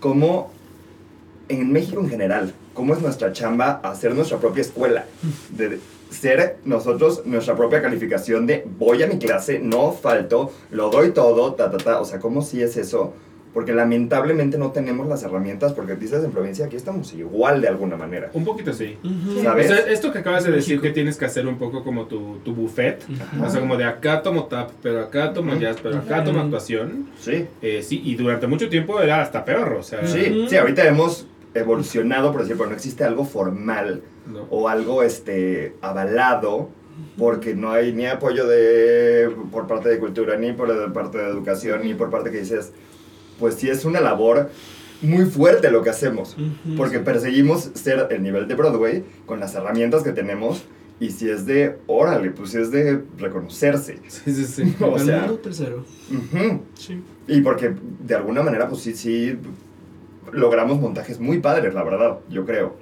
como en México en general, cómo es nuestra chamba hacer nuestra propia escuela. De ser nosotros nuestra propia calificación de voy a mi clase, no falto, lo doy todo, ta, ta, ta. O sea, ¿cómo sí es eso? Porque lamentablemente no tenemos las herramientas, porque dices en provincia aquí estamos igual de alguna manera. Un poquito sí. Ujú. ¿Sabes? O sea, esto que acabas de decir que tienes que hacer un poco como tu, tu buffet. O sea, como de acá tomo tap, pero acá tomo Ujú. jazz, pero acá tomo actuación. Sí. Eh, sí, y durante mucho tiempo era hasta peor, o sea. Sí, sí, ahorita hemos evolucionado, por decir, pero no existe algo formal no. o algo este avalado porque no hay ni apoyo de por parte de cultura ni por parte de educación ni por parte que dices pues sí es una labor muy fuerte lo que hacemos Ujú. porque perseguimos ser el nivel de Broadway con las herramientas que tenemos y si es de órale pues si es de reconocerse Sí, sí, sí. [laughs] o sea Ganando tercero. ujú. Sí. y porque de alguna manera pues sí sí logramos montajes muy padres la verdad yo creo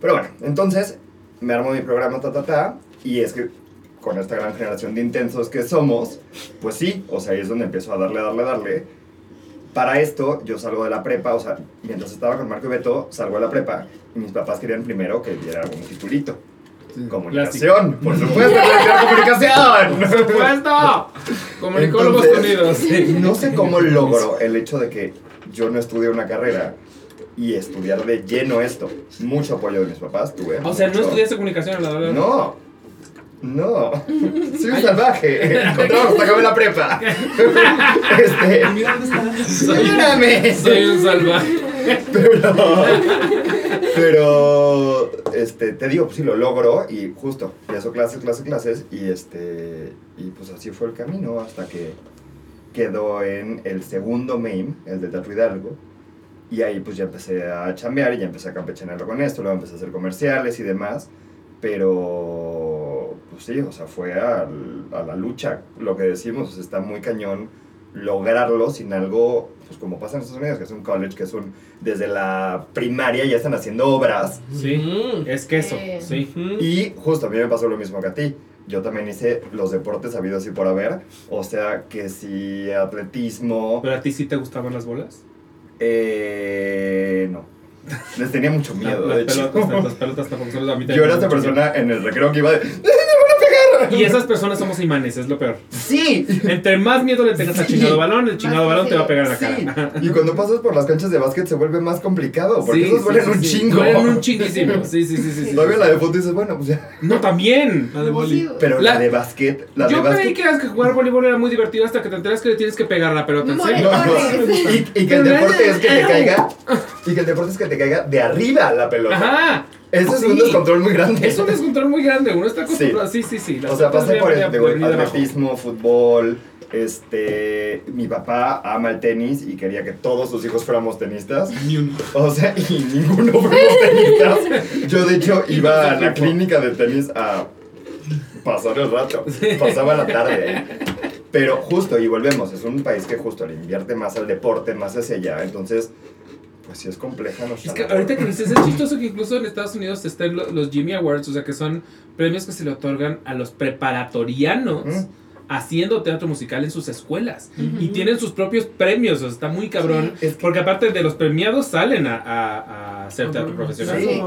pero bueno, entonces me armo mi programa, ta, ta, ta, y es que con esta gran generación de intensos que somos, pues sí, o sea, ahí es donde empiezo a darle, darle, darle. Para esto, yo salgo de la prepa, o sea, mientras estaba con Marco y Beto, salgo de la prepa, y mis papás querían primero que diera algún titulito. Sí, Comunicación, por supuesto, [laughs] comunicación. ¡Por supuesto! Comunicólogos Entonces, Unidos. No sé cómo logro el hecho de que yo no estudié una carrera y estudiar de lleno esto. Mucho apoyo de mis papás tuve. O sea, ¿no estudiaste comunicación en la verdad? No. No. [laughs] Soy un salvaje. Encontramos hasta acabé la prepa. [laughs] este. Mira dónde está. Soy, un salvaje. Pero. Pero. Este, te digo, pues sí lo logro. Y justo, empiezo clases, clases, clases. Y este. Y pues así fue el camino hasta que quedó en el segundo MAME, el de Teatro Hidalgo. Y ahí pues ya empecé a chambear y ya empecé a campechanearlo con esto. Luego empecé a hacer comerciales y demás. Pero. Pues sí, o sea, fue al- a la lucha. Lo que decimos, o sea, está muy cañón lograrlo sin algo, pues como pasa en Estados Unidos, que es un college, que es un, desde la primaria ya están haciendo obras. Sí, Mm. es queso, Eh. sí. Mm. Y justo a mí me pasó lo mismo que a ti. Yo también hice los deportes habidos y por haber. O sea, que si atletismo... ¿Pero a ti sí te gustaban las bolas? Eh, no. Les tenía mucho miedo, las, de hecho. pelotas, las [laughs] pelotas tampoco son a mí también Yo era esa persona en el recreo que iba de... Y esas personas somos imanes, es lo peor. ¡Sí! Entre más miedo le tengas al chingado balón, el chingado balón te va a pegar en la Sí, cara. y cuando pasas por las canchas de básquet se vuelve más complicado, porque Sí, esos duelen sí, un sí. chingo. Duelen un chinguísimo. Sí, sí, sí, sí. sí. Todavía la de fútbol dices, bueno, pues ya. No, también. [laughs] La de boli. Pero La- la, de básquet, la Yo de creí básquet. que, era que jugar voleibol era muy divertido hasta que te enteras que le tienes que pegar la pelota. ¿En Muy serio? No, no. Correcto. [laughs] Y, y que el deporte es que te caiga. Y que el deporte es que te caiga de arriba la pelota. Ajá. Eso es Sí. un descontrol muy grande. Es un descontrol muy grande. Uno está acostumbrado. Sí, sí, sí. O sea, pasé por el de- atletismo, fútbol. Este. Mi papá ama el tenis y quería que todos sus hijos fuéramos tenistas. Ni un- O sea, y ninguno fuimos tenistas. Yo, de hecho, [laughs] iba a la clínica de tenis a pasar el rato. Pasaba la tarde. Pero justo, y volvemos, es un país que justo le invierte más al deporte, más hacia allá. Entonces, pues sí es compleja nuestra Es que labor. ahorita que dices, es chistoso que incluso en Estados Unidos estén lo- los Jimmy Awards, o sea, que son premios que se le otorgan a los preparatorianos Mm. haciendo teatro musical en sus escuelas. Y tienen sus propios premios, o sea, está muy cabrón. Sí, es que- Porque aparte de los premiados salen a, a- a hacer teatro profesional. Sí.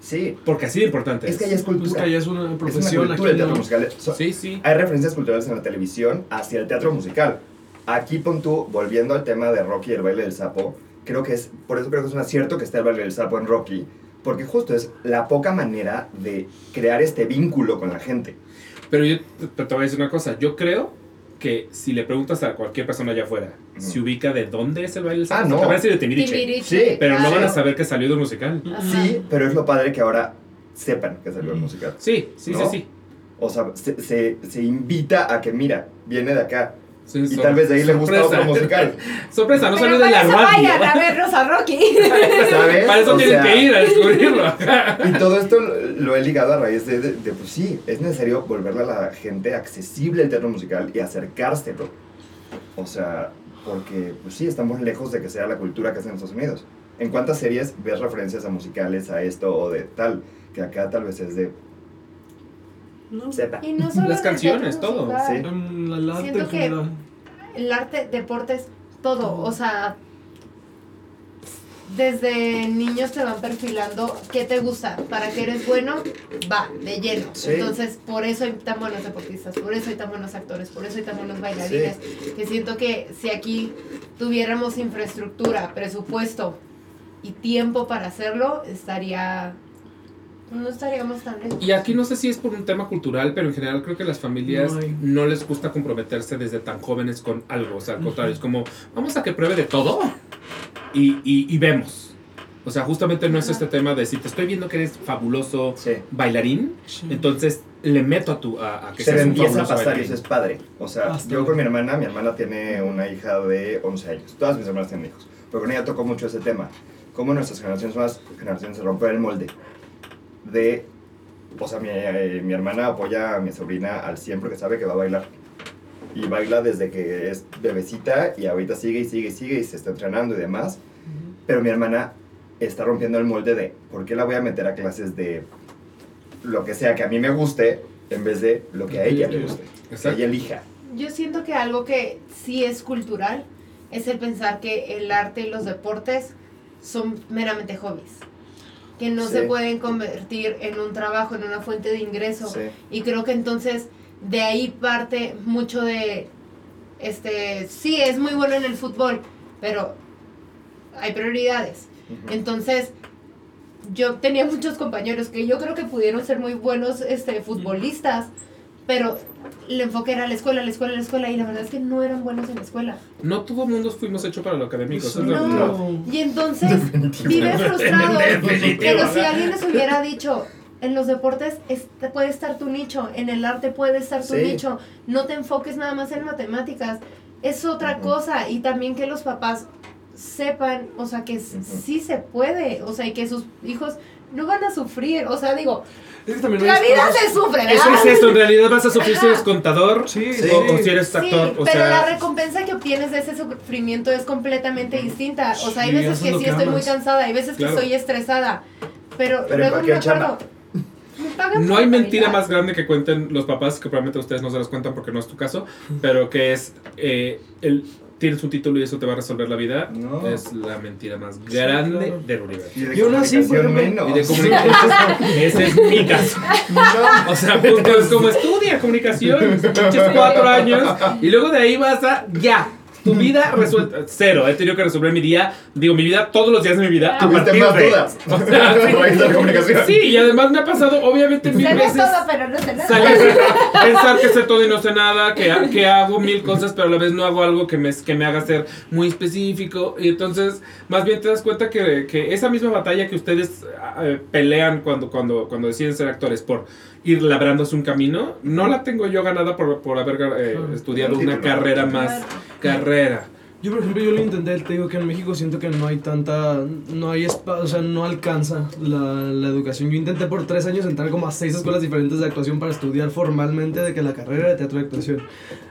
Sí, Porque así de importante es que ya es Pues cultura. que es una Es una profesión cultura aquí. el teatro ¿no? musical. So- Sí, sí. Hay referencias culturales en la televisión hacia el teatro musical. Aquí pon tú, volviendo al tema de Rocky y el baile del sapo, creo que es, por eso creo que es un acierto que esté el baile del sapo en Rocky, porque justo es la poca manera de crear este vínculo con la gente. Pero yo te, te voy a decir una cosa. Yo creo que si le preguntas a cualquier persona allá afuera, Ujú. se ubica de dónde es el baile del Ah, sapo, no. te van a decir de Timbiriche. Timbiriche, Sí, Pero no van a claro. saber que salió de un musical. Ajá. Sí, pero es lo padre que ahora sepan que salió el musical. Sí, sí, ¿No? sí, sí. O sea, se, se, se invita a que, mira, viene de acá. Sí, Y tal vez de ahí le gusta otro musical. [laughs] Sorpresa, no salió de la eso vayan a radio. vernos a Rocky. [laughs] ¿Sabes? Para eso O tienen sea, que ir a descubrirlo. [laughs] Y todo esto lo lo he ligado a raíz de, de, de, pues sí, es necesario volverle a la gente accesible el teatro musical y acercárselo. O sea, porque, pues sí, estamos lejos de que sea la cultura que hacen en Estados Unidos. ¿En cuántas series ves referencias a musicales, a esto o de tal? Que acá tal vez es de No. Z. Y no solo Las canciones, todo, sí. En el arte Siento en que- general. El arte, deportes, todo. O sea, desde niños te van perfilando qué te gusta, para que eres bueno, va, de lleno. Sí. Entonces, por eso hay tan buenos deportistas, por eso hay tan buenos actores, por eso hay tan buenos bailarines. Que siento que si aquí tuviéramos infraestructura, presupuesto y tiempo para hacerlo, estaría. No estaríamos tan lejos. Y aquí no sé si es por un tema cultural, pero en general creo que las familias No no les gusta comprometerse desde tan jóvenes con algo. O sea, al contrario, es como, vamos a que pruebe de todo y, y, y vemos. O sea, justamente no es este tema de si te estoy viendo que eres fabuloso Sí. bailarín, entonces le meto a tu a, a que Se seas le un empieza a pasar y bailarín. eso es padre. O sea, Bastante. yo con mi hermana, mi hermana tiene una hija de 11 años. Todas mis hermanas tienen hijos. Pero con ella tocó mucho ese tema. Cómo nuestras generaciones más generaciones se rompen el molde de... O sea, mi, eh, mi hermana apoya a mi sobrina al 100 porque sabe que va a bailar. Y baila desde que es bebecita y ahorita sigue y sigue y sigue y se está entrenando y demás. Pero mi hermana está rompiendo el molde de ¿por qué la voy a meter a clases de lo que sea que a mí me guste en vez de lo que a ella le guste? Que ella elija. Yo siento que algo que sí es cultural es el pensar que el arte y los deportes son meramente hobbies. Que no Sí. se pueden convertir en un trabajo, en una fuente de ingreso. Sí. Y creo que entonces de ahí parte mucho de, este, sí, es muy bueno en el fútbol, pero hay prioridades. Entonces, yo tenía muchos compañeros que yo creo que pudieron ser muy buenos este, futbolistas, pero el enfoque era la escuela, la escuela, la escuela, y la verdad es que no eran buenos en la escuela. No todo el mundo fuimos hechos para lo académico. No. Y entonces vive frustrado. [laughs] Pero si alguien les hubiera dicho, en los deportes es- puede estar tu nicho, en el arte puede estar tu Sí. nicho, no te enfoques nada más en matemáticas, es otra cosa. Y también que los papás sepan, o sea, que Ujú. sí se puede, o sea, y que sus hijos no van a sufrir, o sea, digo, Es que también la vida se sufre, Eso ¿verdad? es esto, en realidad vas a sufrir si eres contador Sí, Sí. o, o si eres Sí, actor. o pero sea, la recompensa que obtienes de ese sufrimiento es completamente distinta. O sea, hay Sí, veces que sí que estoy muy cansada, hay veces Claro. que estoy estresada. Pero, luego me acuerdo. Me pagan No hay mentira más grande que cuenten los papás, que probablemente ustedes no se las cuentan porque no es tu caso, pero que es, eh, el, tienes un título y eso te va a resolver la vida, No. es la mentira más grande claro. del universo. Y de Y aún así, por comunicación ejemplo, Y de menos. [laughs] comunicación, ese es mi caso. No. O sea, punto, es como estudia comunicación, [laughs] pinches cuatro años, y luego de ahí vas a, ya, tu vida resuelta, cero, he tenido que resolver mi día, digo, mi vida, todos los días de mi vida, a Tuviste partir más de- dudas. [laughs] O sea, [laughs] sí. Sí, y además me ha pasado, obviamente, mil veces. todo, pero no sé nada. salir, pensar que sé todo y no sé nada, que, que hago mil cosas, pero a la vez no hago algo que me, que me haga ser muy específico. Y entonces, más bien te das cuenta que, que esa misma batalla que ustedes eh, pelean cuando, cuando, cuando deciden ser actores por ir labrándose un camino, no la tengo yo ganada por, por haber eh, Claro. estudiado Un una título. carrera más carrera. Yo, por ejemplo, yo lo intenté, te digo que en México siento que no hay tanta, no hay espacio, o sea, no alcanza la, la educación. Yo intenté por tres años entrar como a seis escuelas diferentes de actuación para estudiar formalmente de que la carrera de teatro de actuación.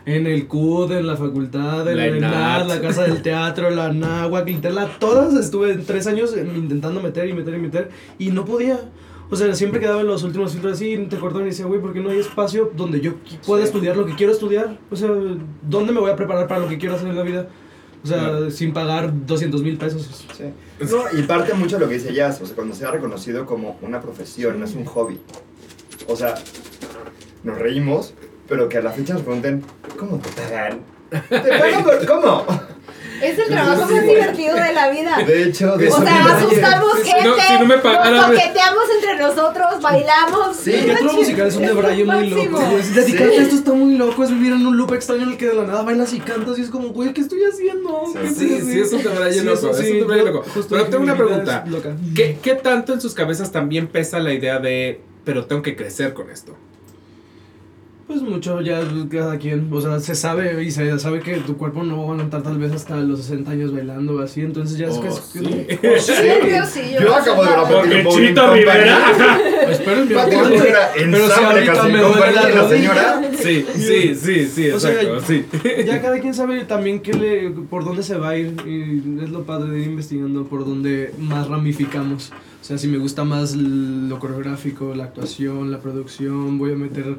En el CUD, en la facultad, en La ENAD, la Casa del Teatro, la NAHUAC, literal, todas estuve tres años intentando meter y meter y meter y no podía. O sea, siempre quedaba en los últimos filtros así, te cortaban y decía, güey, ¿por qué no hay espacio donde yo pueda Sí. estudiar lo que quiero estudiar? O sea, ¿dónde me voy a preparar para lo que quiero hacer en la vida? O sea, sin pagar 200 mil pesos. Sí. No, y parte mucho de lo que dice Jazz, o sea, cuando sea reconocido como una profesión, no es un hobby. O sea, nos reímos, pero que a la fecha nos pregunten, ¿cómo te pagan? [laughs] ¿Te pagan por cómo? Es el trabajo más divertido de la vida. De hecho, de O sea, asustamos gente, no- si no me pagaran- nos toqueteamos entre nosotros, bailamos. Sí. El teatro musical es un debraye muy loco. Dedicarte Sí. a esto está muy loco. Es vivir en un loop extraño en el que de la nada bailas y cantas y es como, güey, ¿qué estoy haciendo? Sí. ¿Qué Sí, es un debraye Sí, loco, es sí, un debraye yo loco. justo Pero tengo una pregunta. es loca. ¿Qué, ¿Qué tanto en sus cabezas también pesa la idea de, pero tengo que crecer con esto? Pues mucho, ya cada quien, o sea, se sabe y se sabe que tu cuerpo no va a aguantar tal vez hasta los 60 años bailando o así, entonces ya es Oh, que... [laughs] sí. Sí, yo sí, yo Yo no acabo de Porque Bowling Chito. Rivera. [laughs] Espero mi Pero si ahorita me duele la señora. Sí, sí, [laughs] sí, sí, O sea, exacto, sí. Ya cada quien sabe también qué le, por dónde se va a ir y es lo padre de ir investigando por dónde más ramificamos. O sea, si me gusta más lo coreográfico, la actuación, la producción, voy a meter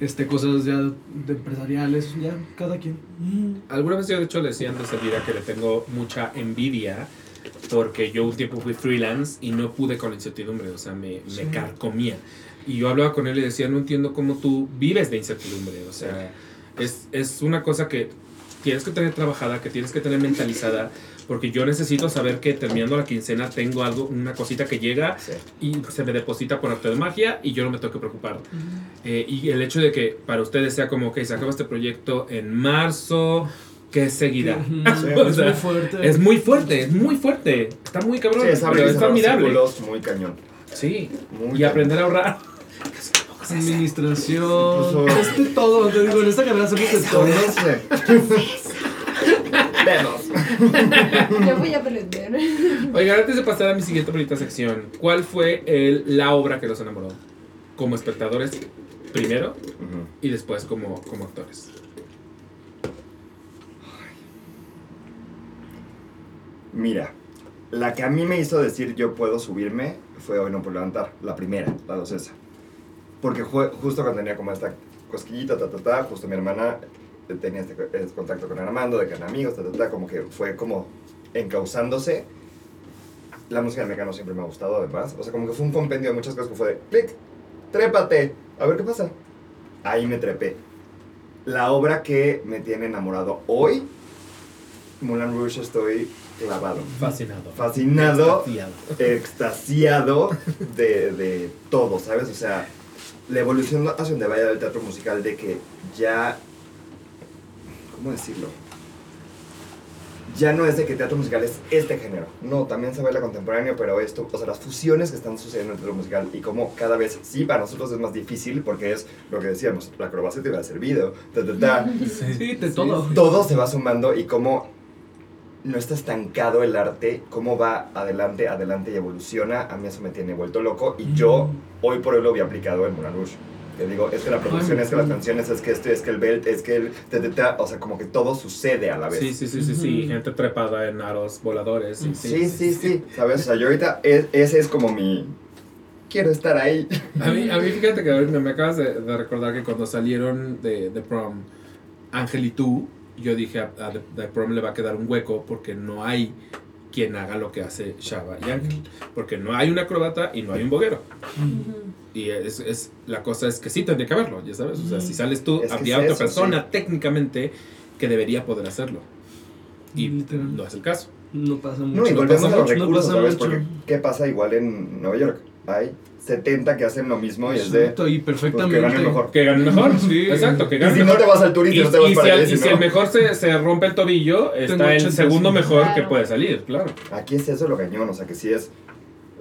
este, cosas ya de empresariales, ya cada quien. Mm. Alguna vez yo de hecho le decía antes a Elvira que le tengo mucha envidia porque yo un tiempo fui freelance y no pude con la incertidumbre, o sea, me, Sí. me carcomía. Y yo hablaba con él y decía, no entiendo cómo tú vives de incertidumbre, o sea, es, es una cosa que tienes que tener trabajada, que tienes que tener mentalizada, porque yo necesito saber que terminando la quincena tengo algo, una cosita que llega Sí. y se me deposita por arte de magia y yo no me tengo que preocupar. Eh, y el hecho de que para ustedes sea como que se acaba este proyecto en marzo, ¿qué seguirá? [laughs] O es sea, muy fuerte. Es muy fuerte, es muy fuerte. Está muy cabrón, Sí, es pero está los admirable. círculos muy cañón. Sí, Muy y aprender a ahorrar. Administración, Incluso- este todo, te digo, en esta carrera hacemos de todo. Vemos. Yo voy a aprender. Oigan, antes de pasar a mi siguiente bonita sección, ¿cuál fue el, la obra que los enamoró? Como espectadores primero y después como, como actores. Mira, la que a mí me hizo decir yo puedo subirme fue Hoy no por levantar, la primera, la docesa. Porque fue justo cuando tenía como esta cosquillita, ta, ta, ta, justo mi hermana tenía este, este contacto con Armando, de que eran amigos, ta, ta, ta, como que fue como encauzándose. La música de Mecano siempre me ha gustado además, o sea, como que fue un compendio de muchas cosas que fue de, clic, trépate, a ver qué pasa. Ahí me trepé. La obra que me tiene enamorado hoy Moulin Rouge estoy clavado. Fascinado. Fascinado, Extasiado. extasiado de, de todo, ¿sabes? O sea, la evolución hacia donde vaya el teatro musical de que ya... ¿Cómo decirlo? Ya no es de que teatro musical es este género. No, también se baila contemporáneo, pero esto, o sea, las fusiones que están sucediendo en el teatro musical y cómo cada vez, sí, para nosotros es más difícil porque es lo que decíamos, la acrobacia te va a hacer video, ta, ta, ta. Sí, de todo. todo se va sumando y cómo no está estancado el arte, cómo va adelante, adelante y evoluciona, a mí eso me tiene vuelto loco y yo hoy por hoy lo había aplicado en Moulin Digo, es que la producción, es que las canciones, es que esto, es que el belt, es que el... ta, o sea, como que todo sucede a la vez. Sí, sí, sí, sí, sí. Gente trepada en aros voladores. Sí, Sí, sí, sí, ¿sabes? O sea, yo ahorita, es- ese es como mi... Quiero estar ahí. A mí, a mí fíjate que ahorita me acabas de, de recordar que cuando salieron de, de prom Ángel y tú, yo dije a, a The, The prom le va a quedar un hueco porque no hay quien haga lo que hace Shaba y Ángel. Porque no hay una acrobata y no hay un boguero. Y es, es, la cosa es que sí tendría que haberlo, ya sabes. O sea, si sales tú, Es habría otra eso, persona técnicamente que debería poder hacerlo. Y Literal. no es el caso. No pasa mucho. No, y no volvemos pasa a los mucho, no recursos, pasa ¿sabes? mucho. Porque, ¿qué pasa igual en Nueva York? Hay 70 que hacen lo mismo y es de... Exacto, y Pues perfectamente. que ganen mejor. Que gane mejor. Sí. Exacto, que Y gane si no mejor. te vas al turismo, Y, no te vas y para si, allá, el, y si si no- el mejor se, se rompe el tobillo, Tengo está el 80. segundo mejor que Claro. puede salir, claro. Aquí es eso lo cañón, o sea que sí es...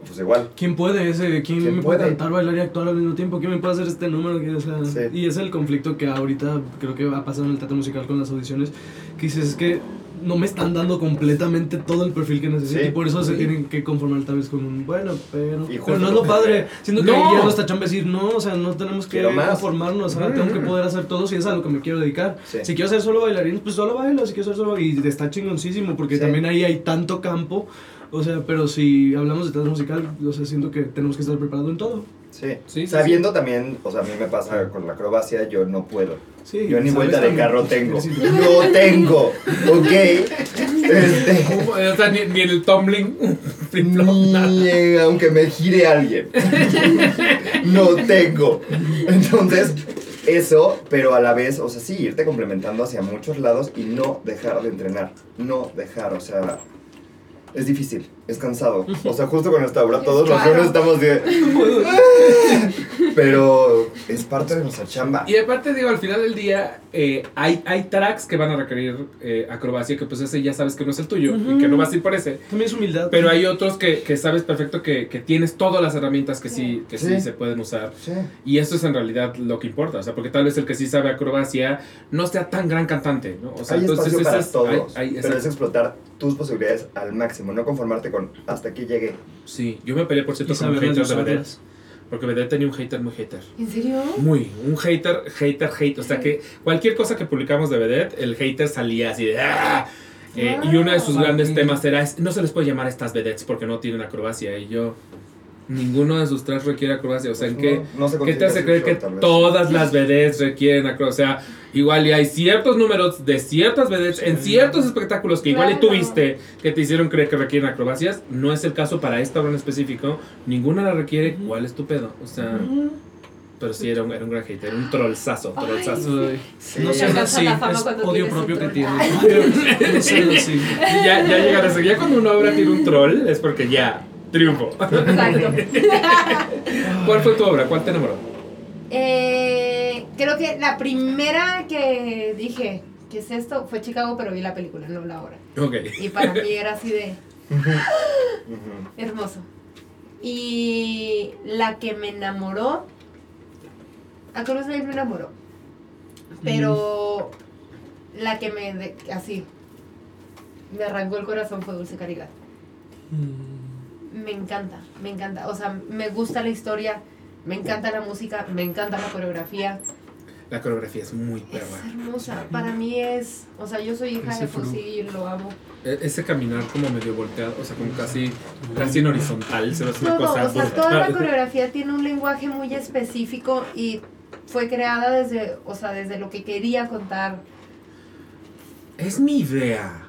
Pues igual. ¿Quién puede ese? ¿Quién, ¿Quién me puede puede? cantar, bailar y actuar al mismo tiempo? ¿Quién me puede hacer este número? Que, o sea, Sí. Y es el conflicto que ahorita creo que va a pasar en el teatro musical con las audiciones. Que dices, es que no me están dando completamente todo el perfil que necesito. Sí. y por eso se tienen que conformar tal vez con un, bueno, pero... Y Pero justo no es lo padre. [laughs] Siento que No. ya nuestra chamba decir, no, o sea, no tenemos que conformarnos. ahora tengo que poder hacer todo si es a lo que me quiero dedicar. Sí. Si quiero ser solo bailarín, pues solo bailo. Si quiero ser solo... Y está chingoncísimo porque Sí. también ahí hay tanto campo. O sea, pero si hablamos de teatro musical, o sea, siento que tenemos que estar preparados en todo. Sí. Sí, sí, Sabiendo también, o sea, a mí me pasa con la acrobacia, yo no puedo. Sí, Yo ni ¿sabes vuelta de también? carro tengo. No tengo, ¿ok? [laughs] Este. O sea, ni, ni el tumbling, [laughs] ni aunque me gire alguien. No tengo. Entonces, eso, pero a la vez, o sea, sí, irte complementando hacia muchos lados y no dejar de entrenar. No dejar, o sea, es difícil, es cansado. O sea, justo con esta obra, todos los Claro. lunes estamos de. [laughs] Pero es parte de nuestra chamba. Y aparte, digo, al final del día, eh, hay, hay tracks que van a requerir eh, acrobacia, que pues ese ya sabes que no es el tuyo y que no vas a ir por ese. También es humildad. Pero hay otros que, que sabes perfecto que, que tienes todas las herramientas que sí, que sí. Sí. se pueden usar. Sí. Y eso es en realidad lo que importa. O sea, porque tal vez el que sí sabe acrobacia no sea tan gran cantante, ¿no? O sea, hay entonces espacio para ese es- todos, hay- hay- pero es explotar tus posibilidades al máximo, no conformarte con hasta aquí llegué. Sí, yo me peleé por cierto con un hater de Vedette. usarlas. Porque Vedette tenía un hater muy hater. ¿En serio? Muy, un hater, hater, hate. O sea que cualquier cosa que publicamos de Vedette, el hater salía así de ¡ah! Eh, y uno de sus grandes temas era, es- no se les puede llamar a estas vedettes porque no tienen acrobacia. Y yo, ninguno de sus tres requiere acrobacia. O sea, ¿en Pues qué, no- no se ¿qué te hace creer que show, vez. todas las vedettes requieren acrobacia? O sea, igual y hay ciertos números de ciertas vedettes en ciertos espectáculos que igual y Claro. tuviste que te hicieron creer que requieren acrobacias. No es el caso para esta obra en específico. Ninguna la requiere. ¿Cuál es tu pedo? O sea, pero sí era un, era un gran hater, un trollzazo, trollzazo. Ay, Sí. No así, la fama es odio propio que tienes. No así. Y ya, ya llegar a eso. Ya cuando una obra tiene un troll es porque ya triunfo. Exacto. [laughs] ¿Cuál fue tu obra? ¿Cuál te enamoró? Eh, creo que la primera que dije, ¿qué es esto? Fue Chicago, pero vi la película, no la obra. Ok. Y para mí era así de hermoso. Y la que me enamoró, a Cruz me enamoró. Pero la que me, de- así, me arrancó el corazón fue Dulce Caridad. Me encanta, me encanta. O sea, me gusta la historia, me encanta la música, me encanta la coreografía. La coreografía es muy Es perra. hermosa. Para mí es, o sea, yo soy hija Ese de. Fossi y lo amo. E- Ese caminar como medio volteado, o sea, como casi, casi en horizontal, se ve una Todo, cosa o sea, toda la coreografía tiene un lenguaje muy específico y fue creada desde, o sea, desde lo que quería contar. Es mi idea.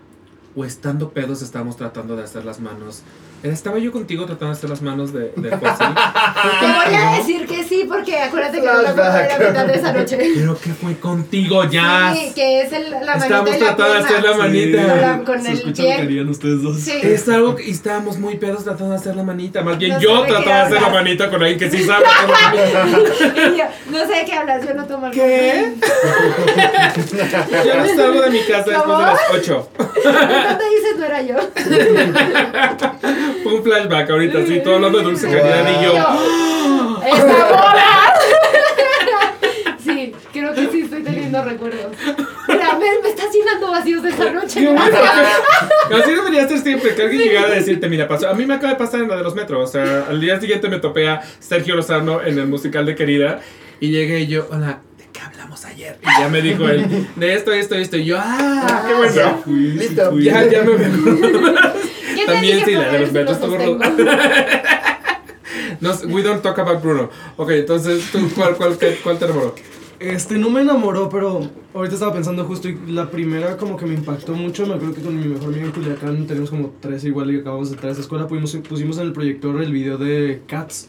o estando pedos estábamos tratando de hacer las manos. Estaba yo contigo tratando de hacer las manos de, de. [laughs] Te voy a decir que sí, porque acuérdate que no de la mitad de esa [laughs] noche. Creo que fue contigo, ya. Sí, que es el, la manita Estábamos la tratando de hacer la manita. Con la- con Se el escucha lo que pie. harían ustedes dos. Sí. Es algo que y estábamos muy pedos tratando de hacer la manita. Más bien No yo trataba de hacer la manita con alguien que sí sabe la [laughs] yo, no sé de qué hablas, yo no tomo alcohol. ¿Qué? Yo no salgo de mi casa después de las 8. No te dices, no era yo. Fue un flashback ahorita, sí, todo hablando de dulce calidad y yo. Yo, ¡Esta [laughs] boda! Sí, creo que sí estoy teniendo recuerdos. Mira, me, me estás llenando vacíos de esa noche. Que- Así debería ser siempre, que alguien llegara a decirte, mira, pasó. A mí me acaba de pasar en la de los metros. O sea, al día siguiente me topé a Sergio Lozano en el musical de Querida. Y llegué y yo, hola, ¿de qué hablamos ayer? Y ya me dijo él, de esto, esto, esto. Y yo, ah, qué bueno. Ya, listo. Ya, ya me acuerdo. ¿Qué te También sí, la de los ruda. No, [laughs] we don't talk about Bruno. Ok, entonces, ¿tú cuál, cuál, qué- cuál te enamoró? Este, no me enamoró, pero ahorita estaba pensando justo y la primera como que me impactó mucho, me acuerdo que con mi mejor amigo en Culiacán tenemos como tres igual y acabamos de entrar a esa escuela, pusimos, pusimos en el proyector el video de Cats.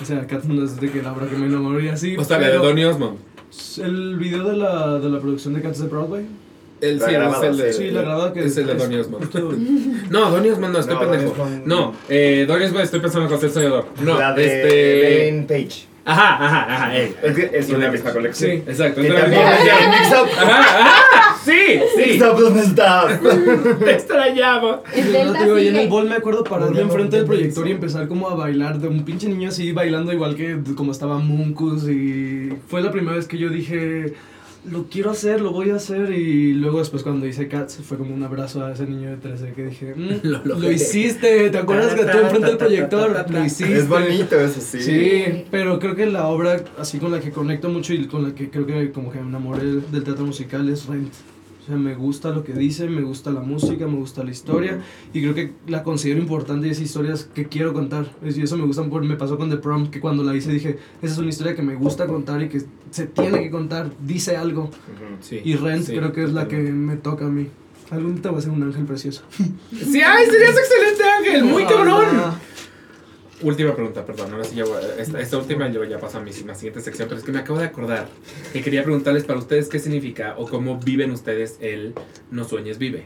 O sea, Cats no es de que la obra que me enamoró y así. O sea, la de Donny Osmond. El video de la, de la producción de Cats de Broadway. El, La sí, grabada, es el de, Sí, la grabada que Es el de Donny Osmond. [laughs] No, Donny Osmond no, estoy No, pendejo. Osmond- No, eh, Donny Osmond estoy pensando en José el Soñador. No, la de este. Ellen Page. Ajá, ajá, ajá, eh. Es que es la misma colección. Sí. Exacto. Que también es de Mix Up. Ajá, ajá. Sí, sí. [laughs] Up, ¿dónde estás? Te extrañaba. No, digo, y en el bol me acuerdo pararme enfrente del proyector y empezar como a bailar de un pinche niño así bailando igual que como estaba Munkus y fue la primera vez que yo dije lo quiero hacer, lo voy a hacer y luego después cuando hice Cats fue como un abrazo a ese niño de 13 que dije "Mm, Lo [laughs] lo, logré". hiciste, ¿te acuerdas que tú enfrente del proyector [laughs] lo hiciste? Es bonito eso, sí. Sí, pero creo que la obra así con la que conecto mucho y con la que creo que como que me enamoré del teatro musical es Rent. O sea, me gusta lo que dice, me gusta la música, me gusta la historia y creo que la considero importante y es historias que quiero contar. Y eso me gusta, por- me pasó con The Prom, que cuando la hice dije, esa es una historia que me gusta contar y que se tiene que contar, dice algo. Sí. Y Rent sí, creo que es la que me toca a mí. Algún día te voy a ser un ángel precioso. Sí, ay, serías excelente, Ángel. Muy cabrón. Ah, Última pregunta, perdón. Ahora sí ya voy- esta, esta última yo ya paso a mi, mi siguiente sección, pero es que me acabo de acordar que quería preguntarles para ustedes qué significa o cómo viven ustedes el no sueñes vive.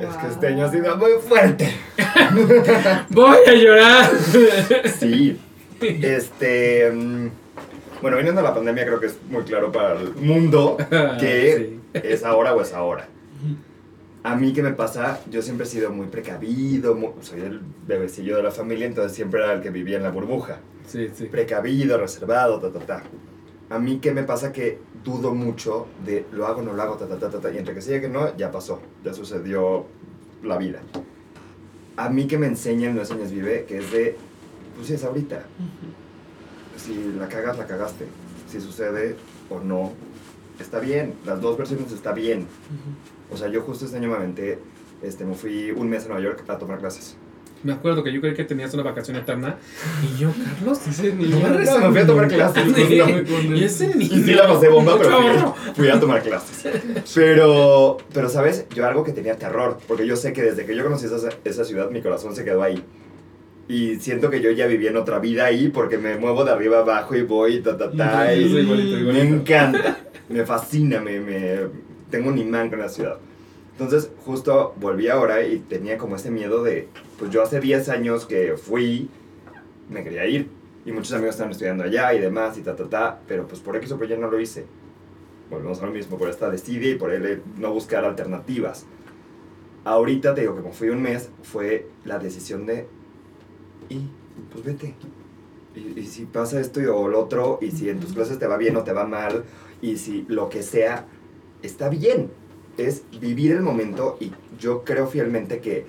Es que este año ha sido muy fuerte. [laughs] Voy a llorar. Sí. Este. mm, Bueno, viniendo de la pandemia, creo que es muy claro para el mundo [laughs] que Sí. es ahora o es ahora. A mí, ¿qué me pasa? Yo siempre he sido muy precavido, mu- soy el bebecillo de la familia, entonces siempre era el que vivía en la burbuja. Sí, sí. Precavido, reservado, ta, ta, ta. A mí, ¿qué me pasa? Que dudo mucho de lo hago, no lo hago, ta, ta, ta, ta, ta. Y entre que sí y que no, ya pasó, ya sucedió la vida. A mí que me enseñan No Enseñas Vive, que es de, pues sí, es ahorita. Si la cagas, la cagaste. Si sucede o no, está bien. Las dos versiones está bien. O sea, yo justo este año me aventé, este, me fui un mes a Nueva York a tomar clases. Me acuerdo que yo creí que tenías una vacación eterna. Y yo, Carlos, ese no niño. me No, me fui a tomar clases. Sí. Y ese niño. Y sí la pasé bomba, pero fui, fui a tomar clases. Pero, pero, ¿sabes? Yo algo que tenía terror, porque yo sé que desde que yo conocí esa, esa ciudad, mi corazón se quedó ahí. Y siento que yo ya viví en otra vida ahí, porque me muevo de arriba abajo y voy, ta, ta, ta, Sí, y igualito, me encanta, me fascina, me, me, tengo un imán con la ciudad. Entonces, justo volví ahora y tenía como ese miedo de, pues yo hace 10 años que fui, me quería ir. Y muchos amigos están estudiando allá y demás y ta, ta, ta, pero pues por X o por no lo hice. Volvemos a lo mismo, por esta desidia y por el no buscar alternativas. Ahorita te digo que como fui un mes, fue la decisión de, y pues vete. Y, y si pasa esto y- o lo otro, y si en tus clases te va bien o te va mal, y si lo que sea, está bien. Es vivir el momento y yo creo fielmente que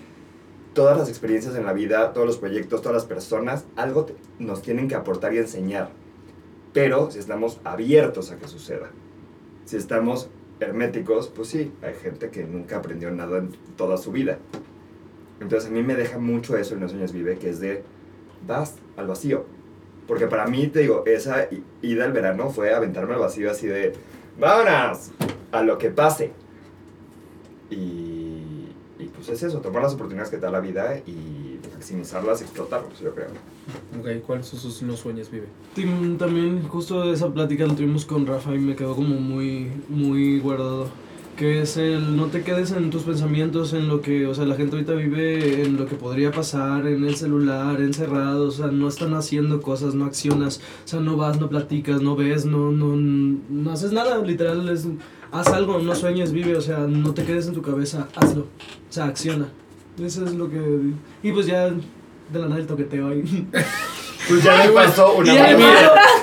todas las experiencias en la vida, todos los proyectos, todas las personas, algo nos tienen que aportar y enseñar. Pero si estamos abiertos a que suceda, si estamos herméticos, pues sí, hay gente que nunca aprendió nada en toda su vida. Entonces a mí me deja mucho eso en Los Sueños Vive, que es de, vas al vacío. Porque para mí, te digo, esa ida al verano fue aventarme al vacío así de, vámonos, a lo que pase. Y pues es eso, tomar las oportunidades que te da la vida y maximizarlas y explotarlas, yo creo. Ok, ¿cuáles son sus no sueños, vive? Tim, También justo esa plática la tuvimos con Rafa y me quedó como muy, muy guardado. Que es el no te quedes en tus pensamientos, en lo que, o sea, la gente ahorita vive en lo que podría pasar, en el celular, encerrado, o sea, no están haciendo cosas, no accionas, o sea, no vas, no platicas, no ves, no, no, no haces nada, literal, es, haz algo, no sueñes, vive, o sea, no te quedes en tu cabeza, hazlo, o sea, acciona. Eso es lo que... Y pues ya de la nada el toqueteo ahí. [laughs] Pues ya le pasó una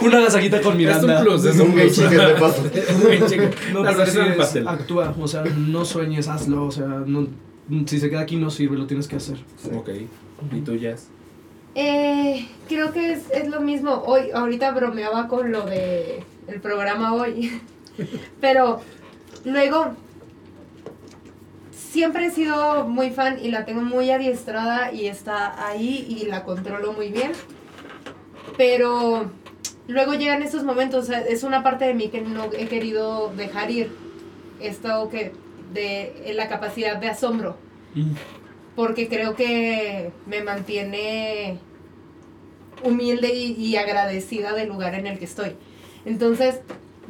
una gasajita con Miranda. Es un plus, es un chicken de paso. [laughs] Chico. No, pero sí cereza del es, pastel. actúa, o sea, no sueñes, hazlo, o sea, no, si se queda aquí no sirve, lo tienes que hacer. Ok, ¿y tú, Jazz? Eh, creo que es, es lo mismo. Hoy, ahorita bromeaba con lo de el programa hoy. [laughs] Pero luego siempre he sido muy fan y la tengo muy adiestrada y está ahí y la controlo muy bien. Pero luego llegan estos momentos, es una parte de mí que no he querido dejar ir. Esto que de la capacidad de asombro porque creo que me mantiene humilde y, y agradecida del lugar en el que estoy. Entonces,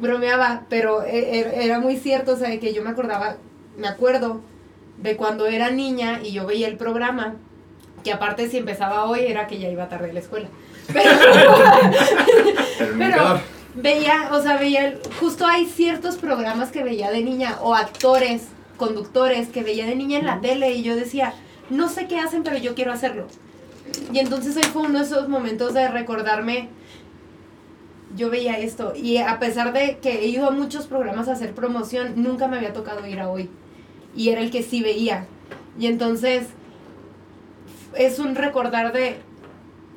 bromeaba, pero e- e- era muy cierto, o sea, que yo me acordaba, me acuerdo de cuando era niña y yo veía el programa, que aparte si empezaba hoy era que ya iba tarde a la escuela. [laughs] Pero, veía, o sea, veía, el- justo hay ciertos programas que veía de niña o actores, conductores que veía de niña en la tele y yo decía, no sé qué hacen, pero yo quiero hacerlo. Y entonces hoy fue uno de esos momentos de recordarme, yo veía esto y a pesar de que he ido a muchos programas a hacer promoción, nunca me había tocado ir a hoy. Y era el que sí veía. Y entonces es un recordar de,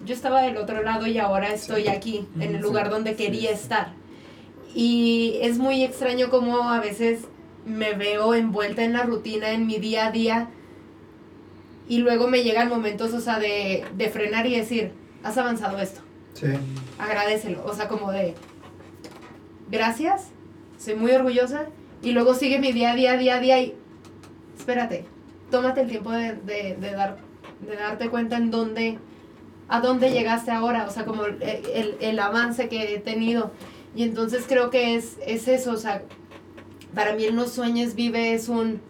yo estaba del otro lado y ahora estoy aquí, en el lugar donde quería estar. Y es muy extraño como a veces me veo envuelta en la rutina, en mi día a día, y luego me llegan momentos, o sea, de, de frenar y decir, has avanzado esto, Sí. agradecelo, o sea, como de, gracias, soy muy orgullosa, y luego sigue mi día a día, día a día, y espérate, tómate el tiempo de, de, de dar, de darte cuenta en dónde, a dónde llegaste ahora, o sea, como el, el, el avance que he tenido. Y entonces creo que es, es eso, o sea, para mí el no sueñes vive es un,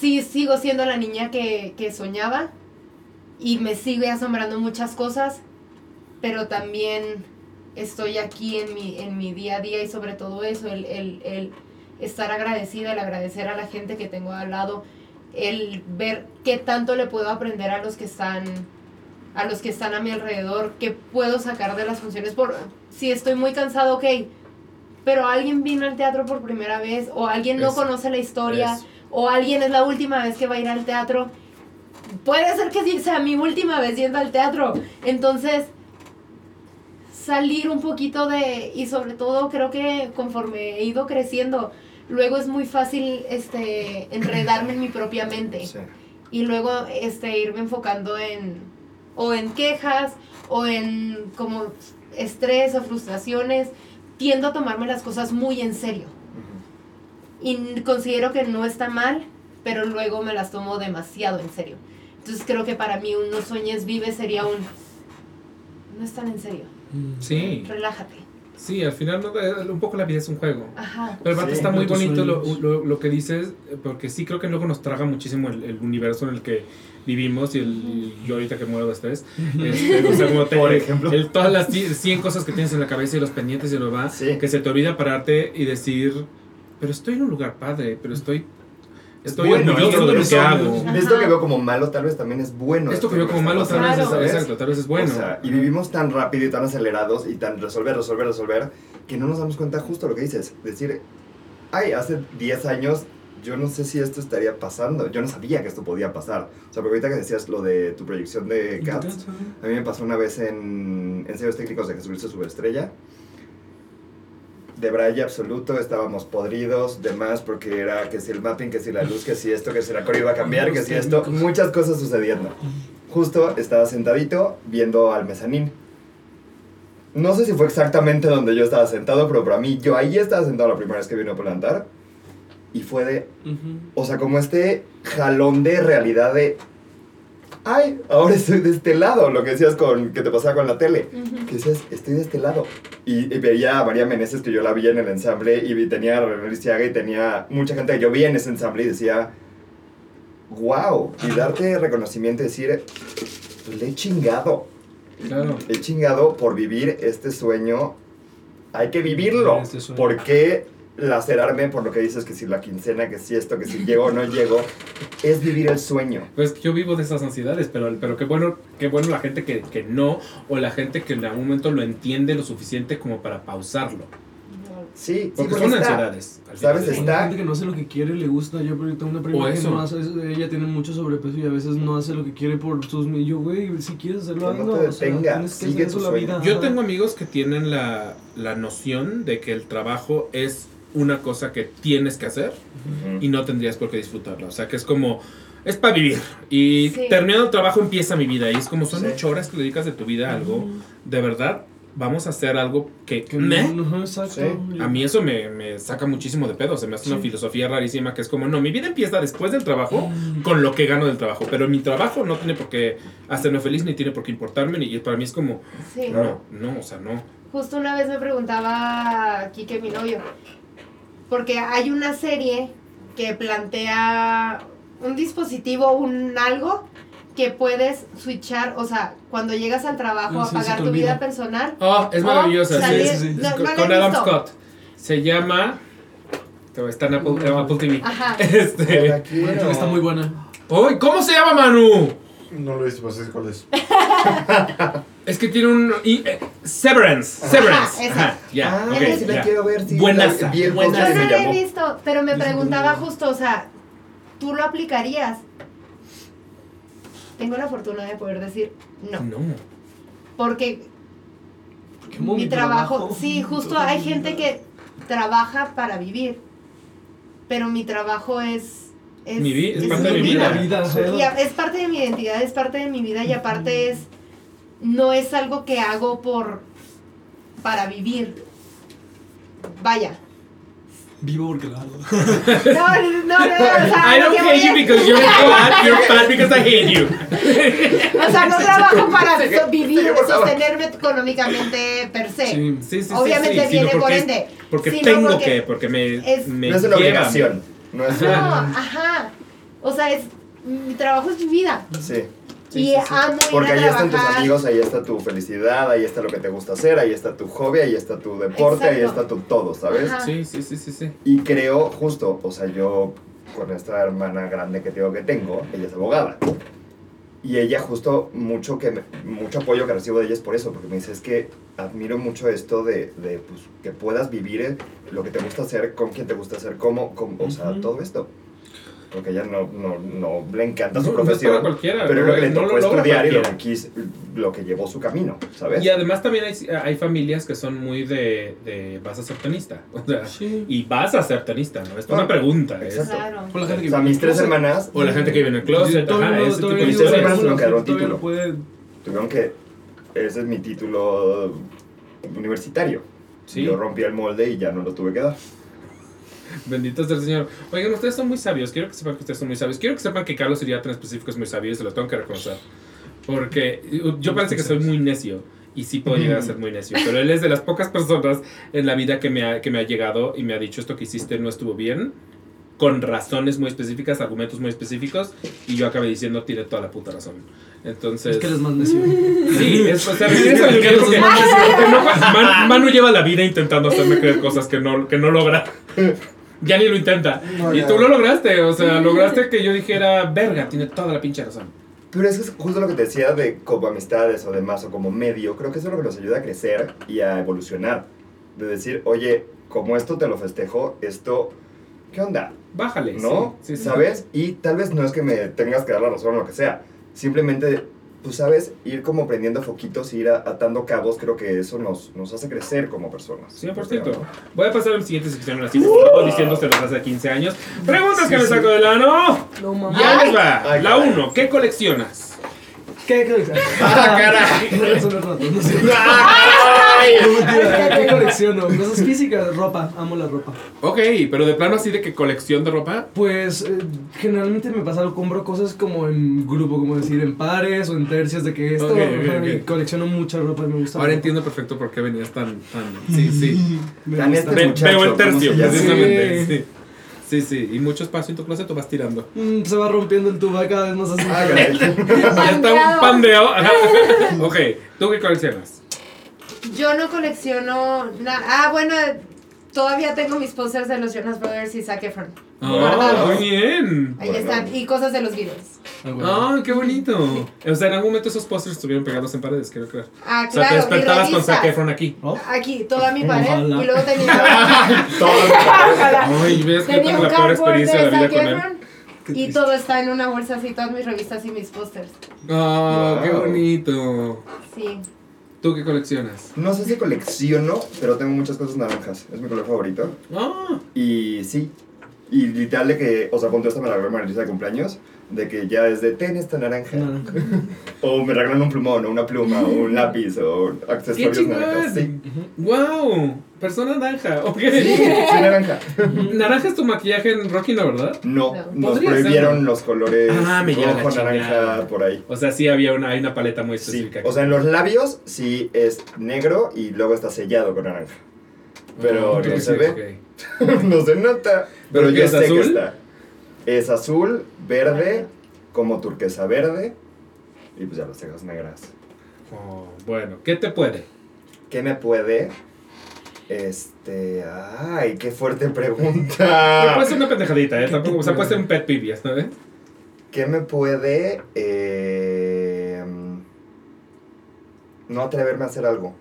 sí, sigo siendo la niña que, que soñaba y me sigue asombrando muchas cosas, pero también estoy aquí en mi, en mi día a día y sobre todo eso, el, el, el estar agradecida, el agradecer a la gente que tengo al lado, el ver qué tanto le puedo aprender a los que están a los que están a mi alrededor, qué puedo sacar de las funciones por si estoy muy cansado, ok, pero alguien vino al teatro por primera vez o alguien no conoce la historia eso. o alguien es la última vez que va a ir al teatro. Puede ser que sea mi última vez yendo al teatro. Entonces, salir un poquito de y sobre todo creo que conforme he ido creciendo luego es muy fácil este enredarme en mi propia mente. Sí. y luego este irme enfocando en o en quejas o en como estrés o frustraciones tiendo a tomarme las cosas muy en serio. Y considero que no está mal pero luego me las tomo demasiado en serio. Entonces creo que para mí un no sueñes vive sería un no es tan en serio Sí, relájate sí, al final no, un poco la vida es un juego. ajá Pero aparte Sí, está muy bonito lo, lo, lo que dices, porque sí creo que luego nos traga muchísimo el, el universo en el que vivimos y, el, y yo ahorita que muero de estrés. este, o sea, como [laughs] te- Por ejemplo. el- todas las 100 cosas que tienes en la cabeza y los pendientes y lo va, Sí. que se te olvida pararte y decir, pero estoy en un lugar padre, pero estoy, estoy bueno, orgulloso esto de lo que hago. Esto que veo como malo tal vez también es bueno. Esto que veo como malo tal vez, es, exacto, tal vez es bueno. O sea, y vivimos tan rápido y tan acelerados y tan resolver, resolver, resolver, que no nos damos cuenta justo lo que dices. Decir, ay, hace 10 años yo no sé si esto estaría pasando. Yo no sabía que esto podía pasar. O sea, porque ahorita que decías lo de tu proyección de Cats, a mí me pasó una vez en ensayos técnicos de Jesucristo Superestrella. De braille absoluto, estábamos podridos, demás, porque era que si el mapping, que si la luz, que si esto, que si la core iba a cambiar, que si esto, muchas cosas sucediendo. Justo estaba sentadito viendo al mezanín. No sé si fue exactamente donde yo estaba sentado, pero para mí, yo ahí estaba sentado la primera vez que vino a plantar. y fue de, o sea, como este jalón de realidad de, ay, ahora estoy de este lado, lo que decías con, que te pasaba con la tele, Ujú. que decías, estoy de este lado. Y, y veía a María Meneses, que yo la vi en el ensamble, y vi- tenía a René Lisiaga y tenía mucha gente que yo vi en ese ensamble y decía, wow, y darte reconocimiento y decir, le he chingado, Claro. le he chingado por vivir este sueño, hay que vivirlo. Este sueño. ¿Por qué lacerarme por lo que dices que si la quincena, que si esto, que si llego o no llego? Es vivir el sueño. Pues yo vivo de esas ansiedades, pero, pero qué bueno, qué bueno la gente que, que no, o la gente que en algún momento lo entiende lo suficiente como para pausarlo. Sí, sí, Porque porque son está. ansiedades. ¿Sabes? del Hay. Está- gente que no hace lo que quiere, le gusta. Yo tengo una O prima que no hace, ella tiene mucho sobrepeso y a veces no hace lo que quiere por sus yo, güey, si quieres hacerlo, Que no te o sea, detenga, tienes que sigue tu sueño. vida. Yo tengo amigos que tienen la, la noción de que el trabajo es una cosa que tienes que hacer Ujú. y no tendrías por qué disfrutarla. O sea, que es como, es para vivir. Y Sí. terminando el trabajo empieza mi vida. Y es como, son Sí. ocho horas que le dedicas de tu vida a algo. De verdad, vamos a hacer algo que... Que exacto. Sí. A mí eso me, me saca muchísimo de pedo. Se me hace una filosofía rarísima que es como, no, mi vida empieza después del trabajo con lo que gano del trabajo. Pero mi trabajo no tiene por qué hacerme feliz ni tiene por qué importarme. Ni, y para mí es como, Sí. no, no, o sea, no. Justo una vez me preguntaba Kike, mi novio, porque hay una serie que plantea un dispositivo, un algo que puedes switchar, o sea, cuando llegas al trabajo Ah, a sí, tu vida personal. Oh, es maravillosa. salir- sí, sí, sí. no, con, no con Adam visto. Scott. Se llama. Está en Apple, en Apple TV. Ajá. [laughs] Este. quiero. Está muy buena. ¡Uy! ¿Cómo se llama, Manu? No lo he visto, pero sé cuál es. [laughs] Es que tiene un. y, eh, Severance. Severance. Ajá, ya. Ah, ok, sí la ya. quiero ver, sí. Buenaza, la- Yo no la he visto, pero me preguntaba justo, o sea, ¿tú lo aplicarías? Tengo la fortuna de poder decir no, No. porque Qué mo- mi trabajo, sí, justo hay gente que trabaja para vivir, pero mi trabajo es... es Mi vi- es es parte de mi vida. Sí. Y a- es parte de mi identidad, es parte de mi vida y aparte es... No es algo que hago por... para vivir. Vaya. Vivo porque la hago. No, no, no, o sea, I lo don't hate you because you're fat. You're fat because I hate you. O sea, no trabajo para vivir, sostenerme económicamente per se. Sí. Sí, sí. Obviamente sí, viene por ende. Porque tengo porque- que, porque me. es- me No es una obligación. No es No, una... ajá. O sea, es mi trabajo es mi vida. Sí. Sí, y sí, sí. amo ir Porque a ahí están tus trabajar. amigos, ahí está tu felicidad, ahí está lo que te gusta hacer, ahí está tu hobby, ahí está tu deporte, ahí Exacto. está tu todo, ¿sabes? Ajá. Sí, sí, sí, sí, sí. Y creo, justo, o sea, yo con esta hermana grande que digo que tengo, ella es abogada. Y ella justo mucho que me- mucho apoyo que recibo de ella es por eso, porque me dice, es que admiro mucho esto de, de, pues, que puedas vivir lo que te gusta hacer, con quien te gusta hacer, cómo, cómo o sea, todo esto. Porque ella no, no, no le encanta su No, no es profesión, para cualquiera, pero es lo que le no tocó estudiar y lo que, quis- lo que llevó su camino, ¿sabes? Y además también hay, hay familias que son muy de, de vas a ser tenista. [laughs] O sea, Sí. y vas a ser tenista, ¿no? Es Ah, una pregunta. es- exacto. Claro. Por la gente que O sea, mis tres closet. hermanas o la gente que vive en el closet, ajá, no- ese tipo no- Mis tres hermanas no quedaron todavía título. no puede- tuvieron que, ese es mi título universitario. Sí. Yo rompí el molde y ya no lo tuve que dar. [laughs] Bendito sea el Señor. Oigan, ustedes son muy sabios. Quiero que sepan que ustedes son muy sabios. Quiero que sepan que Carlos Iriarte en específico es muy sabio y se lo tengo que reconocer. Porque yo parece que soy muy necio. Y sí puedo llegar a ser muy necio. Pero él es de las pocas personas en la vida que me ha, que me ha llegado y me ha dicho esto que hiciste no estuvo bien. Con razones muy específicas, argumentos muy específicos. Y yo acabé diciendo, tiene toda la puta razón. Entonces. Es que eres más necio. Sí, es, o sea, al nivel porque- porque no- Man- Manu lleva la vida intentando hacerme creer cosas que no, que no logra. [laughs] Ya ni lo intenta. No, y ya. tú lo lograste, o sea, lograste que yo dijera, verga, tiene toda la pinche razón. Pero eso es justo lo que te decía de como amistades o demás o como medio. Creo que eso es lo que nos ayuda a crecer y a evolucionar. De decir, oye, como esto te lo festejo, esto, ¿qué onda? Bájale. ¿No? sí, sí, sí. ¿Sabes? Y tal vez no es que me tengas que dar la razón o lo que sea. Simplemente, tú sabes, ir como prendiendo foquitos, ir a- atando cabos, creo que eso nos, nos hace crecer como personas. 100%. Voy a pasar a la siguiente sección así, como diciéndoselos hace 15 años. Preguntas que me saco del ano. No Ya les va. Ay, la caray. 1, ¿qué coleccionas? ¿Qué colecciono? ¡Ah, caray! No resuelve ratos, no sé. ¡Ay! ¿Qué colecciono? Cosas físicas, ropa. Amo la ropa. Ok, pero de plano así de que colección de ropa. Pues eh, generalmente me pasa, compro cosas como en grupo, como decir, en pares o en tercios, de que esto, Ok, colecciono mucha ropa y me gusta. Ahora entiendo perfecto por qué venías tan. tan sí, sí. [laughs] Me Tan gusta. este Ve- muchacho, veo el ¿cómo tercio, llama? precisamente. Sí. Sí. sí. ¿Y mucho espacio en tu closet o vas tirando? Mm, se va rompiendo el tubo cada vez más así. Ah. Ya está un pandeo. Ajá. [laughs] ok, ¿tú qué coleccionas? Yo no colecciono nada. Ah, bueno, todavía tengo mis posters de los Jonas Brothers y Zac Efron. Ah, guardados. muy bien. Ahí Bueno. están. Y cosas de los videos. Ah, bueno. Ah, qué bonito. O sea, en algún momento esos pósters estuvieron pegados en paredes, quiero creer. Ah, O sea, te claro, despertabas con. Zac Efron aquí. ¿No? Aquí, toda mi pared. Ojalá. Y luego tenía. [laughs] Ay, ves que tenía tengo un la peor cardboard de experiencia de la vida Zac con él. Qué Y todo está en una bolsa así, todas mis revistas y mis pósters. Ah, qué Wow. bonito. Sí. ¿Tú qué coleccionas? No sé si colecciono, pero tengo muchas cosas naranjas. Es mi color favorito. Ah, Y sí. Y literal de que, o sea, ponte esta me la Marilisa de cumpleaños, de que ya es de ten esta naranja. Naranja. [laughs] O me regalan un plumón, o una pluma, o un lápiz, o qué accesorios naranjas. Sí. Wow, persona naranja. Ok. Sí, soy naranja. [laughs] Naranja es tu maquillaje en Rocky, ¿no, verdad? No, No. nos prohibieron los colores Ah, me rojo, naranja, por ahí. O sea, sí había una, hay una paleta muy Sí, específica. o sea, en los labios sí es negro y luego está sellado con naranja. Pero no se ve, [laughs] no se nota. ¿Pero yo es sé azul? que está. Es azul, verde, como turquesa verde y pues ya las cejas negras. Oh, bueno, ¿qué te puede? ¿Qué me puede? Este. Ay, qué fuerte [laughs] Puede pregunta. ser una pendejadita, ¿eh? Tampoco, o sea, puede ser un pet peeve, ¿sabes? ¿Qué me puede. eh, no atreverme a hacer algo?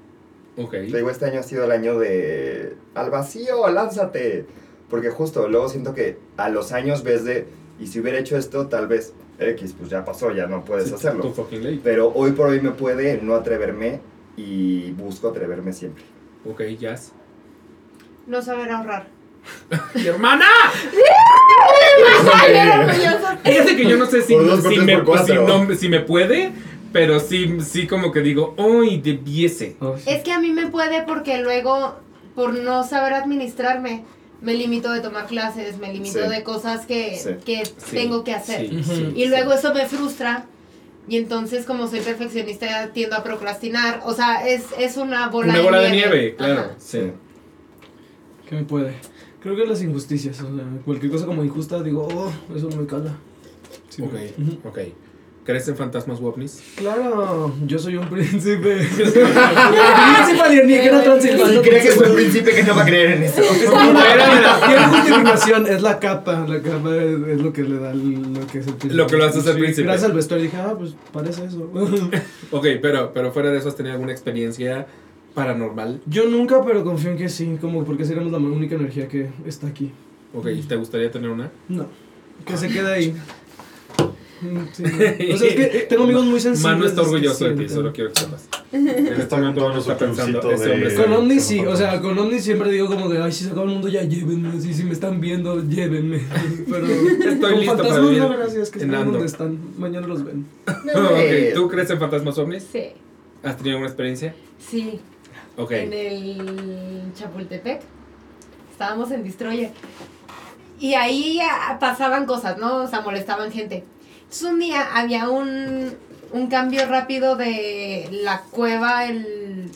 Ok. Te digo, este año ha sido el año de. Al vacío, lánzate. Porque justo luego siento que a los años ves de. Y si hubiera hecho esto, tal vez. X, pues ya pasó, ya no puedes Sí, hacerlo. Tu fucking late. Pero hoy por hoy me puede no atreverme y busco atreverme siempre. Ok, jazz. No saber ahorrar. [laughs] ¡Mi hermana! Fíjate que yo no sé si, me, no- si me puede, pero sí, sí como que digo, ¡ay, debiese! Oh, sí. Es que a mí me puede porque luego, por no saber administrarme, me limito de tomar clases, me limito Sí. de cosas que, Sí. que Sí, tengo que hacer. sí, sí, Y sí. luego eso me frustra. Y entonces, como soy perfeccionista, tiendo a procrastinar. O sea, es, es una bola Una de bola de nieve. nieve, claro. Ajá. Sí. ¿Qué me puede? Creo que las injusticias. O sea, cualquier cosa como injusta, digo, oh, eso me cala. Sí, Ok, Ujú. ok. ¿Crees en fantasmas u ovnis? Claro, yo soy un [laughs] príncipe. [laughs] el príncipe alienígena transilvano. Si cree que es un príncipe que no va a creer en eso. Tiene justificación, es la capa. La capa es, es lo que le da lo que es el príncipe. Lo que lo hace ser Sí, príncipe. Gracias al vestuario dije, ah, pues parece eso. [laughs] Ok, pero, pero fuera de eso, ¿has tenido alguna experiencia paranormal? Yo nunca, pero confío en que sí, como porque seríamos la única energía que está aquí. Ok, ¿te gustaría tener una? No, que se quede ahí. Sí, no. O sea, es que [laughs] tengo amigos muy sensibles. Manu está orgulloso de ti, solo quiero que sepas. En este Está con está pensando, de- Con Omni sí, o sea, con Omni siempre digo como de, ay, si se acaba el mundo ya llévenme, si, si me están viendo, llévenme. [laughs] Pero Estoy con listo para fantasmas vivir no, gracias, que en están donde están, mañana los ven. [laughs] ok, ¿tú crees en fantasmas ovnis? Sí, ¿Has tenido alguna experiencia? sí. Ok. En el Chapultepec. Estábamos en Destroyer. Y ahí ah, pasaban cosas, ¿no? O sea, molestaban gente. Entonces un día había un, un cambio rápido de la cueva, el,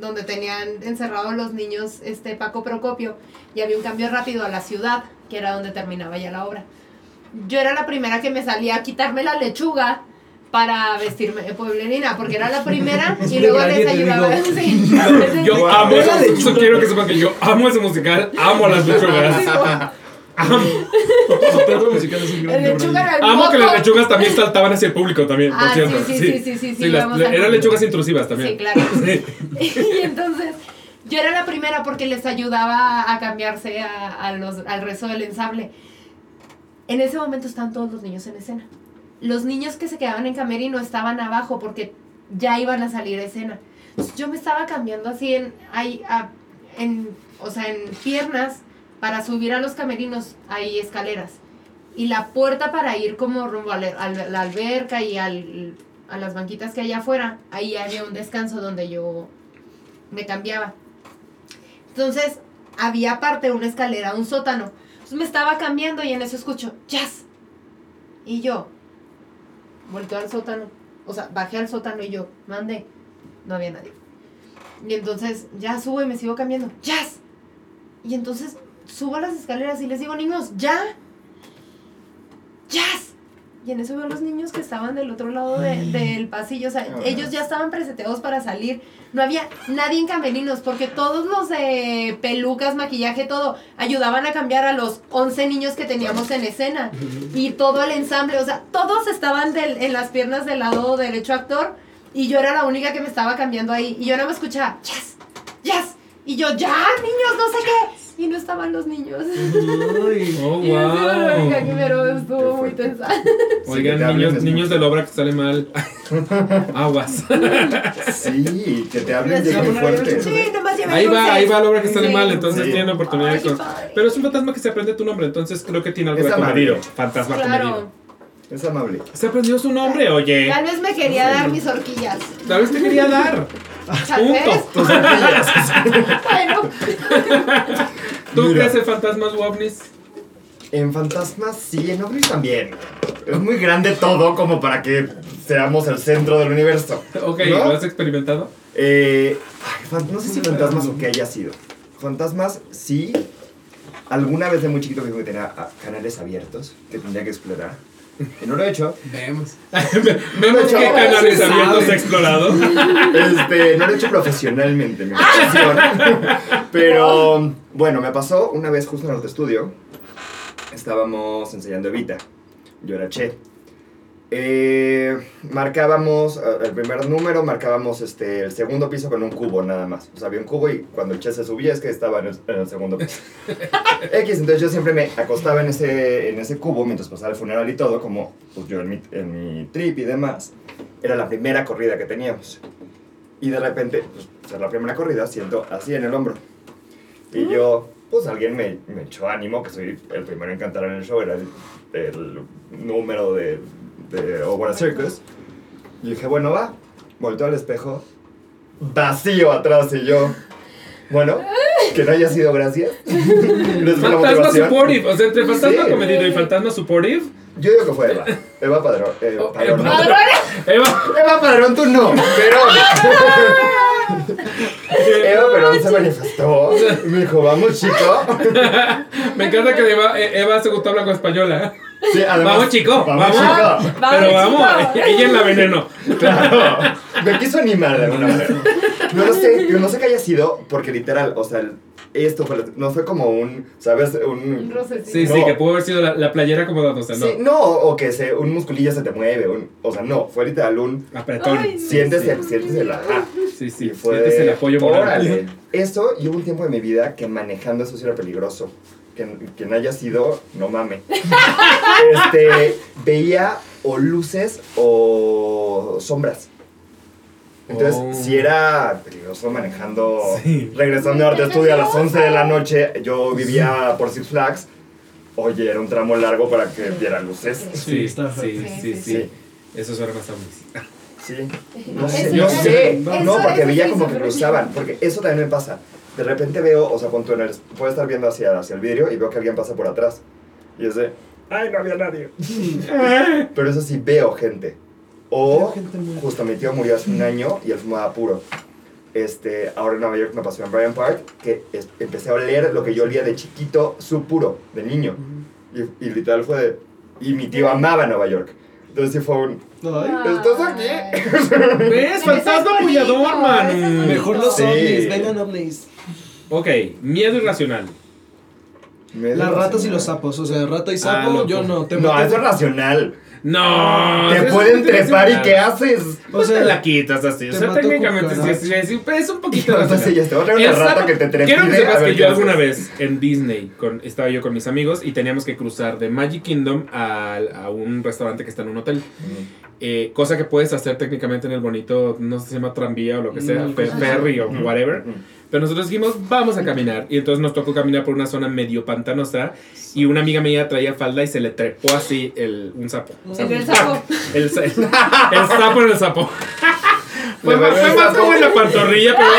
donde tenían encerrados los niños este Paco Procopio, y había un cambio rápido a la ciudad, que era donde terminaba ya la obra. Yo era la primera que me salía a quitarme la lechuga para vestirme de pueblerina, porque era la primera [laughs] y luego les ayudaba. Sí. Yo amo Era eso. lechuga. Quiero que sepan que yo amo ese musical, amo las lechugas. Amo, Su teatro musical es un gran lechuga amo que las lechugas también saltaban hacia el público también, por Ah, sí, cierto. sí, sí, sí, sí, sí, las- eran lechugas intrusivas también. Sí, claro. Sí. [laughs] y entonces yo era la primera porque les ayudaba a cambiarse a, a los, al resto del ensable. En ese momento estaban todos los niños en escena. Los niños que se quedaban en camerino estaban abajo porque ya iban a salir a escena. Yo me estaba cambiando así en, ahí, a- en, o sea, en piernas para subir a los camerinos, hay escaleras. Y la puerta para ir como rumbo a la, alberca y al a las banquitas que hay afuera, ahí había un descanso donde yo me cambiaba. Entonces, había aparte una escalera, un sótano. Entonces me estaba cambiando y en eso escucho, jazz. Y yo, volteo al sótano, o sea, bajé al sótano y yo, mandé, no había nadie. Y entonces ya subo y me sigo cambiando, jazz. Y entonces subo a las escaleras y les digo, niños, ya. Jazz. Y en eso veo a los niños que estaban del otro lado de- del pasillo. O sea, Ah. ellos ya estaban preseteados para salir. No había nadie en camerinos porque todos los de pelucas, maquillaje, todo, ayudaban a cambiar a los 11 niños que teníamos en escena. Y todo el ensamble, o sea, todos estaban del- en las piernas del lado derecho actor. Y yo era la única que me estaba cambiando ahí. Y yo nada más escuchaba, yes, yes. Y yo, ya, niños, no sé qué. Y no estaban los niños. Ay. [laughs] Oh, Y wow. pero estuvo muy tensa. [laughs] Oigan, Sí, que te niños, niños de la obra que sale mal. [laughs] Aguas. Sí, que te hablen de muy fuerte. Sí, nomás Ahí va, ahí va la obra que sale Sí. mal, entonces Sí. tienen oportunidad Ay, de qué con- padre. Pero es un fantasma que se aprende tu nombre, entonces creo que tiene algo Es de amable. comedido. Fantasma comedido. Claro. Es amable. Se aprendió su nombre, oye. Tal vez me quería dar mis horquillas. Tal vez te quería dar. Punto. [laughs] Bueno, ¿Tú Mira. crees en fantasmas u ovnis? En fantasmas sí, en ovnis también. Es muy grande todo como para que seamos el centro del universo. Ok, ¿No? ¿lo has experimentado? Eh, ay, no sé si fantasmas o qué haya sido. Fantasmas sí. Alguna vez de muy chiquito me dijo que tenía canales abiertos que tendría que explorar. [laughs] Lo he hecho. Vemos. [laughs] Vemos hecho, qué canales abiertos he explorado. Este, no lo he hecho profesionalmente, mi [laughs] profesión. Pero bueno, me pasó una vez justo en el estudio. Estábamos enseñando Evita. Yo era Che. Eh, marcábamos eh, el primer número, marcábamos este, el segundo piso con un cubo nada más. O sea, había un cubo y cuando el Che se subía es que estaba en el, en el segundo piso. [laughs] X, entonces yo siempre me acostaba en ese, en ese cubo mientras pasaba el funeral y todo, como pues yo en mi, en mi trip y demás. Era la primera corrida que teníamos. Y de repente, pues, ser la primera corrida, siento así en el hombro. Y yo, pues alguien me, me echó ánimo, que soy el primero en cantar en el show, era el, el número de, de Hogwarts Circus. Y dije, bueno, va. Volteo al espejo, vacío atrás y yo, bueno, que no haya sido gracias. [laughs] Fue la Fantasma motivación. supportive. O sea, entre fantasma Sí. comedido y fantasma supportive. Yo digo que fue Eva. Eva Padrón. eh, Oh, Padrón. Eva. Padrón. Eva. Eva Padrón, tú no, pero. [laughs] Eva Perón se manifestó y me dijo, vamos chico. [laughs] Me encanta que Eva, Eva se gustó hablar con española. Sí, además, Vamos, chico, vamos. chico. Vamos, Pero vamos, chico. ella en la veneno. Claro. Me quiso animar de alguna manera. No lo sé, yo no sé qué haya sido, porque literal, o sea, esto fue, no fue como un, ¿sabes? Un... Un rocecito. Sí, No. sí, que pudo haber sido la, la playera como o sea, no. Sí, no, o que se, un musculillo se te mueve, un- o sea, no, fue literal un... Apretón. Ay, Sientes, sí. el, sientes el ajá. Sí, sí, fue, sientes el apoyo moral. órale. Eso, y hubo un tiempo de mi vida que manejando eso sí era peligroso. Que, quien haya sido, no mame. [laughs] este, veía o luces o sombras. Entonces, Oh. si era peligroso manejando, Sí. regresando a arte estudio a las 11 de la noche, yo vivía por Six Flags. Oye, era un tramo largo para que viera luces. Sí, Sí, está sí, sí, Sí, sí. sí. Eso suena más. Sí. No sé, no sé. No, porque veía sí como que cruzaban. Porque eso también me pasa. De repente veo, o sea, pon tú en el. Puedo estar viendo hacia, hacia el vidrio y veo que alguien pasa por atrás. Y es de. ¡Ay, no había nadie! [laughs] Pero eso sí, veo gente. O, gente justo mi tío murió hace un año y él fumaba puro. Este, ahora en Nueva York me pasó en Bryant Park que es- empecé a oler lo que yo olía de chiquito, su puro, de niño. Y, y literal fue de. Y mi tío amaba Nueva York. Entonces sí fue un. Ay, ¿Estás aquí? ¿Ves? Fantasma apoyador, man. mejor los Sí. ovnis, vengan ovnis. Ok, miedo irracional. Las ratas y los sapos, o sea, rata y sapo, loco. yo no. Te No, mato- eso es racional. No. Te eso pueden trepar y. ¿qué haces? O O sea, sea, la quitas así. O te sea, técnicamente sí, sí, es un poquito Entonces ya te voy a traer una rata que te trepide. Quiero que sepas que yo alguna vez en Disney estaba yo con mis amigos y teníamos que cruzar de Magic Kingdom a, un restaurante que está en un hotel. eh, cosa que puedes hacer técnicamente en el bonito, no sé si se llama tranvía o lo que sea, Mm, cosas ferry o whatever. Pero nosotros dijimos, vamos a caminar. Y entonces nos tocó caminar por una zona medio pantanosa. Y una amiga mía traía falda y se le trepó así el, un sapo. O sea, El [laughs] del sapo. El, [laughs] el sapo en el sapo. [laughs] Fue, más- fue el más como en la pantorrilla, pero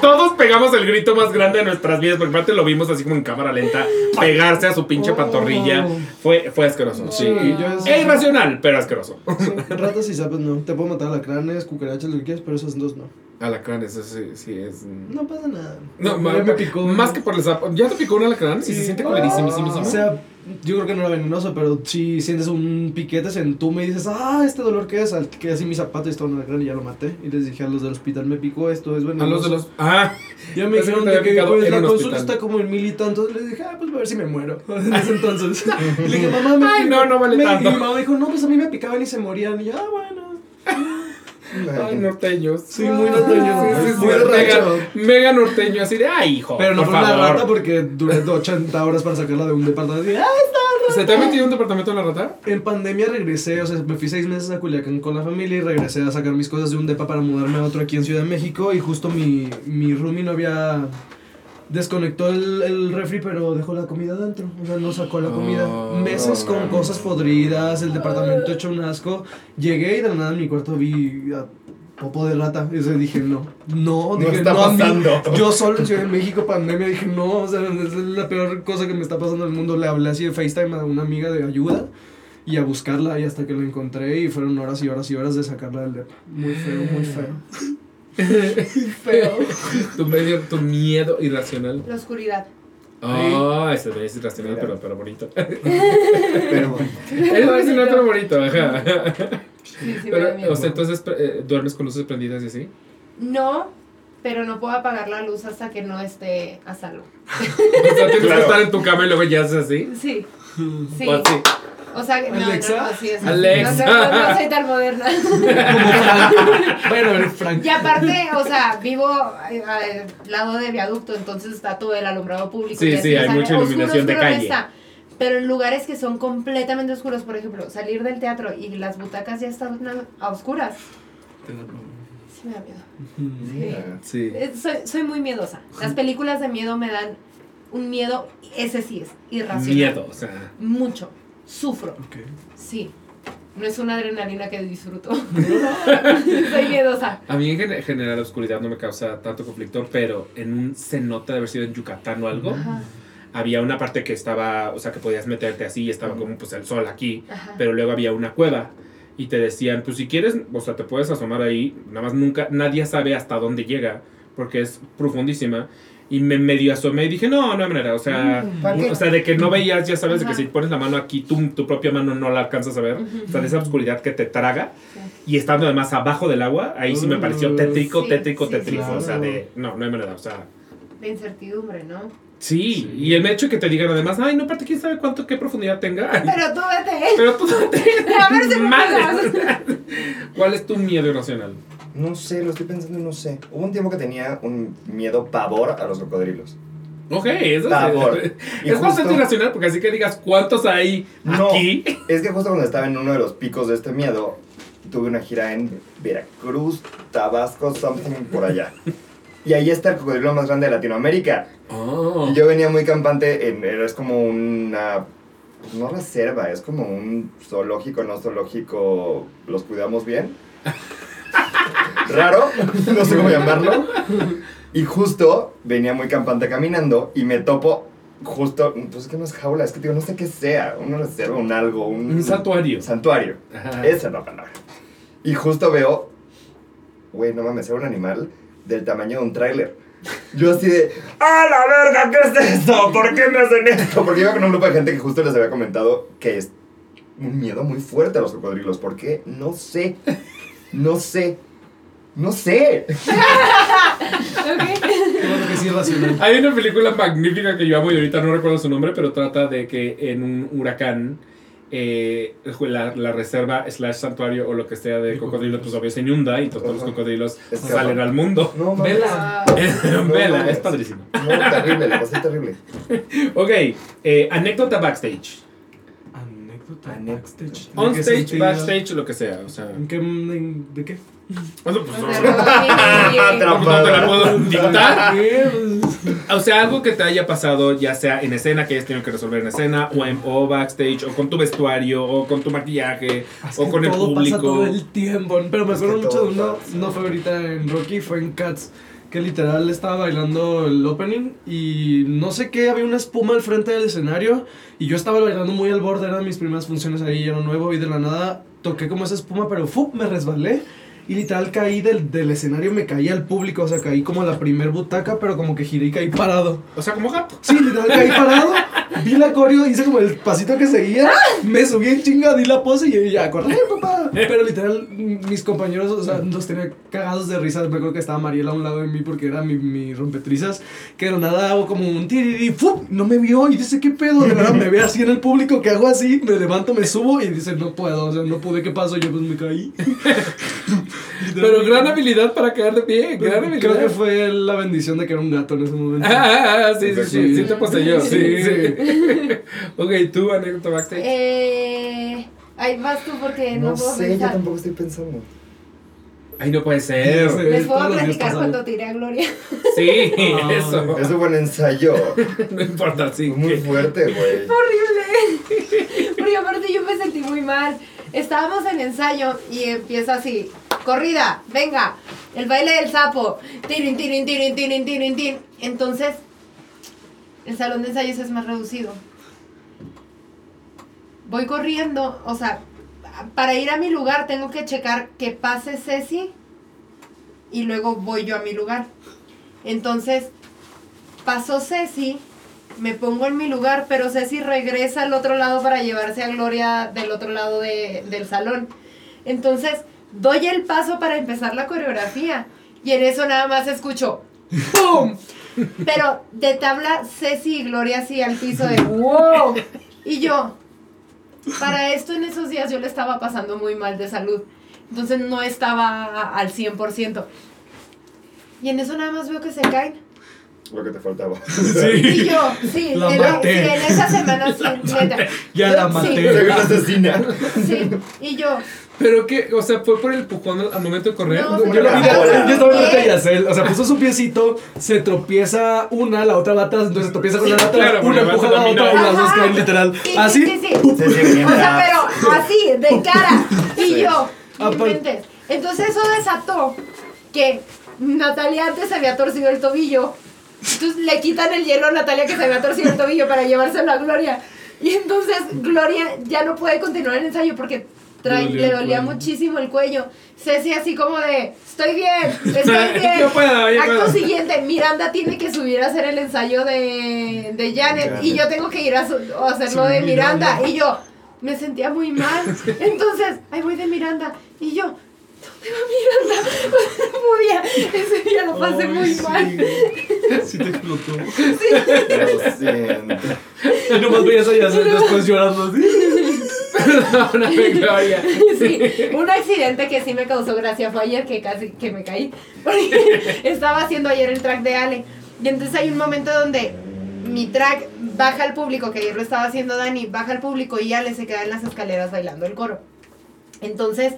todos pegamos el grito más grande de nuestras vidas. Porque aparte lo vimos así como en cámara lenta, pegarse a su pinche Oh. pantorrilla. Fue, fue asqueroso. Sí, Sí. es- Es irracional, pero asqueroso. Ratas y sapos no. Te puedo matar alacranes, cucarachas, lo que quieras, pero esos dos no. Alacrán, eso sí, sí es. No pasa nada. No, A mí me picó. Más que por el sapo. ¿Ya te picó un alacrán? Sí, se siente culerísimo. O sea, yo creo que no era venenoso, pero si sientes un piquete, se entume y dices, ah, este dolor que es, al que así mi zapato y estaba en el cráneo y ya lo maté. Y les dije a los del hospital, me picó esto, es A venenoso. los de los. Ah, Ya me que dijeron que picado pues, en la consulta está como en mil y tantos. Les dije, ah, pues a ver si me muero. [laughs] En ese entonces. Y [laughs] le dije, mamá, me Ay, picó". no, no vale Me- tanto. Y mi mamá dijo, no, pues a mí me picaban y se morían. Y yo, ah, bueno. [laughs] ay, norteños. Sí, muy norteño. Sí, sí, sí, muy mega, mega norteño, así de, ay, hijo. Pero no por fue una rata porque duré 80 horas para sacarla de un departamento. Y, ah, ¿Se te ha metido un departamento de la rata? En pandemia regresé, o sea, me fui seis meses a Culiacán con la familia y regresé a sacar mis cosas de un depa para mudarme a otro aquí en Ciudad de México y justo mi, mi roomie no había... Desconectó el, el refri pero dejó la comida dentro, o sea, no sacó la comida. Oh, Meses con cosas podridas, el departamento hecho un asco. Llegué y de la nada en mi cuarto vi a popo de rata. Y dije, no, no, No dije, está no, a mí, pasando. yo solo en Ciudad de México, pandemia, dije, no, o sea, es la peor cosa que me está pasando en el mundo. Le hablé así de FaceTime a una amiga de ayuda y a buscarla y hasta que la encontré y fueron horas y horas y horas de sacarla del depa. Muy feo, muy feo. [laughs] feo. [laughs] Tu, medio, tu miedo irracional. La oscuridad. Oh, ese es irracional, pero, pero bonito. Pero [laughs] Es irracional, pero bonito, ajá. Sí, sí, [laughs] me da Pero, miedo. o sea, entonces eh, duermes con luces prendidas y así. No, pero no puedo apagar la luz hasta que no esté a salvo. O sea, tienes que Claro. estar en tu cama y luego ya haces así. Sí, sí. O así. O sea, que- no, Alexa. no, no, sí, Alexa. No, no, no soy tan moderna. [laughs] Bueno, Frank. Y aparte, o sea, vivo eh, al lado de viaducto, entonces está todo el alumbrado público. Sí, y sí, hay o sea, mucha oscuro, iluminación de oscuro no calle. está. Pero en lugares que son completamente oscuros, por ejemplo, salir del teatro y las butacas ya están a oscuras, sí me da miedo. Sí. Eh, Soy, soy muy miedosa. Las películas de miedo me dan un miedo, ese sí es irracional. Miedo, o sea. Mucho. Sufro. Ok. Sí. No es una adrenalina que disfruto. [laughs] [laughs] soy miedosa. A mí en gen- general la oscuridad no me causa tanto conflicto, pero en un cenote de haber sido en Yucatán o algo, Ajá. había una parte que estaba, o sea, que podías meterte así y estaba como pues el sol aquí, Ajá. pero luego había una cueva y te decían, pues si quieres, o sea, te puedes asomar ahí, nada más nunca, nadie sabe hasta dónde llega, porque es profundísima. Y me medio asomé y dije, no, no hay manera, o sea, ¿Para qué? o sea, de que no veías, ya sabes, de que si pones la mano aquí, tú, tu propia mano no la alcanzas a ver, o sea, de esa oscuridad que te traga, Sí. y estando además abajo del agua, ahí sí me pareció Uh, tétrico, sí, tétrico, sí, tétrico, sí. o sea, de, no, no hay manera, o sea, De incertidumbre, ¿no? sí, Sí. y el hecho de que te digan además, ay, no, aparte, quién sabe cuánto, qué profundidad tenga, Ay, Pero tú vete. pero tú no te... [laughs] A ver si [laughs] me. [laughs] ¿Cuál es tu miedo irracional? No sé, lo estoy pensando y no sé. Hubo un tiempo que tenía un miedo pavor a los cocodrilos. Ok, eso Pavor. es, [laughs] Y es bastante justo- irracional porque así que digas cuántos hay No. aquí. Es que justo cuando estaba en uno de los picos de este miedo, tuve una gira en Veracruz, Tabasco, something por allá. Y ahí está el cocodrilo más grande de Latinoamérica. Oh. Y yo venía muy campante en, es como una, pues no reserva, es como un zoológico, no zoológico, los cuidamos bien. Raro, [laughs] no sé cómo llamarlo. Y justo venía muy campante caminando y me topo justo, pues es que no es jaula, es que digo, no sé qué sea, una reserva, un algo, un... Un santuario. Santuario. Ajá. Esa es la palabra. Y justo veo, güey, no mames, era un animal del tamaño de un tráiler. Yo así de, ¡a la verga! ¿Qué es esto? ¿Por qué me hacen esto? Porque iba con un grupo de gente que justo les había comentado que es un miedo muy fuerte a los cocodrilos. ¿Por qué? No sé. No sé. No sé. Hay una película magnífica que yo amo y ahorita no recuerdo su nombre, pero trata de que en un huracán eh, la, la reserva slash santuario o lo que sea de cocodrilos pues obvio se inunda y entonces todos los cocodrilos salen al mundo. No mames. Vela. Ah, [laughs] Vela, mames. es padrísimo. No, terrible, la pasé terrible. [laughs] Ok, eh, anécdota backstage. Backstage. On ¿De qué stage, sentido? backstage, lo que sea. O sea. ¿En qué, en- ¿De qué? Bueno, pues, O no, sea, no, no, te la puedo [laughs] dictar. ¿Qué? O sea, algo que te haya pasado, ya sea en escena, que hayas tenido que resolver en escena, o, en, o backstage, o con tu vestuario, o con tu maquillaje, Es o que con el todo público. pasa todo el tiempo. Pero me acuerdo mucho de uno, no fue ahorita en Rocky, fue en Cats, que literal estaba bailando el opening y no sé qué, había una espuma al frente del escenario y yo estaba bailando muy al borde, eran mis primeras funciones ahí, era nuevo y de la nada toqué como esa espuma, pero ¡fup! me resbalé. Y literal caí del, del escenario, me caí al público, o sea, caí como a la primer butaca, pero como que giré y caí parado. O sea, como gato. Sí, literal caí parado, [laughs] vi la coreo, hice como el pasito que seguía, me subí en chinga, di la pose y ya, corre, [laughs] papá. Pero literal, mis compañeros, o sea, los tenía cagados de risa. Me acuerdo que estaba Mariela a un lado de mí porque era mi, mi rompetrizas. Que de nada hago como un tiriri, ¡fum! No me vio y dice, ¿qué pedo? De verdad me ve así en el público, que hago así, me levanto, me subo y dice, no puedo, o sea, no pude, ¿qué pasó? Yo pues me caí. [laughs] Pero gran habilidad para quedar de pie. Gran habilidad. Creo que fue la bendición de que era un gato en ese momento. Ah, ah, ah, sí, sí, sí, sí te poseyó. Sí, Sí. sí. [laughs] ok, tú, anécdota backstage. Eh, ahí vas tú porque no, No puedo sé, yo tampoco estoy pensando. Ay, no puede ser. Sí. Les puedo platicar cuando tiré a Gloria. [laughs] Sí, Ay, eso. Es un buen ensayo. [laughs] No importa, sí. Muy fuerte, güey. horrible. Porque aparte yo me sentí muy mal. Estábamos en ensayo y empieza así. Corrida, venga. El baile del sapo. Tirin, tirin, tirin, tirin, tirin, tirin. Entonces, el salón de ensayos es más reducido. Voy corriendo, o sea, para ir a mi lugar tengo que checar que pase Ceci y luego voy yo a mi lugar. Entonces, pasó Ceci, me pongo en mi lugar, pero Ceci regresa al otro lado para llevarse a Gloria del otro lado de- del salón. Entonces, doy el paso para empezar la coreografía y en eso nada más escucho ¡Pum! [laughs] Pero de tabla Ceci y Gloria así al piso de ¡Wow! Y yo, para esto en esos días yo le estaba pasando muy mal de salud. Entonces no estaba al 100%. Y en eso nada más veo que se caen. Lo que te faltaba. [laughs] Y yo, sí, La en, maté. sí, en esa semana sí. Ya Yo- la sí, maté. Soy una asesina. Sí, y yo, Pero que, o sea, fue por el empujón al momento de correr. No, Yo lo vi, yo estaba Bien. a Yacel, o sea, puso su piecito, se tropieza una, la otra va atrás, entonces se tropieza con la otra, claro, una empuja a la otra y las dos caen literal. sí, Así, sí, sí, O sea, pero así, de cara. Y yo. Entonces eso desató que Natalia antes se había torcido el tobillo. Entonces le quitan el hielo a Natalia que se había torcido el tobillo para llevárselo a Gloria. Y entonces Gloria ya no puede continuar el ensayo porque trae- Le dolía cuello. muchísimo el cuello. Ceci así como de, estoy bien, [laughs] estoy bien. Yo puedo, yo Acto puedo. siguiente, Miranda tiene que subir a hacer el ensayo de, de Janet Janet. y yo tengo que ir a, su- a hacerlo Sí, de Miranda. Miranda. Y yo me sentía muy mal. [laughs] Entonces, ahí voy de Miranda. Y yo, ¿dónde va Miranda? [laughs] Podía. Ese día lo pasé Ay, muy sí. mal. Sí te explotó. Lo siento. Y nomás veías a Yacel después llorando así. [laughs] Perdóname, Gloria. Sí, un accidente que sí me causó gracia fue ayer que casi que me caí. Porque [laughs] estaba haciendo ayer el track de Ale. Y entonces hay un momento donde mi track baja al público, que ayer lo estaba haciendo Dani, baja al público y Ale se queda en las escaleras bailando el coro. Entonces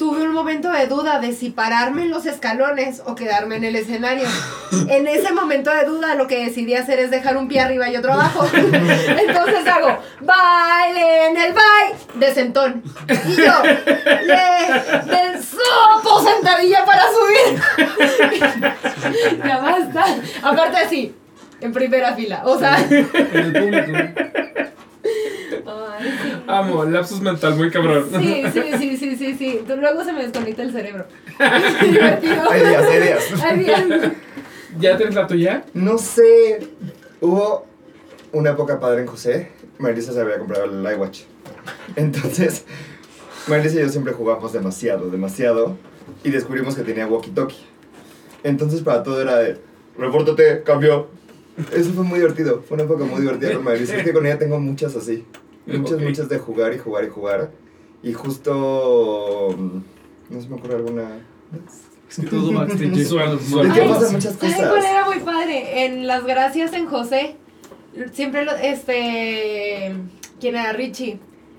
tuve un momento de duda de si pararme en los escalones o quedarme en el escenario. En ese momento de duda lo que decidí hacer es dejar un pie arriba y otro abajo. [laughs] Entonces hago baile en el baile de sentón. Y yo le del sopo sentadilla para subir. [laughs] ya basta. Aparte así, en primera fila. O sea, En el público. Ay, sí. Amo, lapsus mental muy cabrón. Sí, sí, sí, sí, sí, sí. Luego se me desconecta el cerebro. [laughs] Divertido. Hay días, hay días. ¿Ya tienes la tuya? No sé. Hubo una época padre en José. Marisa se había comprado el iWatch. Entonces, Marisa y yo siempre jugamos demasiado, demasiado. Y descubrimos que tenía walkie-talkie. Entonces, para todo era de: repórtate, cambio. Eso fue muy divertido. Fue una época muy divertida con Marisa. Es que con ella tengo muchas así. Muchas, Ok. muchas de jugar y jugar y jugar. Y justo. mm, No se me ocurre alguna. Es que todo backstage. Suave, Es suave. que Ay, pasan muchas ¿Sabes cosas. cuál era muy padre? En las gracias en José, siempre lo, este, ¿quién era? Richie.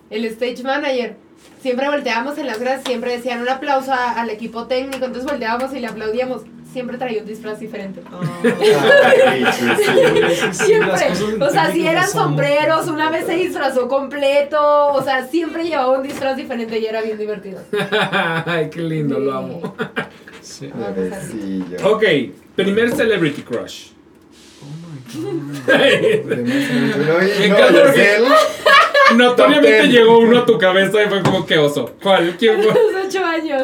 el stage manager. Siempre volteábamos en las gradas, siempre decían un aplauso a- al equipo técnico, entonces volteábamos y le aplaudíamos. Siempre traía un disfraz diferente. Sí. Siempre. O sea, si eran sombreros, una vez se disfrazó completo. O sea, siempre llevaba un disfraz diferente y era bien divertido. [laughs] Ay, qué lindo, lo amo. Sí. Ok, primer celebrity crush. Notoriamente llegó uno a tu cabeza y fue como que oso. ¿Cuál? ¿Quién A fue? [laughs] los ocho años.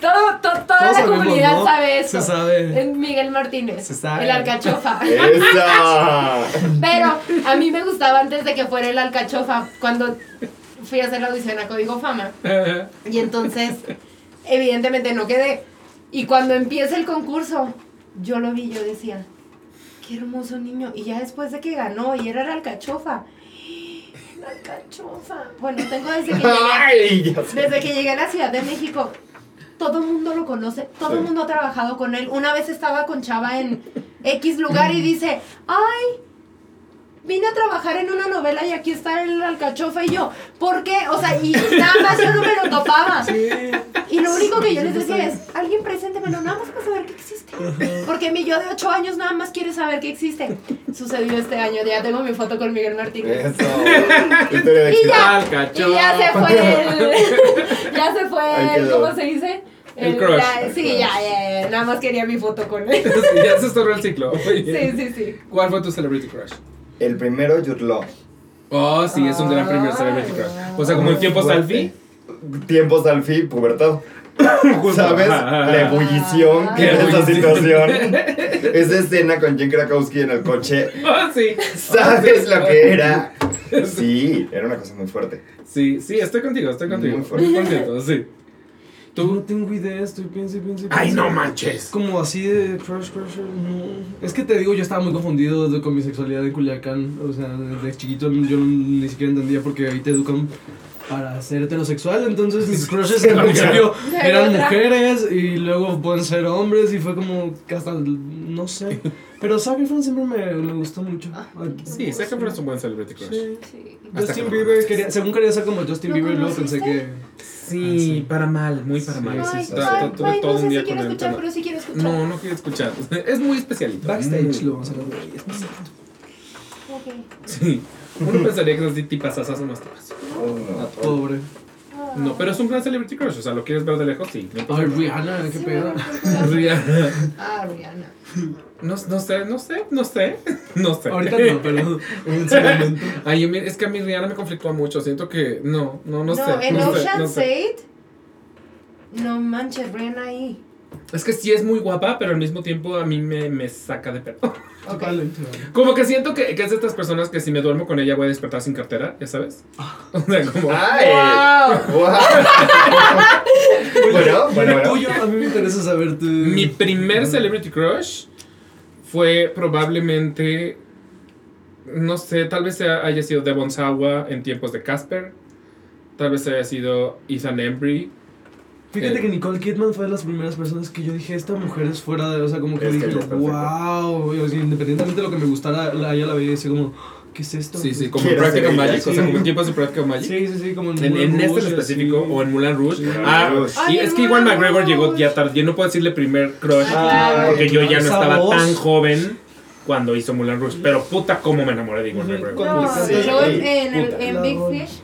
Todo, to- toda Todos la comunidad ¿no? sabe eso. Se sabe. Es Miguel Martínez. Se sabe. El alcachofa. [laughs] Esa. Pero a mí me gustaba antes de que fuera el alcachofa. Cuando fui a hacer la audición a Código Fama. [laughs] Y entonces, evidentemente no quedé. Y cuando empieza el concurso, yo lo vi, yo decía, qué hermoso niño. Y ya después de que ganó y era el alcachofa. La alcachofa. Bueno, tengo desde que llegué. [laughs] Ay. Desde que llegué a la Ciudad de México, todo el mundo lo conoce, todo el Sí. mundo ha trabajado con él. Una vez estaba con Chava en X lugar y dice, ay, vine a trabajar en una novela y aquí está el alcachofa y yo, ¿por qué? O sea, y nada más yo no me lo topaba. Y lo único que yo les decía es, alguien preséntemelo, nada más para saber que existe. Porque mi yo de 8 años nada más quiere saber que existe. Sucedió este año, ya tengo mi foto con Miguel Martínez. Eso. [laughs] Y ya, Alcachofa. y ya se fue el, [laughs] ya se fue el. ¿cómo se dice? El crush. la- sí, ya, ya, ya, nada más quería mi foto con [laughs] él. ya se cerró el ciclo. Sí, sí, sí. ¿Cuál fue tu celebrity crush? El primero, Jude Law. Oh, sí, es un gran primer celebrity crush. O sea, como en tiempos selfie. Tiempos alfie, pubertad. [coughs] ¿Sabes? La ebullición que Qué es esa ebullición. situación. [laughs] Esa escena con Jane Krakowski en el coche. [laughs] Oh, sí. ¿Sabes lo que era? [laughs] Sí, era una cosa muy fuerte. Sí, sí, estoy contigo, estoy contigo. Muy fuerte. Muy contento, sí. Yo no ¿Tú? tengo idea, estoy piense, piense, Ay, piense. no manches. Como así de crush, crush, no. Es que te digo, yo estaba muy confundido de- con mi sexualidad en Culiacán. O sea, desde chiquito yo ni siquiera entendía porque ahí te educan para ser heterosexual. Entonces mis crushes en principio eran mujeres y luego pueden ser hombres y fue como que hasta, no sé. [laughs] Pero Zac Efron siempre me, me gustó mucho. Sí, sé que fue un buen celebrity crush. Sí. Sí. Justin Bieber, quería, según quería ser como Justin ¿Lo Bieber, luego pensé que... Sí, para mal, muy para Sí, mal. sí, Ay, sí, ay, tuve ay, todo no un sé día si con quiero el escuchar, tema. pero sí quiero escuchar. No, no quiero escuchar. [laughs] Es muy especialito. Backstage muy- lo vamos a hablar muy especial. Ok. Sí. Uno pensaría que esas tipasasas son más tipas. Oh, no. Pobre. No, pero es un gran celebrity crush. O sea, lo quieres ver de lejos, sí. No, Ay, Rihanna, qué Sí, pedo. [laughs] Rihanna. Ah, Rihanna. No, no sé, no sé, no sé. [laughs] No sé. Ahorita no, pero en su [laughs] momento. Ay, es que a mí Rihanna me conflictó mucho. Siento que no, no, no, sé. en no sé, Ocean no sé. State, no manches, Rihanna ahí. Es que sí es muy guapa, pero al mismo tiempo a mí me, me saca de pedo. Ok. Totalmente. Como que siento que, que es de estas personas que si me duermo con ella voy a despertar sin cartera, ya sabes. O sea, como. ¡Ay! Wow. ¡Wow! bueno, bueno, bueno. tuyo, a mí me interesa saber tu. Mi primer celebrity crush fue probablemente. No sé, tal vez haya sido Devon Sawa en tiempos de Casper. Tal vez haya sido Ethan Embry. Fíjate Eh. que Nicole Kidman fue de las primeras personas que yo dije, esta mujer es fuera de. O sea, como que dije, wow. O sea, independientemente de lo que me gustara, la, ella la veía y decía, como, ¿qué es esto? Sí, sí, como Quiero Practical Magic. O sea, sí. como en tiempos de Practical Magic. Sí, sí, sí, como En, en Moulin este en específico, así. o en Moulin Rouge. Sí. Ah, y es que igual McGregor llegó ya tarde. Yo no puedo decirle primer crush Ah, porque yo ya no estaba voz. tan joven cuando hizo Moulin Rouge. Pero puta, cómo me enamoré de Iwan Ujú, McGregor. No, Sí. luego en, en, en Big Fish.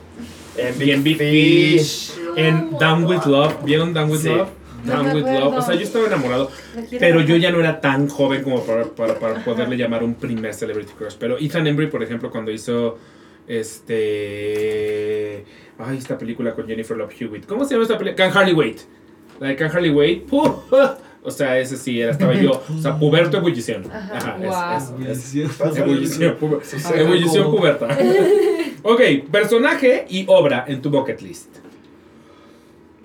En en Big Fish. En Down with Love. ¿Vieron Down with Sí. Love? Down with acuerdo. Love. O sea, yo estaba enamorado. Pero yo ya no era tan joven como para, para, para poderle llamar un primer celebrity crush. Pero Ethan Embry, por ejemplo, cuando hizo este. Ay, esta película con Jennifer Love Hewitt. ¿Cómo se llama esta película? Can Harley Wait. La de Can Harley Wait. [laughs] O sea, ese sí, era, estaba yo. O sea, puberto ebullición. Ajá, es, ebullición, puber- [laughs] ebullición [laughs] puberta. ok, personaje y obra en tu bucket list.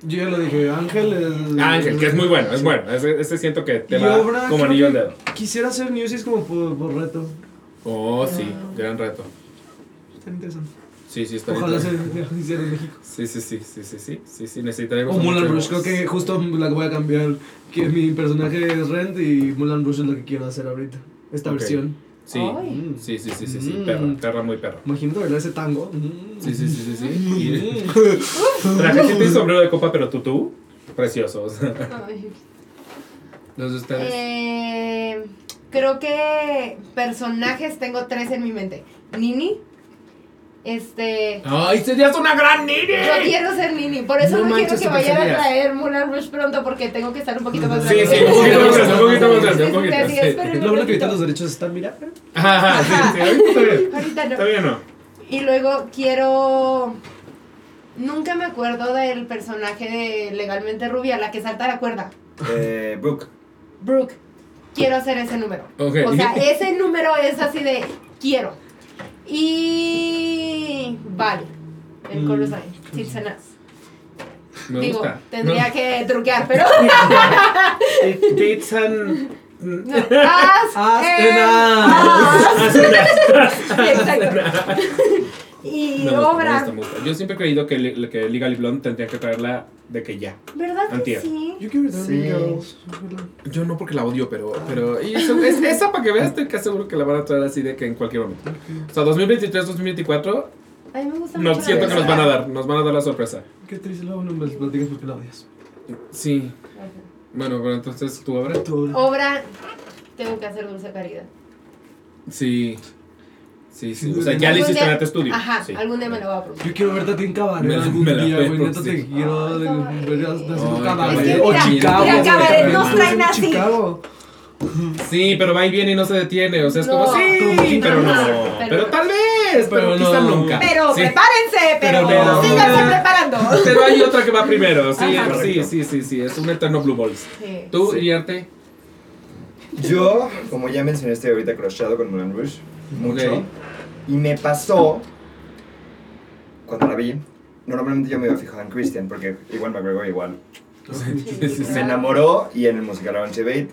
Yo ya lo dije, Ángel es. Ángel, que es muy bueno, es bueno. Ese, ese siento que te Y va obra, como anillo al dedo. Quisiera hacer Newsies como por, por reto. Oh, sí, gran reto. Está interesante. Sí, sí, está Ojalá se bien. [laughs] hiciera en México. Sí, sí, sí, sí, sí, sí, sí, sí, necesitaremos. O Mulan Rush, creo que justo la voy a cambiar. Que mi personaje es Rent y Mulan Rush es lo que quiero hacer ahorita. Esta Ok. versión. Sí, Ay. sí, sí, sí, sí, sí, Mm. perra, perra muy perra. Imagínate bailar ese tango. Mm. Sí, sí, sí, sí, sí. Y- [laughs] Trajecito y sombrero de copa, pero tutú, precioso. o sea, Ay. Los de ustedes. Eh, creo que personajes tengo tres en mi mente. Nini. Este. ¡Ay, serías una gran Nini! Yo quiero ser Nini, por eso No no, quiero que vayan a traer Mulan Rush pronto porque tengo que estar un poquito más Sí, grande. sí, un poquito más grande, un poquito más grande, un poquito, sí. es, lo bueno que ahorita los derechos están, mira. Ajá, sí, sí, ahorita está bien. Ahorita no. Bien, ¿no? Y luego quiero. Nunca me acuerdo del personaje de Legalmente Rubia, la que salta la cuerda. Eh, Brooke. Brooke. Quiero hacer ese número. Ok. O sea, ese número es así de quiero. Y. Vale. El Mm. And Ass. Me Digo, gusta. tendría que truquear, pero. [laughs] [laughs] And... No, As, [laughs] As. Exacto. Y obra. gusta, me gusta. Yo siempre he creído que, que Legally Blonde tendría que traerla de que ya. ¿Verdad que Antier. sí? Yo quiero ver Sí. Yo no porque la odio, pero... pero y eso- es- esa para que veas, estoy casi seguro que la van a traer así de que en cualquier momento. O sea, 2023, 2024, A mí me gusta no mucho. siento que nos van a dar. Nos van a dar la sorpresa. Qué triste, luego no me platicas porque la odias. Sí. Bueno, pero entonces tú abres. Tú ahora. Obra. Tengo que hacer dulce caridad. Sí. Sí, sí. O sea, ya le hiciste en día- Arte Studio. Ajá, Sí. algún día me lo voy a probar. Yo quiero verte a ti en cabaret algún la día, güey. Neta te quiero ver haciendo cabaret. O Chicago. mira, cabaret nos en traen así. Chicago. Sí, pero va y viene y no se detiene. O sea, es como, No, sí, como pero no. no, Pero, pero- tal vez, pero, pero quizá no. nunca. Pero Sí. prepárense, pero, Pero no. síganse preparando. Pero hay otra que va primero. Sí, Ajá. sí, sí, sí, sí. Es un eterno Blue Balls. Sí. ¿Tú, Sí. Iriarte? Yo, como ya mencioné, estoy ahorita crushado con Mulan Rouge. Mucho. Y me pasó, cuando la vi, normalmente yo me iba a fijar en Christian, porque igual McGregor igual. Sí, sí, sí. Me enamoró y en el musical Orange Bait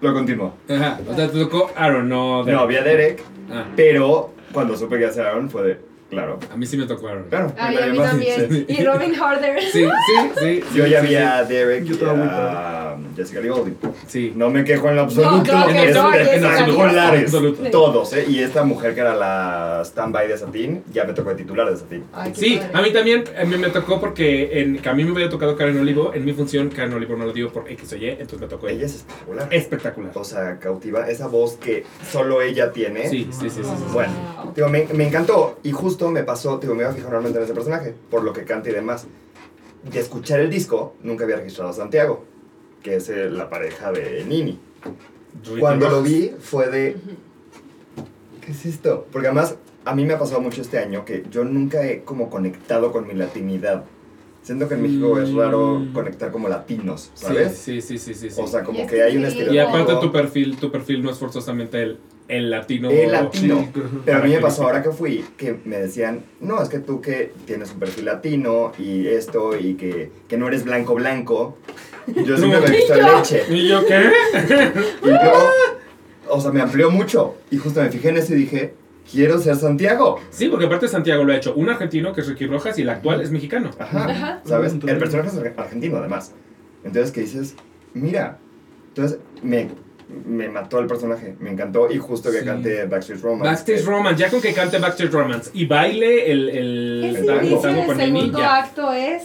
lo continuó. Ajá. O sea, te tocó Aaron, no. No, había Derek, Ah, pero cuando supe que iba a ser Aaron fue de, claro, a mí sí me tocó Aaron. claro. Ay, nadie a mí también. Sí. Y Robin Harder. Sí, sí, sí. [laughs] Yo sí, ya sí, vi a Derek Yo y estaba muy a Jessica Lee Golding. Sí. No me quejo en lo absoluto. claro que es no, Jessica Lee. espectaculares. Absoluto. Todos, ¿eh? Y esta mujer que era la stand-by de Satín, ya me tocó de titular de Satín. Ay, Sí, padre. a mí también a mí me tocó porque en, que a mí me hubiera tocado Karen Olivo. En mi función, Karen Olivo no lo dio por X o Y, entonces me tocó Ella ella. es espectacular. Espectacular. O sea, cautiva. Esa voz que solo ella tiene. Sí, sí, sí, sí. sí, sí. Bueno, digo, me, me encantó. Y justo me pasó, digo, me iba a fijar realmente en ese personaje, por lo que canta y demás. De escuchar el disco, nunca había registrado a Santiago, que es eh, la pareja de Nini. Cuando lo vi, fue de. ¿Qué es esto? Porque además, a mí me ha pasado mucho este año que yo nunca he como conectado con mi latinidad. Siento que en México es raro Mm. conectar como latinos, ¿sabes? sí, sí, sí, sí, sí. O sea, como que hay un estereotipo. y aparte tu perfil, tu perfil no es forzosamente el, el latino. El latino. Sí. Pero a mí me pasó ahora que fui que me decían, no, es que tú que tienes un perfil latino y esto y que, que no eres blanco blanco. Yo siempre me he visto [laughs] ¿Y yo? leche. ¿Y yo qué? Y yo, o sea, me amplió mucho. Y justo me fijé en eso y dije, quiero ser Santiago. Sí, porque aparte Santiago lo ha hecho un argentino que es Ricky Rojas y el actual es mexicano. Ajá. Ajá. ¿Sabes? El personaje es ar- argentino además. Entonces que dices, mira. Entonces me, me mató el personaje, me encantó. Y justo que Sí. cante Backstreet Romance. Backstage que- Romance, ya con que cante Backstage Romance y baile el, el, el tango, inicio tango del con Nini, segundo acto es.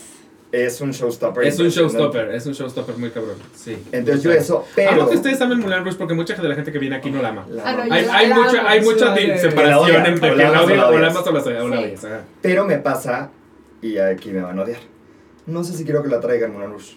Es un showstopper. Es un showstopper, es un showstopper muy cabrón. Sí. Entonces yo eso, pero... Amo que ustedes amen Mulan Rouge porque mucha de la gente que viene aquí no la ama. La Ah, Hay, la hay, mucha, hay mucha separación entre que la odia la o la amas o la odias. Pero me pasa, y aquí me van a odiar. No sé si quiero que la traigan Mulan Rouge.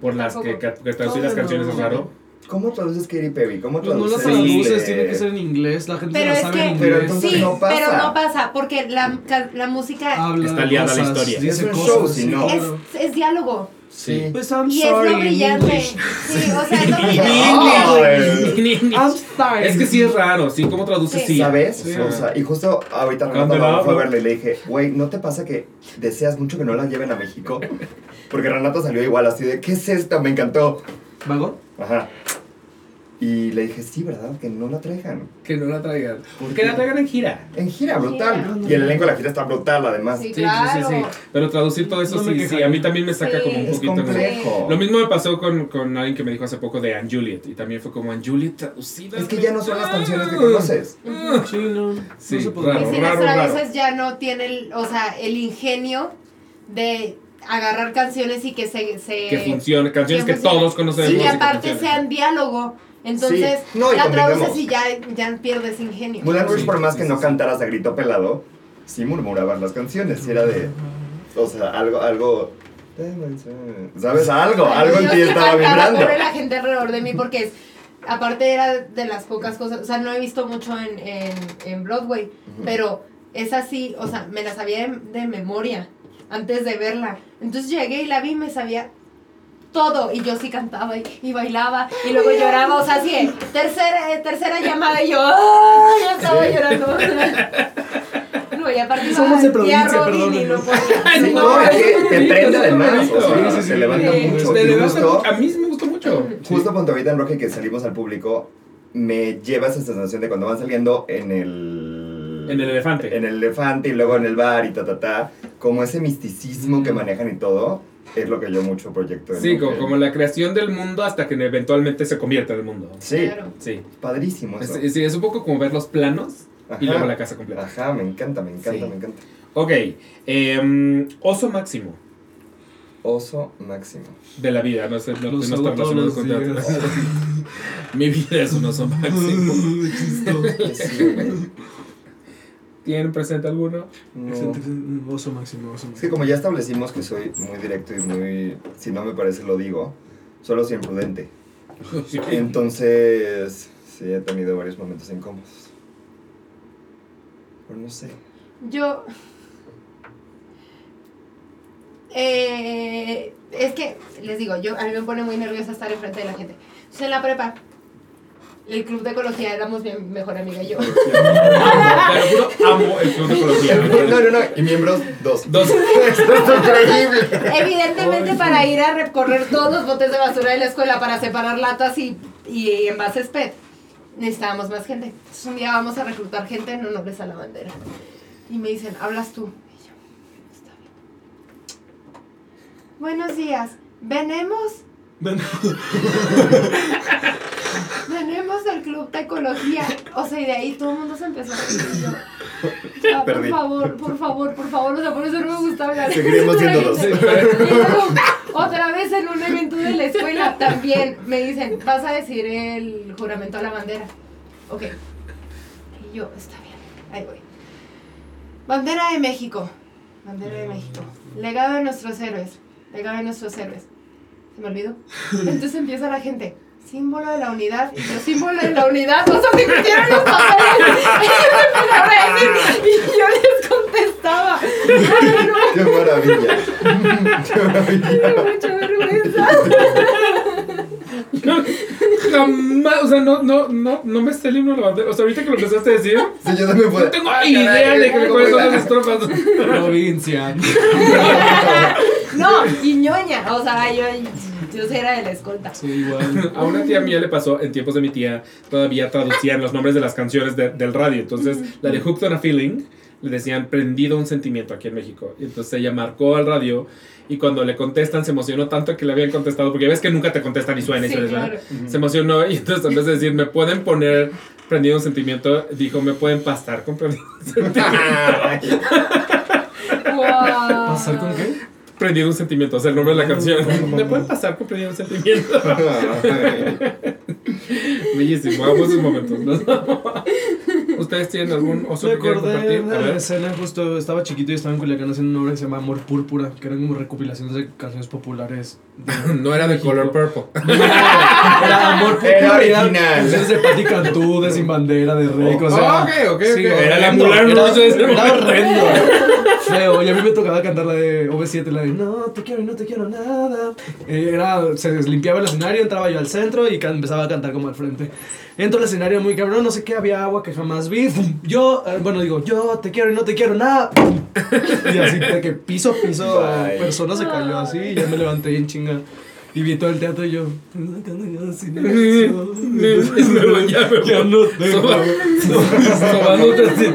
Por las que, que, traducir No, las canciones no. es raro. ¿Cómo traduces Katy Perry? ¿Cómo Pues no las traduces... traduces, tiene que ser en inglés. La gente Pero la es sabe que- en Pero inglés. entonces Sí, no pasa. pero no pasa, porque la, la música Habla Está de liada la historia. Dice Es un cosas, show, sí, si no. es, es diálogo. Sí. Pues I'm Y es sorry lo in brillante. English. Sí, o sea, es lo [laughs] brillante. [laughs] I'm sorry. Es que sí es raro, sí, ¿cómo traduces? Sí. ¿Sabes? Sí. O sea, y justo ahorita Cuando Renata fue a verla y le dije, güey, ¿no te pasa que deseas mucho que no la lleven a México? Porque Renata salió igual, así de, ¿qué es esto? Me encantó. ¿Vagón? Ajá. Y le dije, sí, ¿verdad? Que no la traigan. Que no la traigan. ¿Por Que la traigan en gira. En gira, En brutal. gira. Y el elenco de la gira está brutal, además. Sí, Sí, sí, claro. sí, sí. Pero traducir todo eso No sí, sí, a mí también me saca Sí. como un Es poquito. complejo. Lo mismo me pasó con, con alguien que me dijo hace poco de Anne Juliet. Y también fue como Anne Juliet traducida. Es que ya no son las canciones que Ah. conoces. Sí, no. Sí, no raro, Y si raro, las traduces ya no tiene el, o sea, el ingenio de agarrar canciones y que se... se Que funcione. Canciones que que funcione. todos conocemos. y Sí, que que aparte sean diálogo. Entonces, Sí. No, y la traduces y ya, ya pierdes ingenio. Moulin Rouge, Sí, por más sí, que sí, no sí. cantaras a grito pelado, sí murmuraban las canciones. Y era de. O sea, algo. algo ¿Sabes? Algo, algo en ti estaba vibrando. la gente alrededor de mí porque es, aparte era de las pocas cosas, o sea, no he visto mucho en, en, en Broadway, pero es así, o sea, me la sabía de, de memoria antes de verla. Entonces llegué y la vi y me sabía todo y yo sí cantaba y, y bailaba y luego lloraba, o sea, así, eh, tercera, eh, tercera llamada y yo, ¡ah! ya estaba Sí. llorando. [laughs] No, y aparte Somos de provincia, perdón. y no podía. [laughs] No, es que te prende además. O Sí, sea, sí, sí. te levanta Sí. mucho. Y levanta- justo, A mí sí me gustó mucho. justo cuando ahorita en Rocky que salimos al público, me lleva esa sensación de cuando van saliendo en el. En el elefante. en el elefante y luego en el bar y ta ta ta, como ese misticismo que Mm. manejan y todo, es lo que yo mucho proyecto. en Sí, como, la creación del mundo hasta que eventualmente se convierta en el mundo. Sí, Claro. Sí. padrísimo eso. Es, sí, es un poco como ver los planos y luego la casa completa. Ajá, me encanta, me encanta, Sí. me encanta. Ok. em, oso máximo Oso máximo. de la vida. No sé, no, no está todos con. [laughs] Mi vida es un oso máximo. [laughs] ¿Qué sigue? ¿Tienen presente alguno? No. Oso máximo, oso Es que máximo. como ya establecimos que soy muy directo y muy, si no me parece lo digo, solo soy imprudente. [laughs] Entonces, sí, he tenido varios momentos incómodos. Pero no sé. Yo. Eh, es que, les digo, yo, a mí me pone muy nerviosa estar enfrente de la gente. Entonces, en la prepa, el club de ecología éramos mi mejor amiga y yo. [laughs] Te lo juro, amo el club de ecología. [laughs] No, no, no. Y miembros, dos. Dos. [laughs] Esto es increíble. Evidentemente, para ir a recorrer todos los botes de basura de la escuela para separar latas y, y envases PET, necesitábamos más gente. Entonces, un día vamos a reclutar gente en honores a la bandera. Y me dicen, ¿hablas tú? Y yo, está bien. Buenos días. Venemos Venimos del club de ecología. O sea, y de ahí todo el mundo se empezó a reír. [laughs] "Ah, por favor, por favor, por favor. O sea, por eso no me gusta hablar. Seguiremos [laughs] siendo dos. Otra vez en un evento de la escuela también me dicen, vas a decir el juramento a la bandera. Ok. Y yo, está bien, ahí voy. Bandera de México. Bandera de México. Legado de nuestros héroes. Legado de nuestros héroes. ¿Se me olvidó? Entonces empieza la gente. Símbolo de la unidad. Y yo, símbolo de la unidad. O sea, se metieron los papeles. [laughs] Y yo les contestaba. Ay, no, Qué maravilla. [laughs] Qué maravilla. mucha [laughs] vergüenza. [laughs] Jamás, o sea, no, no, no, no me sé el himno de la bandera. O sea, ahorita que lo empezaste a decir, Sí, yo también puedo. no tengo idea de que cuáles son las estrofas. Provincia. No, y ñoña. O sea, yo, yo era de la escolta. Sí, igual. A una tía mía le pasó, en tiempos de mi tía, todavía traducían los nombres de las canciones de- del radio. Entonces, la de Hooked on a Feeling, le decían prendido un sentimiento aquí en México. Y entonces ella marcó al radio y cuando le contestan se emocionó tanto que le habían contestado, porque ves que nunca te contestan y suena y Sí, suena. claro. Se emocionó y entonces en vez de decir, me pueden poner prendido un sentimiento, dijo, me pueden pastar con prendido un sentimiento. [laughs] ¿Pasar con qué? Prendido un sentimiento, o sea, el nombre de la canción. ¿Me pueden pasar con prendido un sentimiento? [laughs] Bellísimo, amo esos momentos. ¿no? [laughs] ¿Ustedes tienen algún oso Me que quieran acordé compartir? de A la ver. escena, justo estaba chiquito y estaba en Culiacán haciendo una obra que se llama Amor Púrpura, que eran como recopilaciones de canciones populares. de- [laughs] No era de Color Purple. Era Amor Púrpura. Era original. Canciones de Patti Cantú, de Sin Bandera, de Rey, o sea. Ah, ok, ok, sí, ok. Era la Moulin era- horrendo. Feo, y a mí me tocaba cantar la de OV7, la de No te quiero y no te quiero nada. Eh, Era, se limpiaba el escenario, entraba yo al centro y empezaba a cantar como al frente. Entro al escenario muy cabrón, no sé qué, había agua que jamás vi. Yo, eh, bueno, digo, yo te quiero y no te quiero nada. Y así de que piso, piso, Bye. persona se cayó así y ya me levanté en chinga. Y vi todo el teatro y yo. "Pues, Me voy, ya no tengo. [laughs] Sobándote así.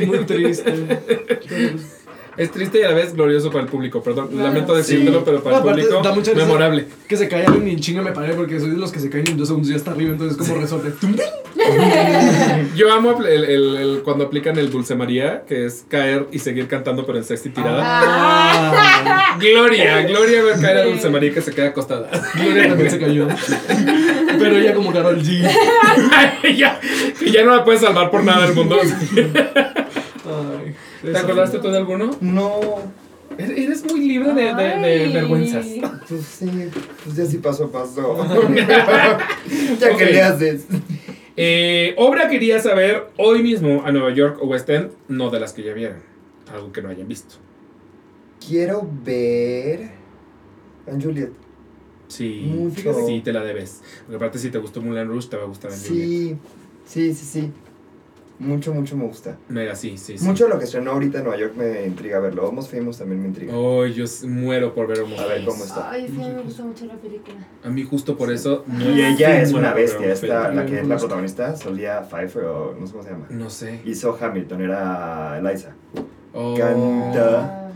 Sí, muy triste. [laughs] Es triste y a la vez glorioso para el público, perdón. Lamento decírtelo, Sí. pero para el No, público, da mucha memorable. Que se cae alguien y en chinga me paré porque soy de los que se caen y en dos segundos ya está arriba, entonces como resorte. [laughs] Yo amo el, el- el- cuando aplican el Dulce María, que es caer y seguir cantando, pero en sexta y tirada. Ah, Gloria, Gloria ver caer a Dulce María que se queda acostada. Gloria también se cayó. Pero ella como Carol G. [laughs] ya, que ya no la puedes salvar por nada del mundo. Ay, ¿Te acordaste tú de alguno? No. Eres eres muy libre de, de- vergüenzas. Pues sí, pues ya sí paso a paso. [laughs] ya Ok. que le haces. Eh, obra que irías a ver hoy mismo a Nueva York o West End, no de las que ya vieron. Algo que no hayan visto. Quiero ver. Anne Juliet. Sí, Mucho. sí, te la debes. Porque aparte, si te gustó Mulan Rouge, te va a gustar en Juliet. Sí, sí, sí, sí. Mucho, mucho me gusta. Mega, sí, sí, sí. Mucho lo que estrenó ahorita en Nueva York me intriga verlo. Almost Famous también me intriga. Oh, yo muero por ver Almost A ver. ¿cómo está? Ay, sí, me gusta mucho la película. A mí justo por eso no Y ella es una bestia. Esta, la que es la protagonista, Solia Pfeiffer, o no sé cómo se llama. No sé. Hizo Hamilton, era Eliza. Oh, Canta.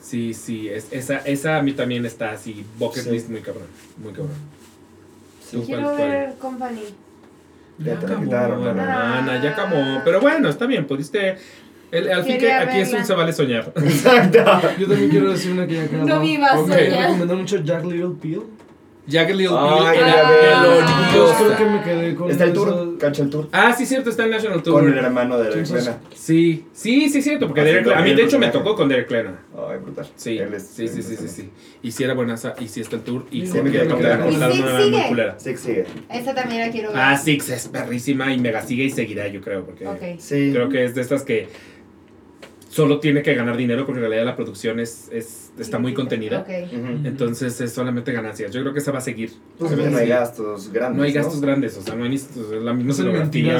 Sí, sí, es, esa, esa a mí también está así, bucket Sí. list muy cabrón, muy cabrón. ¿Tú cuál- Quiero cuál? ver Company. Ya te la acabó, quitaron, hermana, ya acabó. Pero bueno, está bien, pudiste... el- al fin que aquí es un verla. se vale soñar. [laughs] Exacto. Yo también quiero decir una que ya acabó. No vivas, Ok. Me soñar. recomendó mucho Jack Little Peel. Jack Little Ay, Bill ya era veo. Yo creo que me quedé con Está el tour, cacha el tour. Ah, sí, cierto, está en National Tour. Con el hermano de Derek Lena. Sí, sí, sí, cierto, porque Haciendo Derek, a mí de el hecho me tocó con Derek Lena. Ay, brutal. Sí, Él es- sí, sí, sí, sí, sí. Y si era buenaza, y si está el tour, y Sí, me que quedé con que la ganas. contaron ¿Y una Six vez muy sigue? culera. Sí, sigue. Esa también la quiero ver. Ah, Six es perrísima y mega sigue y seguirá, yo creo, porque Ok. Sí. creo que es de estas que solo tiene que ganar dinero porque en realidad la producción es, es está muy contenida. Ok. Ujú. Entonces es solamente ganancias. Yo creo que esa va a seguir. Pues no hay gastos grandes. No hay gastos grandes, o sea, no hay ni o sea, la misma No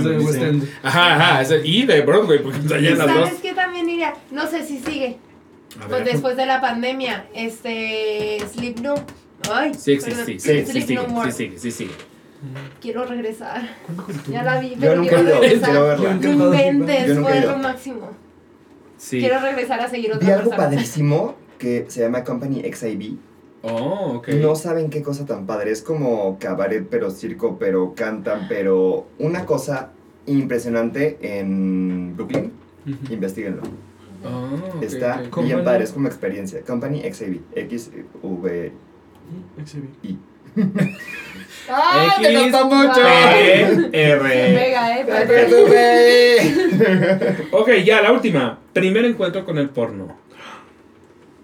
no. End. Ajá, ajá, y de Broadway, porque está ¿Y llena las dos. ¿Sabes qué también iría? No sé si sigue. Pues después de la pandemia, este. Sleep No. Ay, Sí, sí, perdón. sí, sí, Sí, sí, sigue, No sí, sigue, sí, sigue. Quiero regresar. Ya la vi, Yo pero nunca he quiero ido, regresar. quiero verla. Yo No inventes, Yo nunca he fue ido. lo máximo. Sí. Quiero regresar a seguir otra Vi algo persona. padrísimo que se llama Company XIB. Oh, ok. No saben qué cosa tan padre. Es como cabaret, pero circo, pero cantan, pero una cosa impresionante en Brooklyn. Ujú. Investiguenlo. Oh, ok, Está ok. ¿Cómo? bien Company- padre, es como experiencia. Company XIB. X-V. Exhibí. ¡Ay, X, te costó mucho! P, R. Eh. Ok, ya, la última. Primer encuentro con el porno.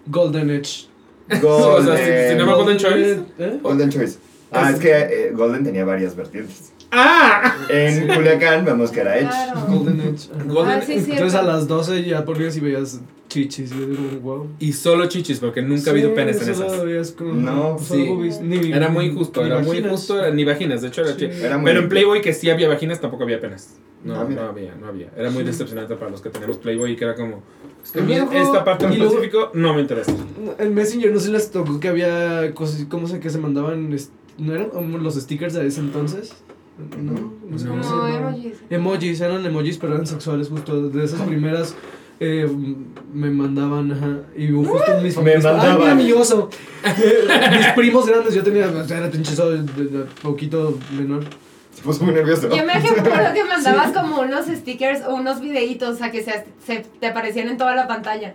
Golden Edge. [laughs] Golden Choice? ¿Eh? Golden Choice. Ah, es que eh, Golden tenía varias vertientes. ¡Ah! En Culiacán vemos que era Edge. Claro. Golden Edge. ajá. Golden- Ah, sí, es Entonces a las 12 ya ponías y veías chichis. Y yo digo, wow. Y solo chichis, porque nunca ha habido penes en esas. como- No, solo sí. Era muy injusto, era muy injusto, era- ni vaginas, de hecho era Sí. chi- Era muy Pero en. Playboy que sí había vaginas, tampoco había penes. No, Ah, mira. no había, no había. Era muy decepcionante para los que teníamos Playboy y que era como, es que a mí esta parte en y luego- específico no me interesa. En Messenger no si les tocó que había cosas, ¿cómo sé que se mandaban? est- ¿No eran como los stickers de ese entonces? No, no sé cómo se No, emojis. Emojis, eran emojis, pero eran sexuales justo. De esas primeras eh, me mandaban, ajá. Y justo mis Me. ¡Ay, mandaban. mira mi oso! [laughs] Mis primos grandes, yo tenía, o sea, era pinche oso de, de- de poquito menor. Se puso muy nervioso. Yo me acuerdo que [laughs] mandabas como unos stickers o unos videitos a que se, se te aparecían en toda la pantalla.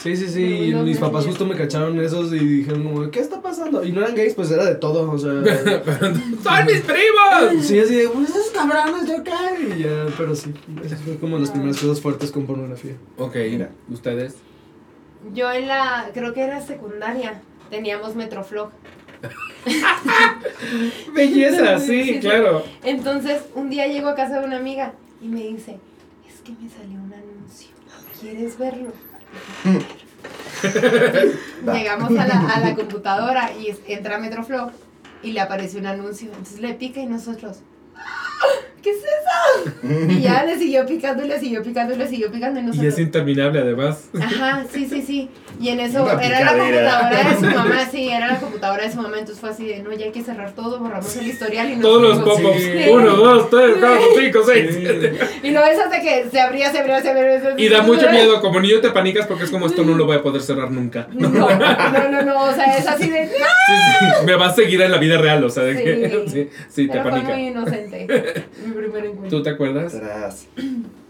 Sí, sí, sí. Y no, mis no, papás no. justo me cacharon esos y dijeron como, ¿qué está pasando? Y no eran gays, pues era de todo, o sea... [laughs] ¡Son mis primos! Sí, así de, pues esos cabrones, yo qué. Y ya, pero sí, esas fueron como las primeras cosas fuertes con pornografía. Ok, Mira. ¿ustedes? Yo en la, creo que era secundaria, teníamos Metroflog. [laughs] Belleza, sí. claro. Entonces, un día llego a casa de una amiga y me dice, es que me salió un anuncio, ¿quieres verlo? [laughs] Va. Llegamos a la, a la computadora y entra a Metroflog y le aparece un anuncio. Entonces le pica y nosotros, "¡Ah! ¿Qué es eso? [laughs] Y ya le siguió picando y le siguió picando y le siguió picando y Y es nosotros. interminable además. Ajá, sí, sí, sí. Y en eso Una era la computadora de su [laughs] mamá, sí, era la computadora de su mamá, entonces fue así de, no, ya hay que cerrar todo, borramos el historial y nos Todos los pop-ups. Sí. Uno, dos, tres, cuatro, cinco, seis. siete. Y no es hasta que se abría, se abría, se abría. se abría. Y da mucho miedo, como niño te panicas porque es como esto no lo voy a poder cerrar nunca. No, no, no, no, o sea, es así de, no. Sí, sí, me va a seguir en la vida real, o sea, de que Sí. [laughs] sí, sí, te Pero fue panica. muy inocente, mi primer encuentro. ¿Tú te acuerdas? Tras.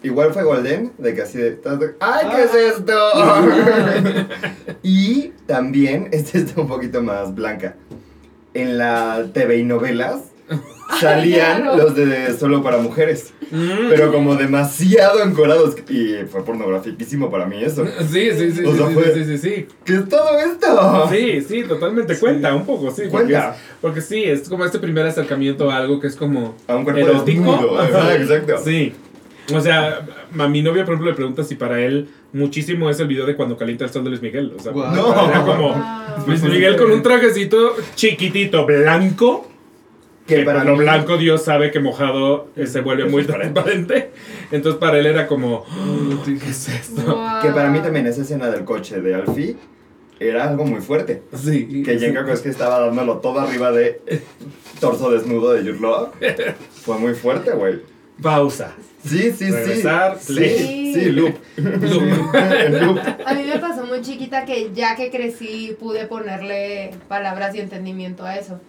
Igual fue Golden, de que así de. ¡Ay, qué es esto! [laughs] y también, [laughs] este está un poquito más blanca. En la TV y novelas [laughs] salían claro. los de solo para mujeres. Mm. Pero como demasiado encorados. Y fue pornograficísimo para mí eso. Sí, sí, sí, O sí, sea, sí, fue- sí, sí, sí. ¿Qué es todo esto? Sí, sí, totalmente. Cuenta un poco, sí. Porque, Cuenta. es- porque sí, es como este primer acercamiento a algo que es como A un cuerpo erótico. desnudo. Ajá. Ajá, exacto. Sí. O sea, a mi novia, por ejemplo, le pregunta si para él muchísimo es el video de cuando calienta el sol de Luis Miguel. O sea. No. era como Wow. Luis Miguel con un trajecito chiquitito, blanco. Que para lo mí- blanco Dios sabe que mojado eh, se vuelve muy transparente. Entonces para él era como, "Oh, ¿qué es esto? Wow. Que para mí también esa escena del coche de Alfie era algo muy fuerte. Sí. Que Jenga que estaba dándolo todo arriba de torso desnudo de Law. Fue muy fuerte, güey. Pausa. Sí, sí, Regresar, sí. play. Sí, sí, loop. Loop. [laughs] [laughs] Loop. A mí me pasó muy chiquita que ya que crecí pude ponerle palabras y entendimiento a eso.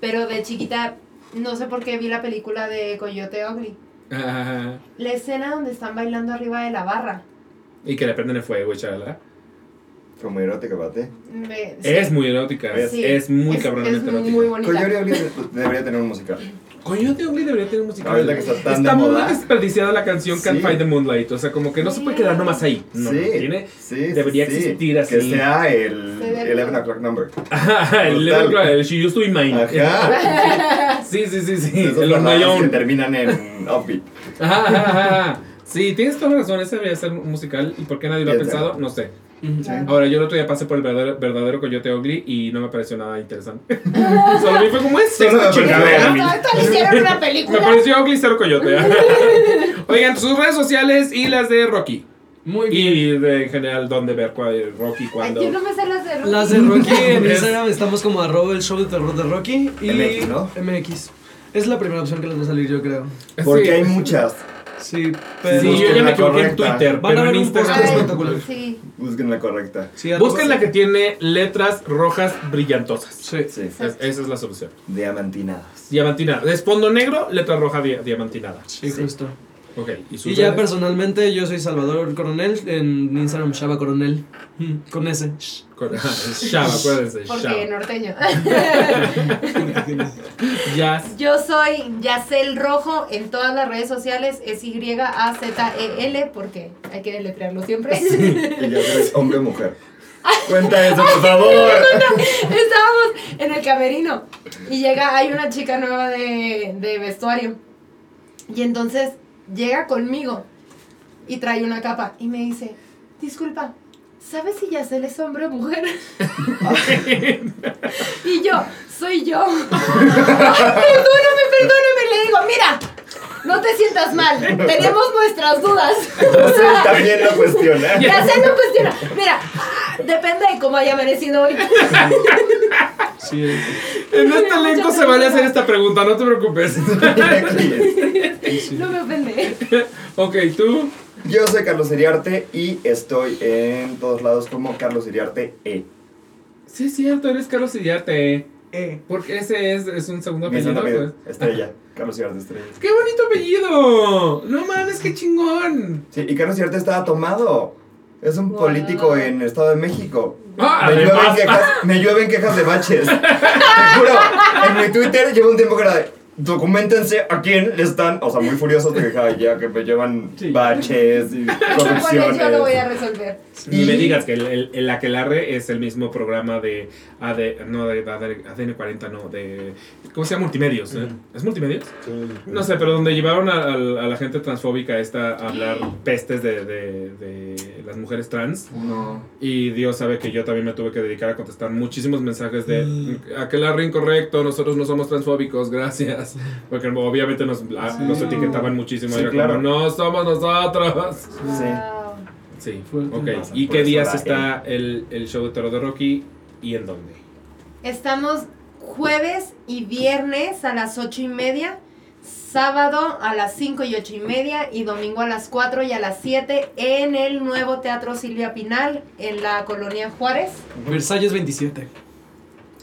Pero de chiquita, no sé por qué vi la película de Coyote Ugly. Ajá. La escena donde están bailando arriba de la barra. Y que le prenden el fuego, chala. Como erótica, bate. me- sí, Es muy erótica. Es, sí, es muy es- cabronamente es erótica. muy bonita. Coyote Ugly debería tener un musical. [laughs] Coyote Ugly debería tener música. Ahorita que está tan de muy moda. desperdiciada la canción Can't Sí. Find the Moonlight. O sea, como que no se puede quedar nomás ahí. No, tiene. sí, debería sí, existir así. Que sea el Se debe- 11 o'clock number. Ajá, el Total. Little Cry, el She Used to Be Mine. Ajá. [laughs] Sí, sí, sí, sí. Esas El On My que Own. terminan en offbeat. Ajá, ajá, ajá. Sí, tienes toda la razón. Ese debería ser un musical. ¿Y por qué nadie lo ha Bien, pensado? No sé. Ujú. Ahora, yo el otro día pasé por el verdadero, verdadero Coyote Ugly y no me pareció nada interesante. [laughs] Solo vi fue como es esta me chingadera. le hicieron una Me película. pareció Ugly cero Coyote. [laughs] Oigan, sus redes sociales y las de Rocky. Muy bien. Y de, en general, dónde ver cuál, Rocky, Ay, cuándo. yo no me sé las de Rocky. Las de Rocky [laughs] en Instagram estamos como arroba el show de terror de Rocky y MX, ¿no? MX. Es la primera opción que les va a salir, yo creo. Porque Sí. hay muchas. Sí, pero. Sí, yo ya me equivoqué en. Twitter, Van a pero ver un Instagram. espectacular. Sí, Busquen la correcta. Sí, Busquen la que tiene letras rojas brillantosas. Sí. Sí. Es- esa es la solución. Diamantinadas. Diamantinada. Es fondo negro, letra roja dia- diamantinada. Sí, justo. Y, ya redes? personalmente yo soy Salvador Coronel en Instagram Shaba Coronel. Mm, Con ese. Con- es [laughs] Shaba, acuérdense. porque Shaba. norteño. [laughs] Jazz. Yo soy Yacel Rojo en todas las redes sociales. Es Y-A-Z-E-L porque hay que deletrearlo siempre. Y ya eres hombre o mujer. [laughs] Cuenta eso, por favor. Estábamos en el camerino y llega, hay una chica nueva de, de vestuario. Y entonces llega conmigo y trae una capa y me dice, disculpa, ¿sabes si Yacel es hombre o mujer? [laughs] y yo, soy yo. [laughs] perdóname, perdóname. Le digo, mira, no te sientas mal, tenemos nuestras dudas. Sea, también lo cuestiona. [laughs] Yacel no cuestiona. Mira, depende de cómo haya amanecido hoy. Sí. En este elenco se vale hacer esta pregunta, no te preocupes. No me ofende. ok, tú. Yo soy Carlos Iriarte y estoy en todos lados como Carlos Iriarte E. Sí, es cierto, eres Carlos Iriarte. Eh, porque ese es, es un segundo Mi apellido. pues. apellido, Estrella. Carlos Iriarte Estrella. ¡Qué bonito apellido! No mames, qué chingón. Sí, y Carlos Iriarte estaba tomado. Es un Wow. político en Estado de México. Ah, Me llueven, quejas, me llueven quejas de baches. [laughs] Te juro, en mi Twitter llevo un tiempo que era de documentense a quién le están, o sea, muy furiosos de que "Ay, ya que me llevan Sí. baches y Bueno, [laughs] yo lo voy corrupciones. a resolver. Ni Y- me digas que el, el, el Aquelarre es el mismo programa de AD, no, de, ADN 40, no, de... ¿Cómo se llama? Multimedios. ¿eh? ¿Es Multimedios? No sé, pero donde llevaron a, a- a la gente transfóbica esta a hablar pestes de, de, de las mujeres trans. No. Y Dios sabe que yo también me tuve que dedicar a contestar muchísimos mensajes de Aquelarre incorrecto, nosotros no somos transfóbicos, gracias. Porque obviamente nos, ah, nos etiquetaban muchísimo. Sí, Era claro. como, no somos nosotros. Sí. Wow. Sí, Fuerte. ok. ¿Y qué días está el, el show de Toro de Rocky y en dónde? Estamos jueves y viernes a las ocho y media, sábado a las 5 y ocho y media y domingo a las 4 y a las 7 en el nuevo Teatro Silvia Pinal en la colonia Juárez. Versalles 27.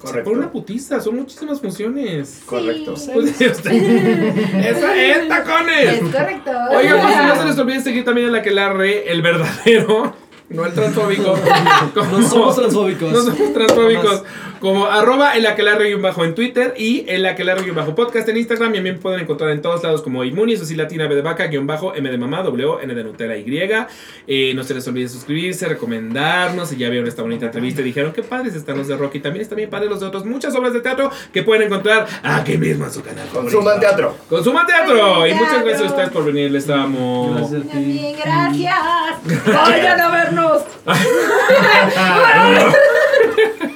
Correcto. Por una putiza, son muchísimas funciones. Correcto. Sí. Pues, usted- [laughs] ¡Esa es Es tacones! correcto. Oigan, pues no se les olvide seguir también en la que la re, el verdadero, no el transfóbico. [laughs] No somos transfóbicos. No somos transfóbicos. Como arroba el aquelarre bajo en Twitter y el aquelarre bajo podcast en Instagram. Y también pueden encontrar en todos lados como Inmunis, así latina, B de vaca, guion bajo, M de mamá, W, N de Nutella, Y. Eh, no se les olvide suscribirse, recomendarnos. Y ya vieron esta bonita entrevista y dijeron que padres están los de Rocky. También están bien padres los de otros. Muchas obras de teatro que pueden encontrar aquí mismo en su canal. Consuman favorito. teatro. Consuman teatro. Y muchas gracias a ustedes por venir. Les amo. Gracias a ti. Bien, gracias. [laughs] Vayan a vernos. [laughs] [laughs]